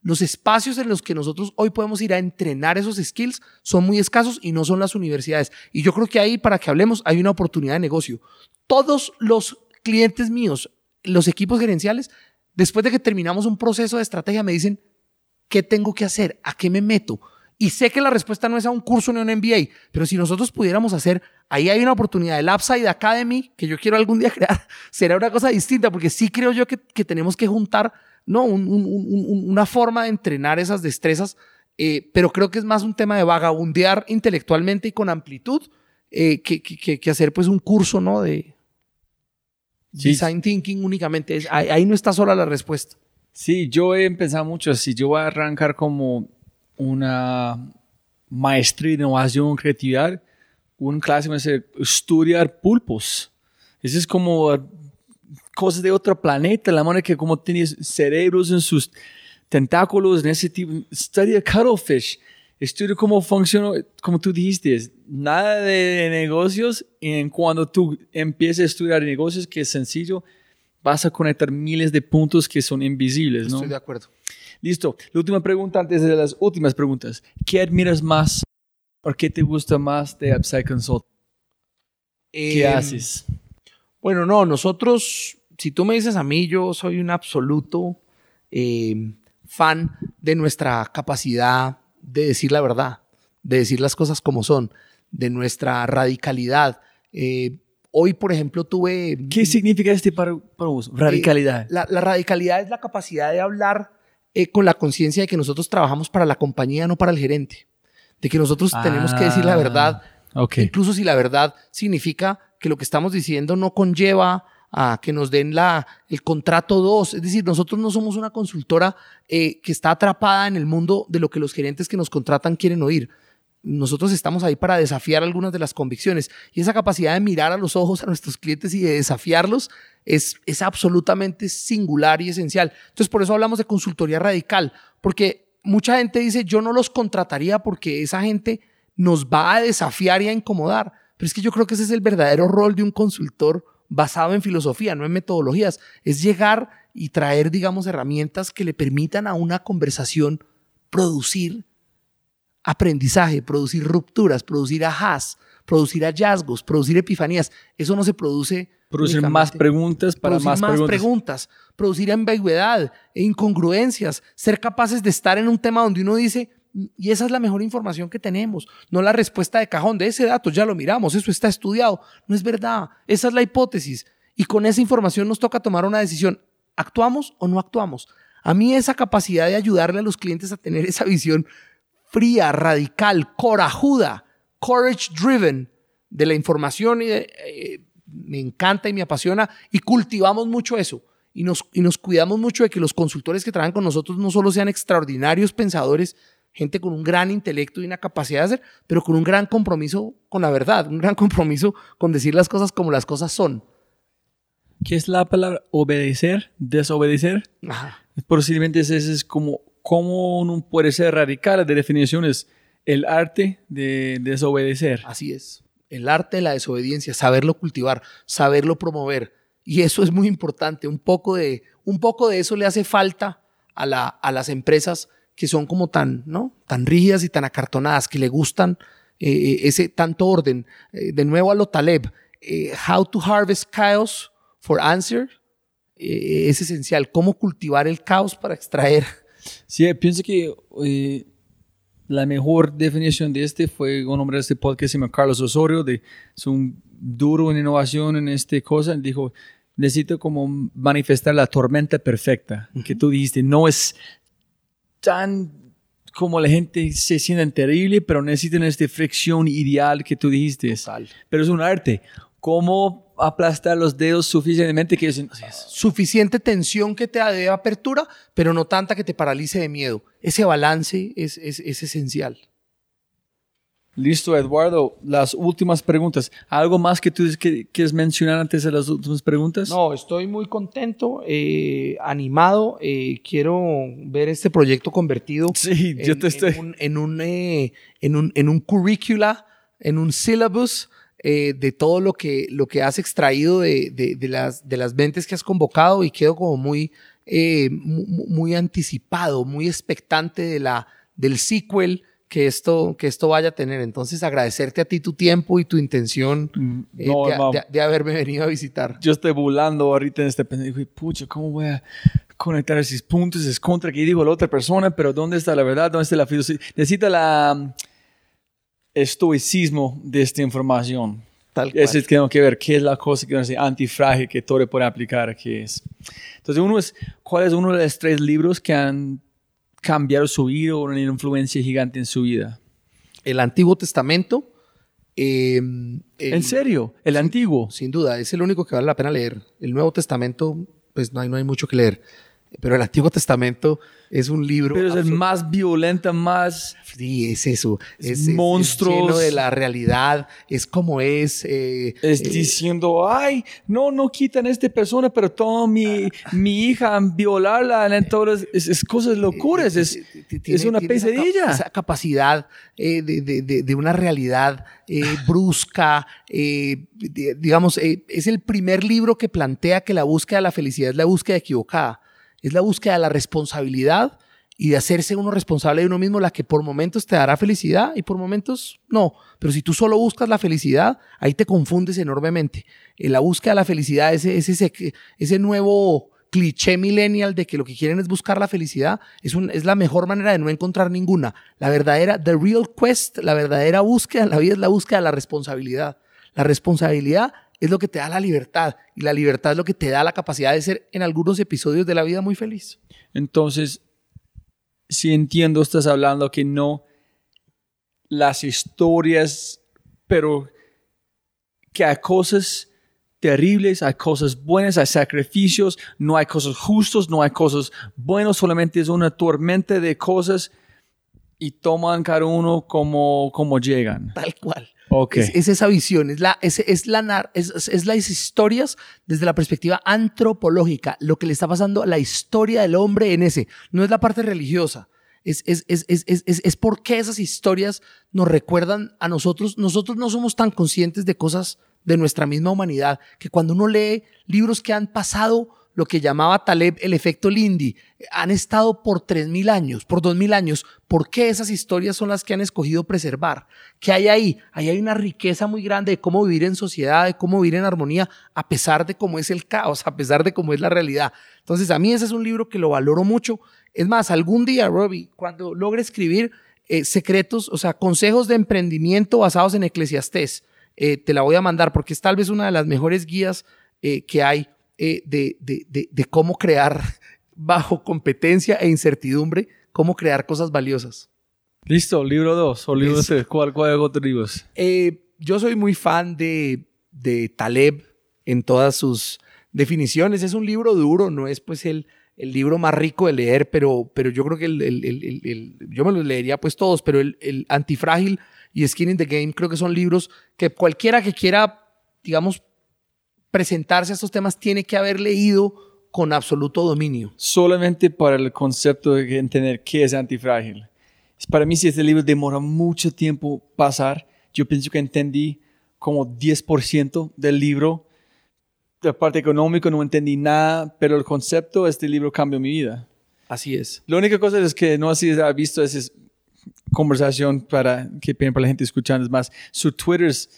los espacios en los que nosotros hoy podemos ir a entrenar esos skills son muy escasos y no son las universidades. Y yo creo que ahí, para que hablemos, hay una oportunidad de negocio. Todos los clientes míos, los equipos gerenciales, después de que terminamos un proceso de estrategia, me dicen, ¿qué tengo que hacer? ¿A qué me meto? Y sé que la respuesta no es a un curso ni a un MBA, pero si nosotros pudiéramos hacer, ahí hay una oportunidad. El Upside Academy, que yo quiero algún día *laughs* crear, será una cosa distinta, porque sí creo yo que, que tenemos que juntar ¿no? Un- un- un- un- una forma de entrenar esas destrezas, eh, pero creo que es más un tema de vagabundear intelectualmente y con amplitud eh, que, que- que- hacer pues un curso ¿no? de Sí. design thinking únicamente. Ahí no está sola la respuesta. Sí, yo he pensado mucho, si yo voy a arrancar como una maestría de innovación creatividad, un clase a ser estudiar pulpos. Eso es como eh, cosas de otro planeta, la manera que como tienes cerebros en sus tentáculos, en ese tipo, study cuttlefish. estudia cómo funciona, como tú dijiste, nada de negocios. En cuando tú empieces a estudiar negocios, que es sencillo, vas a conectar miles de puntos que son invisibles, ¿no? Estoy de acuerdo. Listo. La última pregunta antes de las últimas preguntas. ¿Qué admiras más o qué te gusta más de Upside Consult? ¿Qué Eh, haces? Bueno, no, nosotros, si tú me dices a mí, yo soy un absoluto eh, fan de nuestra capacidad de decir la verdad, de decir las cosas como son, de nuestra radicalidad. Eh, hoy, por ejemplo, tuve... ¿Qué significa este para, para vos? Radicalidad. Eh, la, la radicalidad es la capacidad de hablar eh, con la conciencia de que nosotros trabajamos para la compañía, no para el gerente. De que nosotros tenemos que decir la Ah, verdad, ok. incluso si la verdad significa que lo que estamos diciendo no conlleva a que nos den la, el contrato 2. Es decir, nosotros no somos una consultora eh, que está atrapada en el mundo de lo que los gerentes que nos contratan quieren oír. Nosotros estamos ahí para desafiar algunas de las convicciones y esa capacidad de mirar a los ojos a nuestros clientes y de desafiarlos es, es absolutamente singular y esencial. Entonces, por eso hablamos de consultoría radical, porque mucha gente dice, yo no los contrataría porque esa gente nos va a desafiar y a incomodar. Pero es que yo creo que ese es el verdadero rol de un consultor basado en filosofía, no en metodologías. Es llegar y traer, digamos, herramientas que le permitan a una conversación producir aprendizaje, producir rupturas, producir ajás, producir hallazgos, producir epifanías. Eso no se produce. Producir más preguntas para producir más, preguntas. preguntas, producir ambigüedad e incongruencias, ser capaces de estar en un tema donde uno dice, y esa es la mejor información que tenemos, no la respuesta de cajón de ese dato, ya lo miramos, eso está estudiado, no es verdad, esa es la hipótesis, y con esa información nos toca tomar una decisión, ¿actuamos o no actuamos? A mí esa capacidad de ayudarle a los clientes a tener esa visión fría, radical, corajuda, courage driven de la información y de, eh, me encanta y me apasiona y cultivamos mucho eso. Y nos, y nos cuidamos mucho de que los consultores que trabajan con nosotros no solo sean extraordinarios pensadores, gente con un gran intelecto y una capacidad de hacer, pero con un gran compromiso con la verdad, un gran compromiso con decir las cosas como las cosas son. ¿Qué es la palabra obedecer? Desobedecer. Ajá. Posiblemente ese es como cómo uno puede ser radical de definiciones. El arte de desobedecer. Así es. El arte de la desobediencia, saberlo cultivar, saberlo promover. Y eso es muy importante. Un poco de, un poco de eso le hace falta a, la, a las empresas que son como tan, ¿no? tan rígidas y tan acartonadas, que le gustan eh, ese tanto orden. Eh, de nuevo a lo Taleb, eh, How to Harvest Chaos for Answer eh, es esencial. Cómo cultivar el caos para extraer. Sí, pienso que eh, la mejor definición de este fue un hombre de este podcast, se llama Carlos Osorio, de, es un duro en innovación en esta cosa. Dijo, necesito como manifestar la tormenta perfecta, que tú dijiste, no es tan como la gente se siente terrible, pero necesitan esta fricción ideal que tú dijiste. Pero es un arte. ¿Cómo aplastar los dedos suficientemente que dicen, suficiente tensión que te dé apertura, pero no tanta que te paralice de miedo. Ese balance es, es, es esencial. Listo, Eduardo. Las últimas preguntas. ¿Algo más que tú que- quieres mencionar antes de las últimas preguntas? No, estoy muy contento, eh, animado. eh, quiero ver este proyecto convertido Sí, yo en, te estoy. en un, en, un, eh, en, un, en un currícula, en un syllabus eh, de todo lo que, lo que has extraído de, de, de las, de las mentes que has convocado y quedo como muy, eh, mu- muy anticipado, muy expectante de la, del sequel que esto, que esto vaya a tener. Entonces, agradecerte a ti tu tiempo y tu intención eh, no, de, de- de haberme venido a visitar. Yo estoy volando ahorita en este pendejo. y, Pucha, ¿cómo voy a conectar esos puntos? Es contra que digo la otra persona, pero ¿dónde está la verdad? ¿Dónde está la filosofía? Necesita la mm, estoicismo de esta información. Tal cual. Ese tengo que ver qué es la cosa que uno dice antifrágil que todo puede aplicar aquí es. Entonces, uno es, ¿cuál es uno de los tres libros que han cambiado su vida o una influencia gigante en su vida? El Antiguo Testamento. eh, el- ¿En serio? El antiguo. Sin duda, es el único que vale la pena leer. El Nuevo Testamento, pues no hay, no hay mucho que leer. Pero el Antiguo Testamento es un libro. Pero es el más violenta, más... Sí, es eso. Es, es- es monstruos. lleno de la realidad. Es como es. eh, Es eh, diciendo, ay, no, no quitan a esta persona, pero toma mi, mi hija, violarla, entonces es, es cosas locuras, es, es una esa pesadilla. Esa, capacidad eh, de, de- de- de una realidad eh, *sighs* brusca, eh, digamos, eh, es el primer libro que plantea que la búsqueda de la felicidad es la búsqueda equivocada. Es la búsqueda de la responsabilidad y de hacerse uno responsable de uno mismo, la que por momentos te dará felicidad y por momentos no. Pero si tú solo buscas la felicidad, ahí te confundes enormemente. Eh, la búsqueda de la felicidad es, es ese, ese nuevo cliché millennial de que lo que quieren es buscar la felicidad, es, es la mejor manera de no encontrar ninguna. La verdadera, the real quest, la verdadera búsqueda en la vida es la búsqueda de la responsabilidad. La responsabilidad es lo que te da la libertad y la libertad es lo que te da la capacidad de ser en algunos episodios de la vida muy feliz. Entonces, si entiendo, estás hablando que no las historias, pero que hay cosas terribles, hay cosas buenas, hay sacrificios, no hay cosas justos, no hay cosas buenas, solamente es una tormenta de cosas y toman cada uno como, como llegan. Tal cual. Ok. Es, es esa visión, es, la, es, es, la, nar- es, las historias desde la perspectiva antropológica, lo que le está pasando a la historia del hombre en ese. No es la parte religiosa. Es, es, es, es, es, es, es por qué esas historias nos recuerdan a nosotros. Nosotros no somos tan conscientes de cosas de nuestra misma humanidad que cuando uno lee libros que han pasado lo que llamaba Taleb el efecto Lindy, han estado por 3.000 años, por 2.000 años. ¿Por qué esas historias son las que han escogido preservar? ¿Qué hay ahí? Ahí hay una riqueza muy grande de cómo vivir en sociedad, de cómo vivir en armonía, a pesar de cómo es el caos, a pesar de cómo es la realidad. Entonces, a mí ese es un libro que lo valoro mucho. Es más, algún día, Robbie, cuando logre escribir eh, secretos, o sea, consejos de emprendimiento basados en Eclesiastés, eh, te la voy a mandar porque es tal vez una de las mejores guías eh, que hay eh, de, de- de- de cómo crear *laughs* bajo competencia e incertidumbre, cómo crear cosas valiosas. Listo, libro 2 o libro Es- 3. ¿Cuál, cuál otro libro? Eh, yo soy muy fan de, de Taleb en todas sus definiciones. Es un libro duro, no es pues el, el libro más rico de leer, pero, pero yo creo que el, el- yo me los leería pues todos, pero el, el Antifrágil y Skin in the Game creo que son libros que cualquiera que quiera, digamos, presentarse a estos temas tiene que haber leído con absoluto dominio. solamente para el concepto de entender qué es antifrágil. Para mí, si este libro demora mucho tiempo pasar, yo pienso que entendí como 10% del libro. De parte económica no entendí nada, pero el concepto de este libro cambió mi vida. Así es. La única cosa es que no así ha visto esa es conversación para que para la gente escuchando es más. Su Twitter es,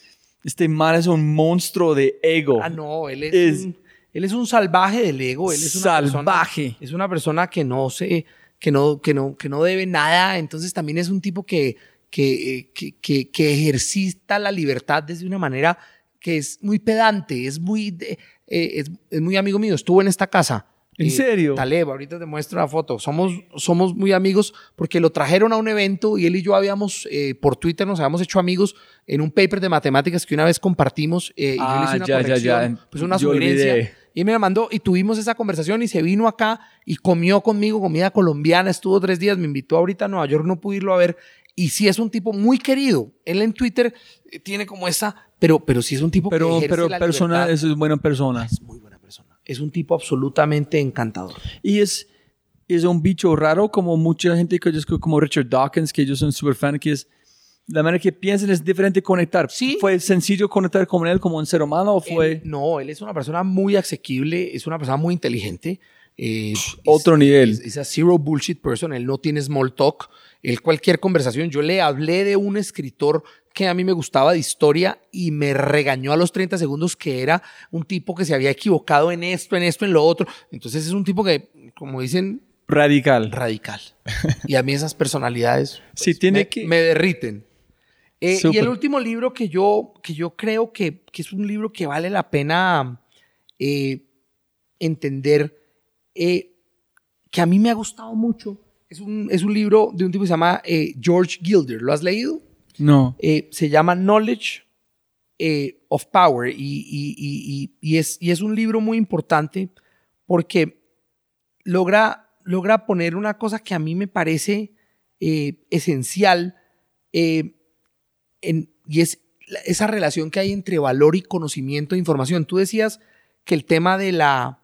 este man es un monstruo de ego. Ah, no, él es, Es- un, él es un salvaje del ego. Él es una Salvaje. persona- es una persona que no se, que no, que no, que no debe nada. Entonces también es un tipo que, que, que, que, que ejercita la libertad desde una manera que es muy pedante, es muy, de- eh, es, es muy amigo mío. Estuvo en esta casa. ¿En Eh, serio? Taleb, ahorita te muestro la foto. Somos, somos muy amigos porque lo trajeron a un evento y él y yo habíamos, eh, por Twitter nos habíamos hecho amigos en un paper de matemáticas que una vez compartimos eh, y yo le Ah, hice una ya, ya, corrección, ya. pues una Yo sugerencia. olvidé. Y me la mandó y tuvimos esa conversación y se vino acá y comió conmigo comida colombiana, estuvo tres días, me invitó ahorita a Nueva York, no pude irlo a ver. Y sí es un tipo muy querido. Él en Twitter eh, tiene como esa, pero, pero sí es un tipo que pero ejerce pero la persona, es buena persona. Es muy buena. Es un tipo absolutamente encantador. Y es, es un bicho raro, como mucha gente que yo escucho, como Richard Dawkins, que yo soy un super fan, que es la manera que piensan es diferente conectar. Sí. ¿Fue sencillo conectar con él como un ser humano o fue Él- no, él es una persona muy asequible, es una persona muy inteligente. eh, otro es- nivel? Es, es a zero bullshit person, él no tiene small talk. Él cualquier conversación, yo le hablé de un escritor que a mí me gustaba de historia y me regañó a los 30 segundos que era un tipo que se había equivocado en esto, en esto, en lo otro. Entonces es un tipo que, como dicen, radical? radical. Y a mí esas personalidades *laughs* Sí, tiene me, que... me derriten. Eh, y el último libro que yo, que yo creo que, que es un libro que vale la pena eh, entender, eh, que a mí me ha gustado mucho, es un, es un libro de un tipo que se llama eh, George Gilder. ¿Lo has leído? no. Eh, se llama Knowledge eh, of Power y, y- y- es, y es un libro muy importante porque logra, logra poner una cosa que a mí me parece esencial en- y es esa relación que hay entre valor y conocimiento de información. Tú decías que el tema de la,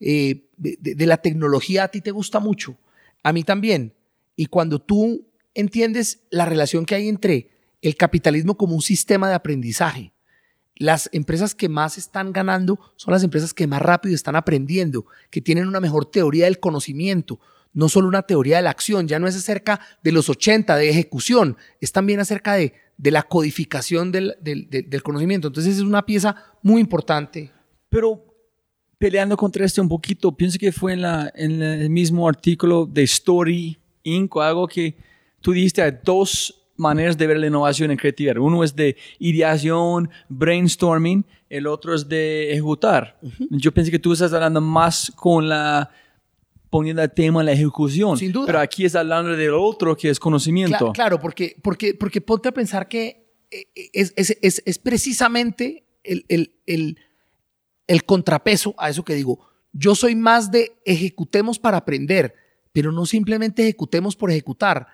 eh, de la tecnología a ti te gusta mucho, a mí también. Y cuando tú entiendes la relación que hay entre el capitalismo como un sistema de aprendizaje, las empresas que más están ganando son las empresas que más rápido están aprendiendo, que tienen una mejor teoría del conocimiento, no solo una teoría de la acción, ya no es acerca de los 80, de ejecución, es también acerca de, de la codificación del, del- del- conocimiento. Entonces es una pieza muy importante. Pero peleando contra este un poquito, pienso que fue en, la, en el mismo artículo de Story Inc. algo que tú dijiste hay dos maneras de ver la innovación en creatividad. Uno es de ideación, brainstorming, el otro es de ejecutar. Yo pensé que tú estás hablando más con la poniendo el tema en la ejecución. Sin duda. Pero aquí es hablando del otro que es conocimiento. Cla- claro, porque, porque, porque ponte a pensar que eh, es, es- es- es precisamente el, el- el- el contrapeso a eso que digo. Yo soy más de ejecutemos para aprender, pero no simplemente ejecutemos por ejecutar.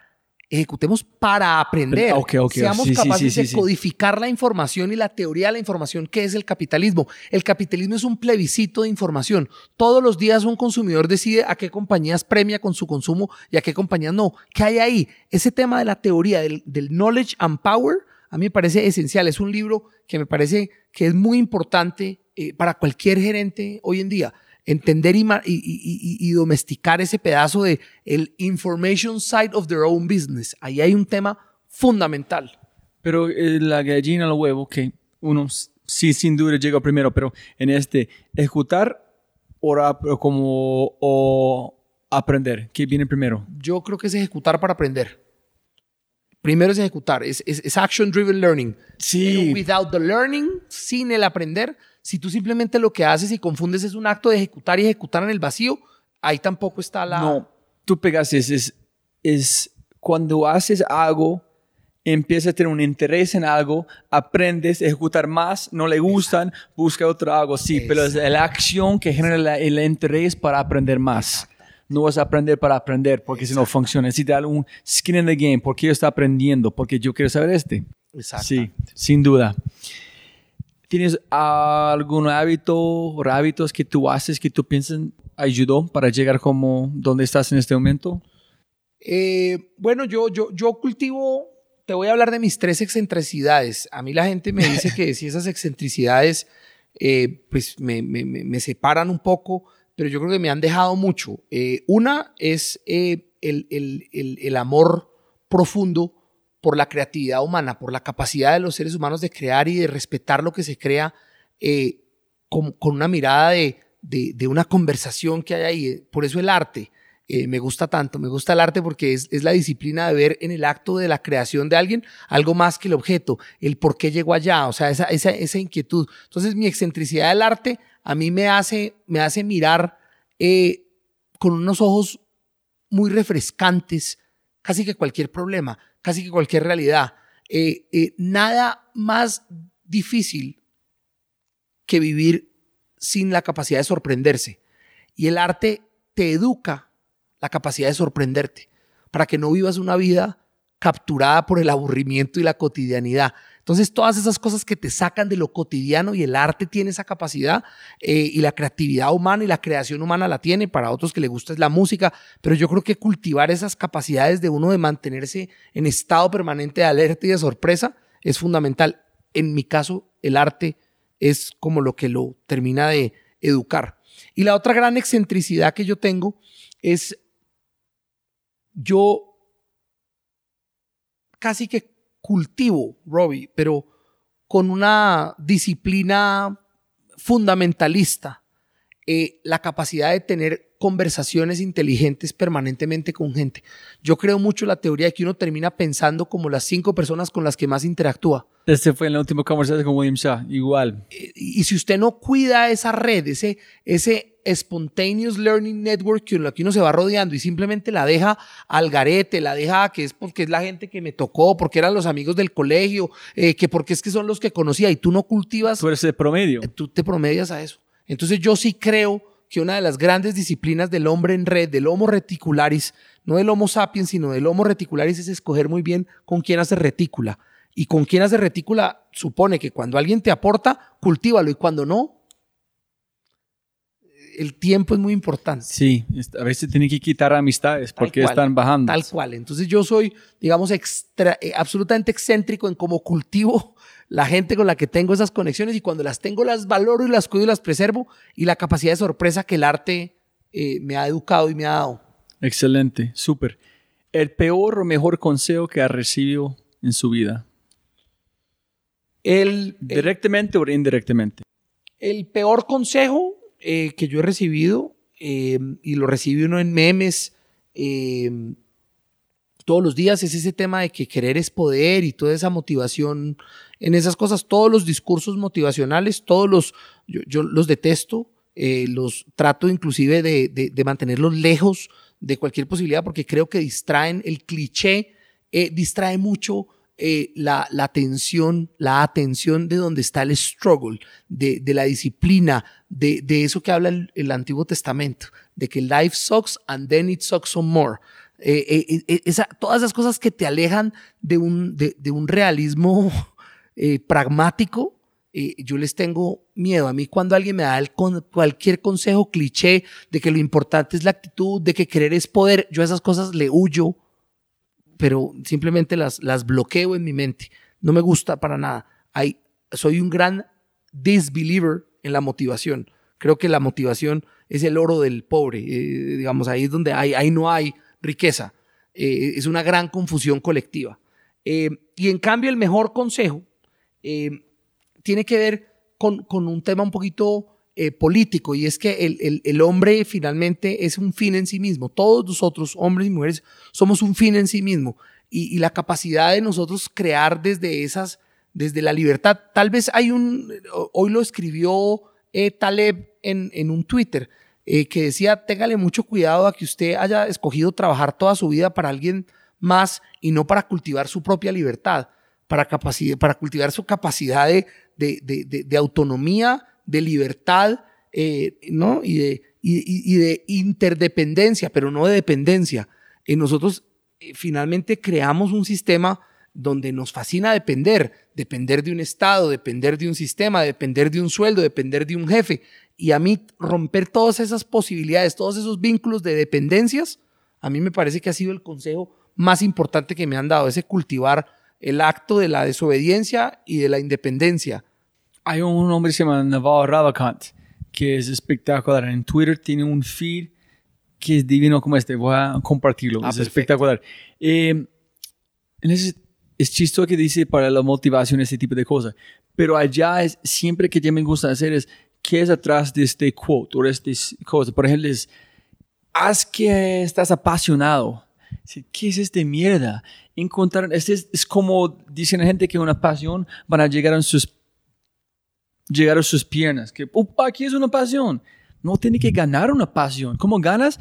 Ejecutemos para aprender. Ok, ok, Seamos sí, capaces sí, sí, de codificar la información y la teoría de la información que es el capitalismo. El capitalismo es un plebiscito de información. Todos los días un consumidor decide a qué compañías premia con su consumo y a qué compañías no. ¿Qué hay ahí? Ese tema de la teoría del, del knowledge and power a mí me parece esencial. Es un libro que me parece que es muy importante eh, para cualquier gerente hoy en día. Entender y, y- y- y- domesticar ese pedazo de el information side of their own business. Ahí hay un tema fundamental. Pero eh, la gallina al huevo, que uno sí sin duda llega primero, pero en este, ejecutar o como o aprender, ¿qué viene primero? Yo creo que es ejecutar para aprender. Primero es ejecutar, es, es, es action driven learning. Sí. Pero without the learning, sin el aprender, si tú simplemente lo que haces y confundes es un acto de ejecutar y ejecutar en el vacío, ahí tampoco está la... No, tú pegaste, es, es, es cuando haces algo, empiezas a tener un interés en algo, aprendes a ejecutar más, no le gustan, busca otro algo, sí, pero es la acción que genera la- el interés para aprender más. No vas a aprender para aprender, porque si no funciona. Necesitas un skin in the game, porque yo estoy aprendiendo, porque yo quiero saber este. Exacto. Sí, sin duda. ¿Tienes algún hábito o hábitos que tú haces que tú piensas ayudó para llegar como donde estás en este momento? Eh, bueno, yo, yo, yo cultivo, te voy a hablar de mis tres excentricidades. A mí la gente me dice que *laughs* si esas excentricidades eh, pues me, me- me- me separan un poco, pero yo creo que me han dejado mucho. Eh, una es eh, el, el- el- amor profundo por la creatividad humana, por la capacidad de los seres humanos de crear y de respetar lo que se crea eh, con, con una mirada de, de- de una conversación que hay ahí. Por eso el arte eh, me gusta tanto, me gusta el arte porque es, es la disciplina de ver en el acto de la creación de alguien algo más que el objeto, el por qué llegó allá, o sea, esa, esa, esa inquietud. Entonces mi excentricidad del arte a mí me hace, me hace mirar eh, con unos ojos muy refrescantes casi que cualquier problema, casi que cualquier realidad. Eh, eh, nada más difícil que vivir sin la capacidad de sorprenderse. Y el arte te educa la capacidad de sorprenderte para que no vivas una vida capturada por el aburrimiento y la cotidianidad. Entonces, todas esas cosas que te sacan de lo cotidiano y el arte tiene esa capacidad eh, y la creatividad humana y la creación humana la tiene. Para otros que les gusta es la música, pero yo creo que cultivar esas capacidades de uno de mantenerse en estado permanente de alerta y de sorpresa es fundamental. En mi caso, el arte es como lo que lo termina de educar. Y la otra gran excentricidad que yo tengo es yo casi que cultivo, Robbie, pero con una disciplina fundamentalista, eh, la capacidad de tener conversaciones inteligentes permanentemente con gente. Yo creo mucho en la teoría de que uno termina pensando como las cinco personas con las que más interactúa. Este fue en la última conversación con William Shaw, igual. Y y si usted no cuida esa red, ese, ese spontaneous learning network con la que uno se va rodeando y simplemente la deja al garete, la deja que es porque es la gente que me tocó, porque eran los amigos del colegio, eh, que porque es que son los que conocía y tú no cultivas, Tú eres el promedio. tú te promedias a eso. Entonces yo sí creo que una de las grandes disciplinas del hombre en red, del Homo reticularis, no del Homo sapiens, sino del Homo reticularis, es escoger muy bien con quién hacer retícula. Y con quién hacer retícula supone que cuando alguien te aporta, cultívalo y cuando no, el tiempo es muy importante. Sí, a veces tiene que quitar amistades Tal porque cual, están bajando. Tal cual. Entonces yo soy, digamos, extra, eh, absolutamente excéntrico en cómo cultivo *laughs* la gente con la que tengo esas conexiones y cuando las tengo las valoro y las cuido y las preservo y la capacidad de sorpresa que el arte eh, me ha educado y me ha dado. Excelente, súper. El peor o mejor consejo que ha recibido en su vida, El, el, directamente o indirectamente. el peor consejo eh, que yo he recibido, eh, y lo recibe uno en memes eh, todos los días, es ese tema de que querer es poder y toda esa motivación en esas cosas, todos los discursos motivacionales, todos los, yo, los detesto, los trato inclusive de, de- de mantenerlos lejos de cualquier posibilidad porque creo que distraen el cliché, distrae mucho eh, la, la atención, la atención de donde está el struggle, de, de la disciplina, de, de eso que habla el, Antiguo Testamento, de que life sucks and then it sucks some more. Eh, eh, eh, todas esas cosas que te alejan de un, de, un realismo *laughs* pragmático, yo les tengo miedo. A mí cuando alguien me da cualquier consejo cliché de que lo importante es la actitud, de que querer es poder, yo a esas cosas le huyo, pero simplemente las, las bloqueo en mi mente. No me gusta para nada. Hay, soy un gran disbeliever en la motivación. Creo que la motivación es el oro del pobre. eh, digamos, ahí es donde hay, ahí no hay riqueza. Eh, es una gran confusión colectiva. Eh, y en cambio, el mejor consejo tiene que ver con, con un tema un poquito eh, político y es que el, el- hombre finalmente es un fin en sí mismo. Todos nosotros, hombres y mujeres, somos un fin en sí mismo y, la capacidad de nosotros crear desde esas, desde la libertad. Tal vez hay un, hoy lo escribió eh, Taleb en, en un Twitter eh, que decía, téngale mucho cuidado a que usted haya escogido trabajar toda su vida para alguien más y no para cultivar su propia libertad, para, para cultivar su capacidad de- de- de autonomía, de libertad, eh, ¿no? Y de, interdependencia, pero no de dependencia. Eh, nosotros eh, finalmente creamos un sistema donde nos fascina depender, depender de un Estado, depender de un sistema, depender de un sueldo, depender de un jefe. Y a mí romper todas esas posibilidades, todos esos vínculos de dependencias, a mí me parece que ha sido el consejo más importante que me han dado, ese cultivar el acto de la desobediencia y de la independencia. Hay un hombre que se llama Naval Ravikant, que es espectacular. En Twitter tiene un feed que es divino como este. Voy a compartirlo. Ah, es perfecto. espectacular. Eh, ese- es chistoso que dice para la motivación ese tipo de cosas. Pero allá es siempre que ya me gusta hacer es qué es atrás de este quote o de este cosa. Por ejemplo, es haz que estás apasionado. ¿Qué es este mierda? Encontrar, este es, es como dicen la gente que una pasión van a llegar a sus llegar a sus piernas. Que "Upa, aquí es una pasión. No tiene que ganar una pasión. ¿Cómo ganas?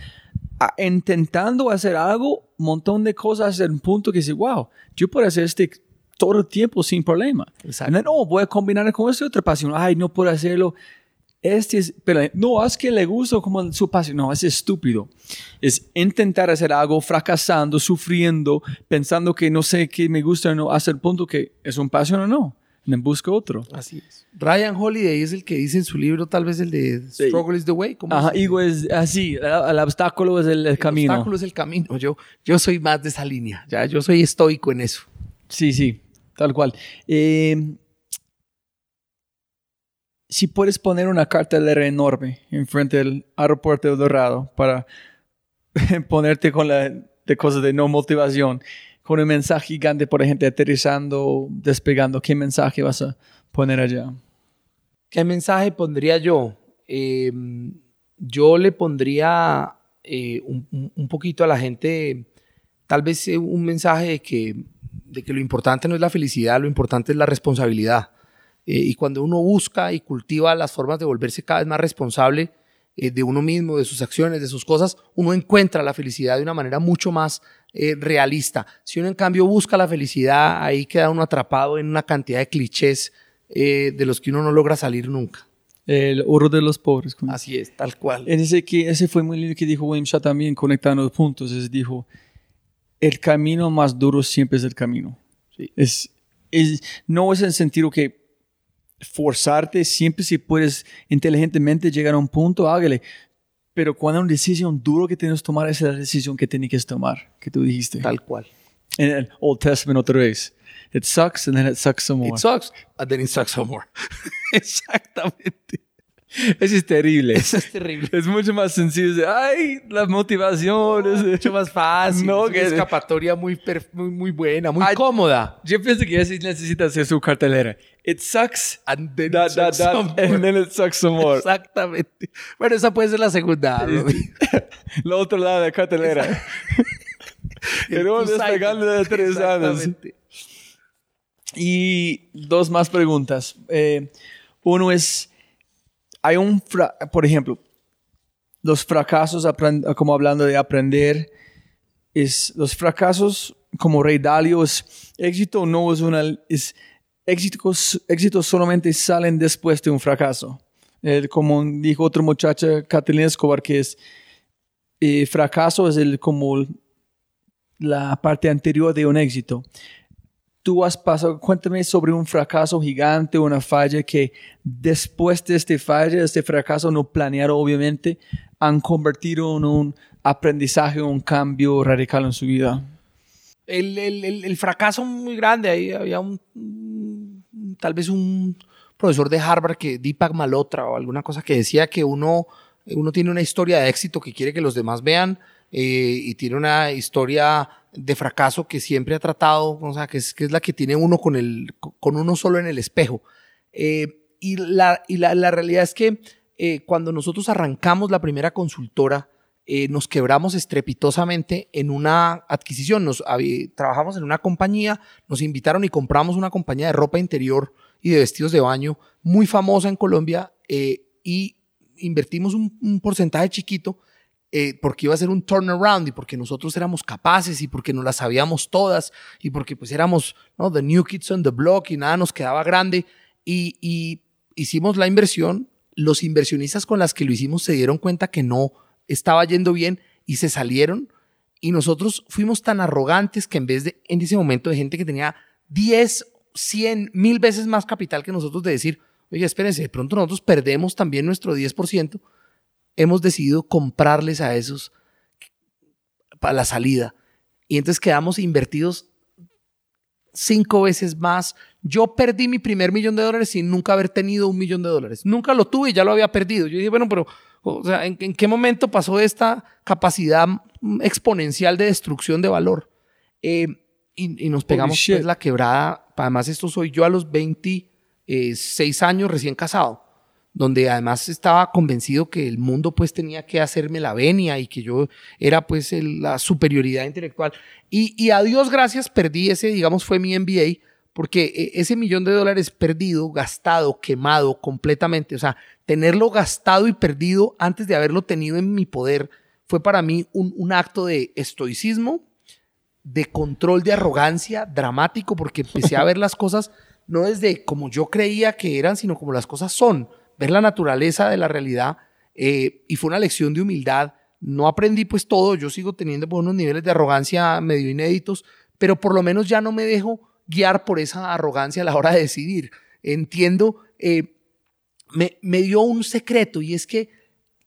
A- intentando hacer algo, un montón de cosas hasta un punto que dice, wow, yo puedo hacer este todo el tiempo sin problema. Exacto. Oh, voy a combinar con esta otra pasión. Ay, no puedo hacerlo. Este es, pero no, es que le gusta como su pasión. No, es estúpido. Es intentar hacer algo fracasando, sufriendo, pensando que no sé qué me gusta o no, hasta el punto que es un pasión o no. Then busco otro. Así es. Ryan Holiday es el que dice en su libro, tal vez el de Struggle is the Way. ¿cómo Ajá, es así, el, el obstáculo es el, el camino. El obstáculo es el camino. Yo, yo soy más de esa línea. Ya, yo soy estoico en eso. Sí, sí, tal cual. Eh, si puedes poner una cartelera enorme enfrente del aeropuerto de Dorado para *laughs* ponerte con la de cosas de no motivación, con un mensaje gigante, por ejemplo, aterrizando, despegando, ¿qué mensaje vas a poner allá? ¿Qué mensaje pondría yo? Eh, yo le pondría eh, un, poquito a la gente, tal vez eh, un mensaje de que, de que lo importante no es la felicidad, lo importante es la responsabilidad. Y cuando uno busca y cultiva las formas de volverse cada vez más responsable eh, de uno mismo, de sus acciones, de sus cosas, uno encuentra la felicidad de una manera mucho más eh, realista. Si uno en cambio busca la felicidad, ahí queda uno atrapado en una cantidad de clichés eh, de los que uno no logra salir nunca. El oro de los pobres. como- Así es, tal cual. Ese, que, ese fue muy lindo que dijo William Shaw también, conectando los puntos. Es, dijo, el camino más duro siempre es el camino. Es, es, no es en el sentido que forzarte, siempre si puedes inteligentemente llegar a un punto, hágale. Pero cuando hay una decisión duro que tienes que tomar, esa es la decisión que tienes que tomar, que tú dijiste. Tal cual. En el Old Testament otra vez. It sucks and then it sucks some more. It sucks, and then it sucks some more. *laughs* Exactamente. *laughs* Eso es terrible. Eso es terrible. Es mucho más sencillo. Ay, la motivación. es Mucho más fácil. No, es una que- escapatoria muy, muy, muy buena, muy Ay, cómoda. Yo pienso que así necesita hacer su cartelera. It sucks. And then dot, it sucks more. and then it sucks some more. Exactamente. Bueno, esa puede ser la segunda. Robbie. El otro lado de la cartelera. Pero despegando de tres años. Exactamente. Y dos más preguntas. Eh, uno es, hay un, por ejemplo, los fracasos, como hablando de aprender, es los fracasos como Rey Dalio es éxito no es una, es éxitos, éxitos solamente salen después de un fracaso. Eh, como dijo otra muchacha, Catalina Escobar, que es eh, fracaso es el como la parte anterior de un éxito tú has pasado, cuéntame sobre un fracaso gigante, una falla que después de este falla, este fracaso no planeado obviamente, han convertido en un aprendizaje, un cambio radical en su vida. el, el- el- fracaso muy grande. Ahí había un, un- tal vez un profesor de Harvard que Deepak Malhotra o alguna cosa que decía que uno, uno tiene una historia de éxito que quiere que los demás vean eh, y tiene una historia de fracaso que siempre ha tratado, o sea, que es, que es la que tiene uno con, el, con uno solo en el espejo. Eh, y la, y la, la realidad es que eh, cuando nosotros arrancamos la primera consultora, eh, nos quebramos estrepitosamente en una adquisición. Nos, trabajamos en una compañía, nos invitaron y compramos una compañía de ropa interior y de vestidos de baño muy famosa en Colombia y invertimos un, un porcentaje chiquito eh, porque iba a ser un turnaround y porque nosotros éramos capaces y porque nos las sabíamos todas y porque pues éramos ¿no? the new kids on the block y nada nos quedaba grande y, y hicimos la inversión. Los inversionistas con las que lo hicimos se dieron cuenta que no estaba yendo bien y se salieron y nosotros fuimos tan arrogantes que en vez de en ese momento de gente que tenía 10, 100, mil veces más capital que nosotros de decir, oye, espérense, de pronto nosotros perdemos también nuestro 10%, hemos decidido comprarles a esos para la salida. Y entonces quedamos invertidos cinco veces más. Yo perdí mi primer millón de dólares sin nunca haber tenido un millón de dólares. Nunca lo tuve y ya lo había perdido. Yo dije, bueno, pero o sea, ¿en, en qué momento pasó esta capacidad exponencial de destrucción de valor? Eh, y, y nos pegamos pues, la quebrada. Además, esto soy yo a los 26 años recién casado donde además estaba convencido que el mundo pues tenía que hacerme la venia y que yo era pues la superioridad intelectual. Y, y a Dios gracias perdí ese, digamos, fue mi MBA, porque eh, ese millón de dólares perdido, gastado, quemado completamente, o sea, tenerlo gastado y perdido antes de haberlo tenido en mi poder, fue para mí un, un acto de estoicismo, de control de arrogancia dramático, porque empecé a ver las cosas no desde como yo creía que eran, sino como las cosas son, ver la naturaleza de la realidad. eh, y fue una lección de humildad. No aprendí pues todo, yo sigo teniendo pues, unos niveles de arrogancia medio inéditos, pero por lo menos ya no me dejo guiar por esa arrogancia a la hora de decidir. Entiendo, eh, me, dio un secreto y es que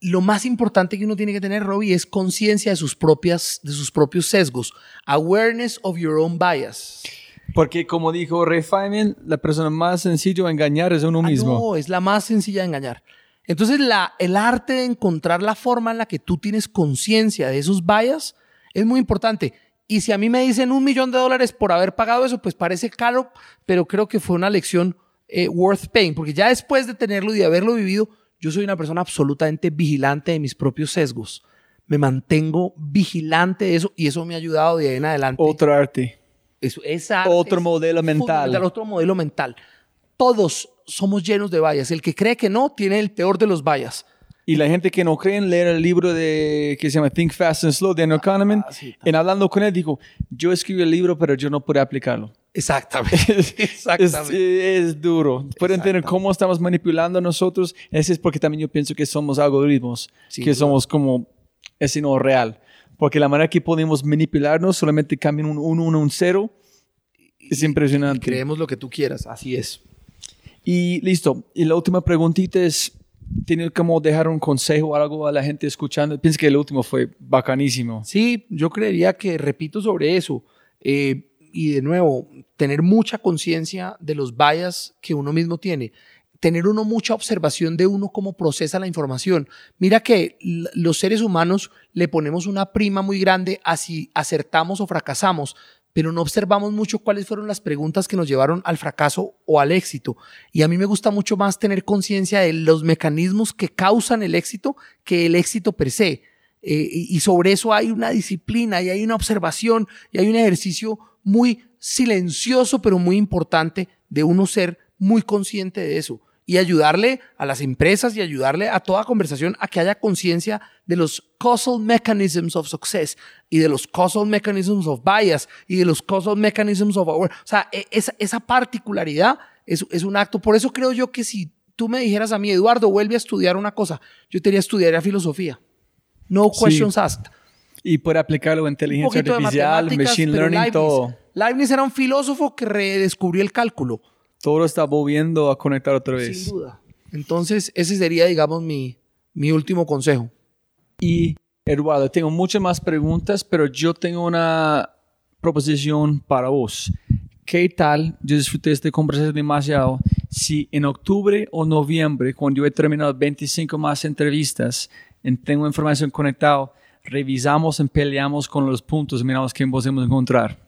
lo más importante que uno tiene que tener, Robbie, es conciencia de de sus propios sesgos. Awareness of your own bias. Porque como dijo Ray Feynman, la persona más sencilla a engañar es uno Ah, mismo. no, es la más sencilla de engañar. Entonces, la, el arte de encontrar la forma en la que tú tienes conciencia de esos bias es muy importante. Y si a mí me dicen un millón de dólares por haber pagado eso, pues parece caro, pero creo que fue una lección eh, worth paying, porque ya después de tenerlo y de haberlo vivido, yo soy una persona absolutamente vigilante de mis propios sesgos. Me mantengo vigilante de eso y eso me ha ayudado de ahí en adelante. Otro arte. Esa Otro es modelo mental. Otro modelo mental. Todos somos llenos de vallas. El que cree que no, tiene el peor de los vallas. Y la gente que no cree en leer el libro de, que se llama Think Fast and Slow de Daniel Kahneman, sí, en hablando con él dijo, yo escribí el libro, pero yo no pude aplicarlo. Exactamente. *laughs* Es, Exactamente. es duro. Pueden entender cómo estamos manipulando a nosotros. Ese es porque también yo pienso que somos algoritmos, Sin que somos como ese no real. Porque la manera que podemos manipularnos solamente cambian un 1, 1, un 0. Es impresionante. creemos lo que tú quieras. Así es. Y listo. Y la última preguntita es, ¿tiene como dejar un consejo o algo a la gente escuchando? Pienso que el último fue bacanísimo. Sí, yo creería que repito sobre eso. Eh, y de nuevo, tener mucha conciencia de los bias que uno mismo tiene. Tener uno mucha observación de uno cómo procesa la información. Mira que los seres humanos le ponemos una prima muy grande a si acertamos o fracasamos, pero no observamos mucho cuáles fueron las preguntas que nos llevaron al fracaso o al éxito. Y a mí me gusta mucho más tener conciencia de los mecanismos que causan el éxito que el éxito per se. Eh, y sobre eso hay una disciplina y hay una observación y hay un ejercicio muy silencioso pero muy importante de uno ser muy consciente de eso y ayudarle a las empresas y ayudarle a toda conversación a que haya conciencia de los causal mechanisms of success y de los causal mechanisms of bias y de los causal mechanisms of our, o sea, e- esa, esa particularidad es, es un acto. Por eso creo yo que si tú me dijeras a mí, Eduardo, vuelve a estudiar una cosa, yo te diría estudiar filosofía. No Sí. questions asked. Y puede aplicarlo a inteligencia artificial, machine learning, Leibniz, todo. Leibniz era un filósofo que redescubrió el cálculo, Todo está volviendo a conectar otra vez. sin duda. Entonces, ese sería, digamos, mi, mi último consejo. Y Eduardo, tengo muchas más preguntas, pero yo tengo una proposición para vos. ¿Qué tal? Yo disfruté esta conversación demasiado. Si en octubre o noviembre, cuando yo he terminado 25 más entrevistas, en tengo información conectada, revisamos y peleamos con los puntos, miramos qué podemos encontrar.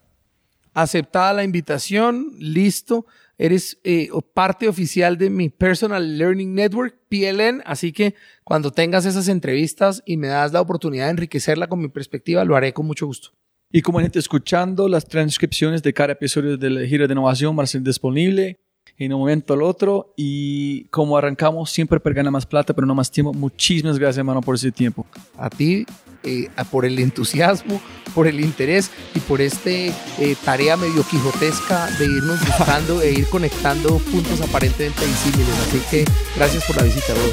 Aceptada la invitación, listo. Eres eh, parte oficial de mi Personal Learning Network, PLN, así que cuando tengas esas entrevistas y me das la oportunidad de enriquecerla con mi perspectiva, lo haré con mucho gusto. Y como gente escuchando, las transcripciones de cada episodio de la gira de innovación van a ser disponible en un momento al otro. Y como arrancamos, siempre para ganar más plata, pero no más tiempo. Muchísimas gracias, hermano, por ese tiempo. a ti eh, por el entusiasmo, por el interés y por este eh, tarea medio quijotesca de irnos *laughs* buscando e ir conectando puntos aparentemente disímiles. Así que gracias por la visita, Rob.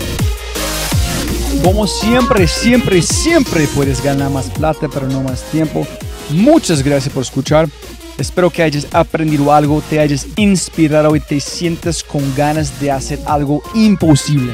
Como siempre, siempre, siempre puedes ganar más plata, pero no más tiempo. Muchas gracias por escuchar. Espero que hayas aprendido algo, te hayas inspirado y te sientas con ganas de hacer algo imposible.